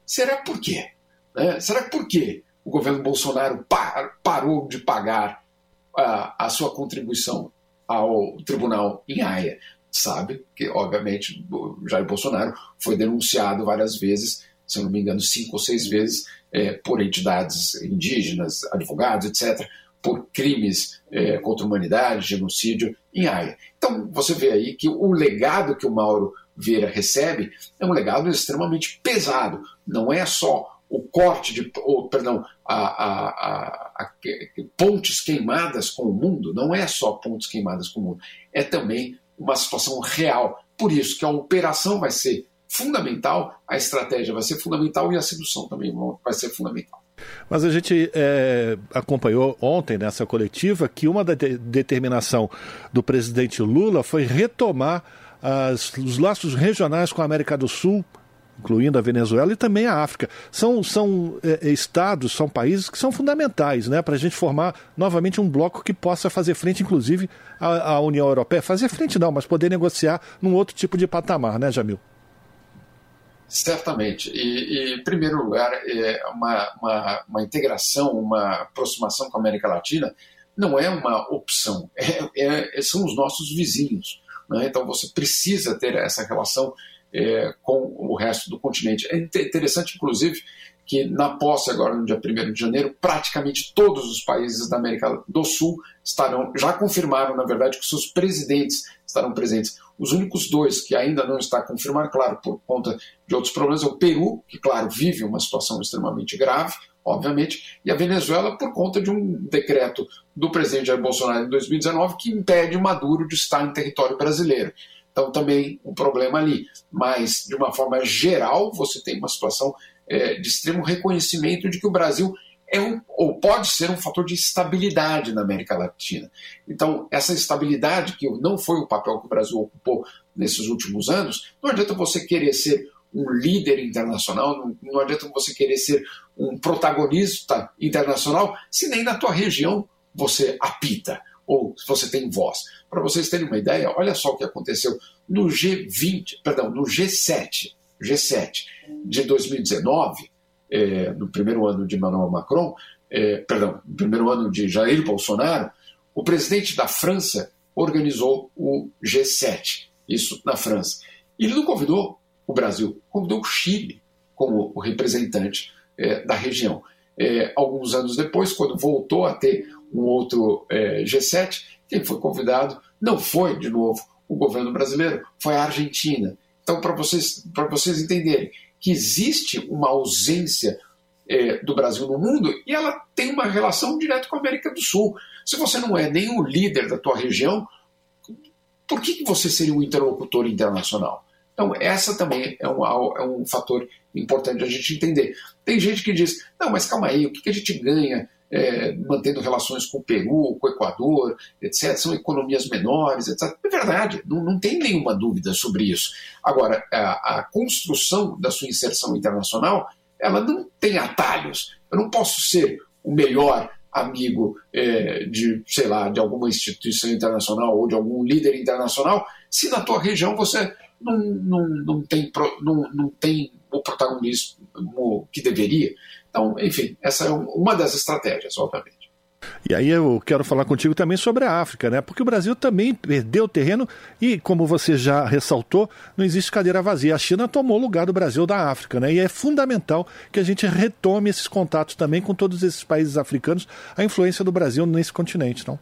Será por quê? Né? Será por quê o governo Bolsonaro par, parou de pagar uh, a sua contribuição ao Tribunal em Haia? Sabe que, obviamente, Jair Bolsonaro foi denunciado várias vezes, se eu não me engano, cinco ou seis vezes, é, por entidades indígenas, advogados, etc., por crimes é, contra a humanidade, genocídio em Haia. Então, você vê aí que o legado que o Mauro Vieira recebe é um legado extremamente pesado. Não é só o corte de, ou, perdão, a, a, a, a, pontes queimadas com o mundo, não é só pontes queimadas com o mundo, é também uma situação real. Por isso que a operação vai ser fundamental, a estratégia vai ser fundamental e a sedução também vai ser fundamental.
Mas a gente é, acompanhou ontem nessa coletiva que uma da de determinação do presidente Lula foi retomar as, os laços regionais com a América do Sul, incluindo a Venezuela e também a África. São, são é, estados, são países que são fundamentais né, para a gente formar novamente um bloco que possa fazer frente, inclusive, à, à União Europeia. Fazer frente não, mas poder negociar num outro tipo de patamar, né, Jamil?
Certamente. E, e, em primeiro lugar, é uma, uma, uma, integração, uma aproximação com a América Latina não é uma opção, é, é, são os nossos vizinhos. Né? Então você precisa ter essa relação é, com o resto do continente. É interessante, inclusive, que na posse agora no dia 1 de janeiro, praticamente todos os países da América do Sul estarão, já confirmaram, na verdade, que seus presidentes estarão presentes. Os únicos dois que ainda não está confirmado, claro, por conta de outros problemas, é o Peru, que, claro, vive uma situação extremamente grave, obviamente, e a Venezuela por conta de um decreto do presidente Jair Bolsonaro em 2019 que impede Maduro de estar em território brasileiro. Então, também um problema ali. Mas, de uma forma geral, você tem uma situação é, de extremo reconhecimento de que o Brasil é um, ou pode ser um fator de estabilidade na América Latina. Então, essa estabilidade, que não foi o papel que o Brasil ocupou nesses últimos anos, não adianta você querer ser um líder internacional, não, não adianta você querer ser um protagonista internacional, se nem na tua região você apita ou você tem voz. Para vocês terem uma ideia, olha só o que aconteceu no G20, perdão, no G7, G7 de 2019, é, no primeiro ano de Emmanuel Macron, é, perdão, primeiro ano de Jair Bolsonaro, o presidente da França organizou o G7, isso na França. Ele não convidou o Brasil, convidou o Chile como o representante é, da região. É, alguns anos depois, quando voltou a ter um outro é, G7, quem foi convidado não foi, de novo, o governo brasileiro, foi a Argentina. Então, para vocês, vocês entenderem, que existe uma ausência é, do Brasil no mundo e ela tem uma relação direta com a América do Sul. Se você não é nem o líder da tua região, por que, que você seria um interlocutor internacional? Então, essa também é um, é um fator importante a gente entender. Tem gente que diz, não, mas calma aí, o que, que a gente ganha é, mantendo relações com o Peru, com o Equador, etc. São economias menores, etc. É verdade, não, não tem nenhuma dúvida sobre isso. Agora, a, a, construção da sua inserção internacional, ela não tem atalhos. Eu não posso ser o melhor amigo é, de, sei lá, de alguma instituição internacional ou de algum líder internacional, se na tua região você não, não, não, tem, não, não tem o protagonismo que deveria. Então, enfim, essa é uma das estratégias, obviamente.
E aí eu quero falar contigo também sobre a África, né? Porque o Brasil também perdeu terreno e, como você já ressaltou, não existe cadeira vazia. A China tomou o lugar do Brasil da África, né? E é fundamental que a gente retome esses contatos também com todos esses países africanos, a influência do Brasil nesse continente, não?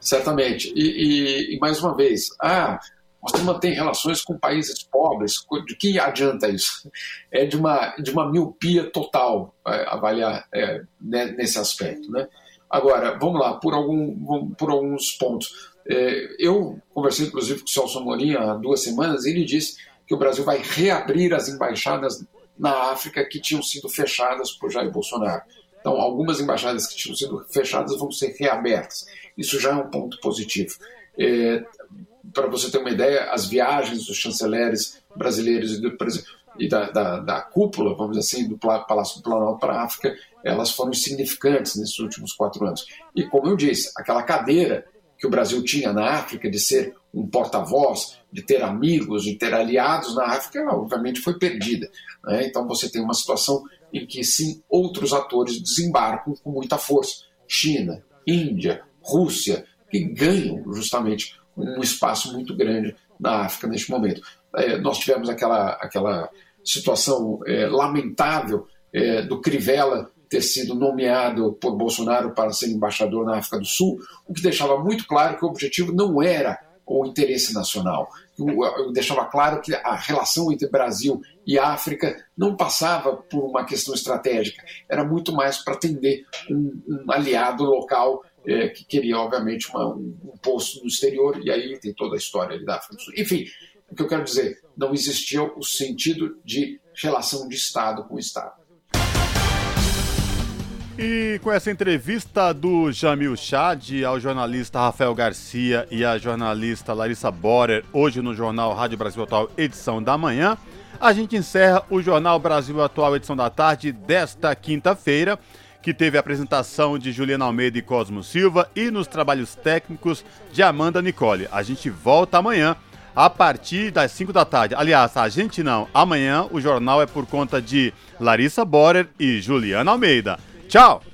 Certamente. E, e, e mais uma vez, ah, você mantém relações com países pobres. De que adianta isso? É de uma, de uma miopia total é, avaliar é, nesse aspecto. Né? Agora, vamos lá, por, algum, por alguns pontos. É, eu conversei, inclusive, com o Celso Amorim há duas semanas e ele disse que o Brasil vai reabrir as embaixadas na África que tinham sido fechadas por Jair Bolsonaro. Então, algumas embaixadas que tinham sido fechadas vão ser reabertas. Isso já é um ponto positivo. É, Para você ter uma ideia, as viagens dos chanceleres brasileiros e, do, e da, da, da, cúpula, vamos dizer assim, do Palácio do Planalto para a África, elas foram significantes nesses últimos quatro anos. E, como eu disse, aquela cadeira que o Brasil tinha na África de ser um porta-voz, de ter amigos, de ter aliados na África, obviamente foi perdida. Né? Então você tem uma situação em que sim outros atores desembarcam com muita força. China, Índia, Rússia, que ganham justamente um espaço muito grande na África neste momento. É, nós tivemos aquela, aquela situação é, lamentável é, do Crivella ter sido nomeado por Bolsonaro para ser embaixador na África do Sul, o que deixava muito claro que o objetivo não era o interesse nacional. Eu deixava claro que a relação entre Brasil e África não passava por uma questão estratégica, era muito mais para atender um, um aliado local é, que queria, obviamente, uma, um, um, posto no exterior, e aí tem toda a história da África do Sul. Enfim, o que eu quero dizer, não existia o sentido de relação de Estado com Estado.
E com essa entrevista do Jamil Chad ao jornalista Rafael Garcia e à jornalista Larissa Borer, hoje no Jornal Rádio Brasil Atual, edição da manhã, a gente encerra o Jornal Brasil Atual, edição da tarde desta quinta-feira, que teve a apresentação de Juliana Almeida e Cosmo Silva e nos trabalhos técnicos de Amanda Nicole. A gente volta amanhã a partir das 5 da tarde. Aliás, a gente não. Amanhã o jornal é por conta de Larissa Borer e Juliana Almeida. Tchau!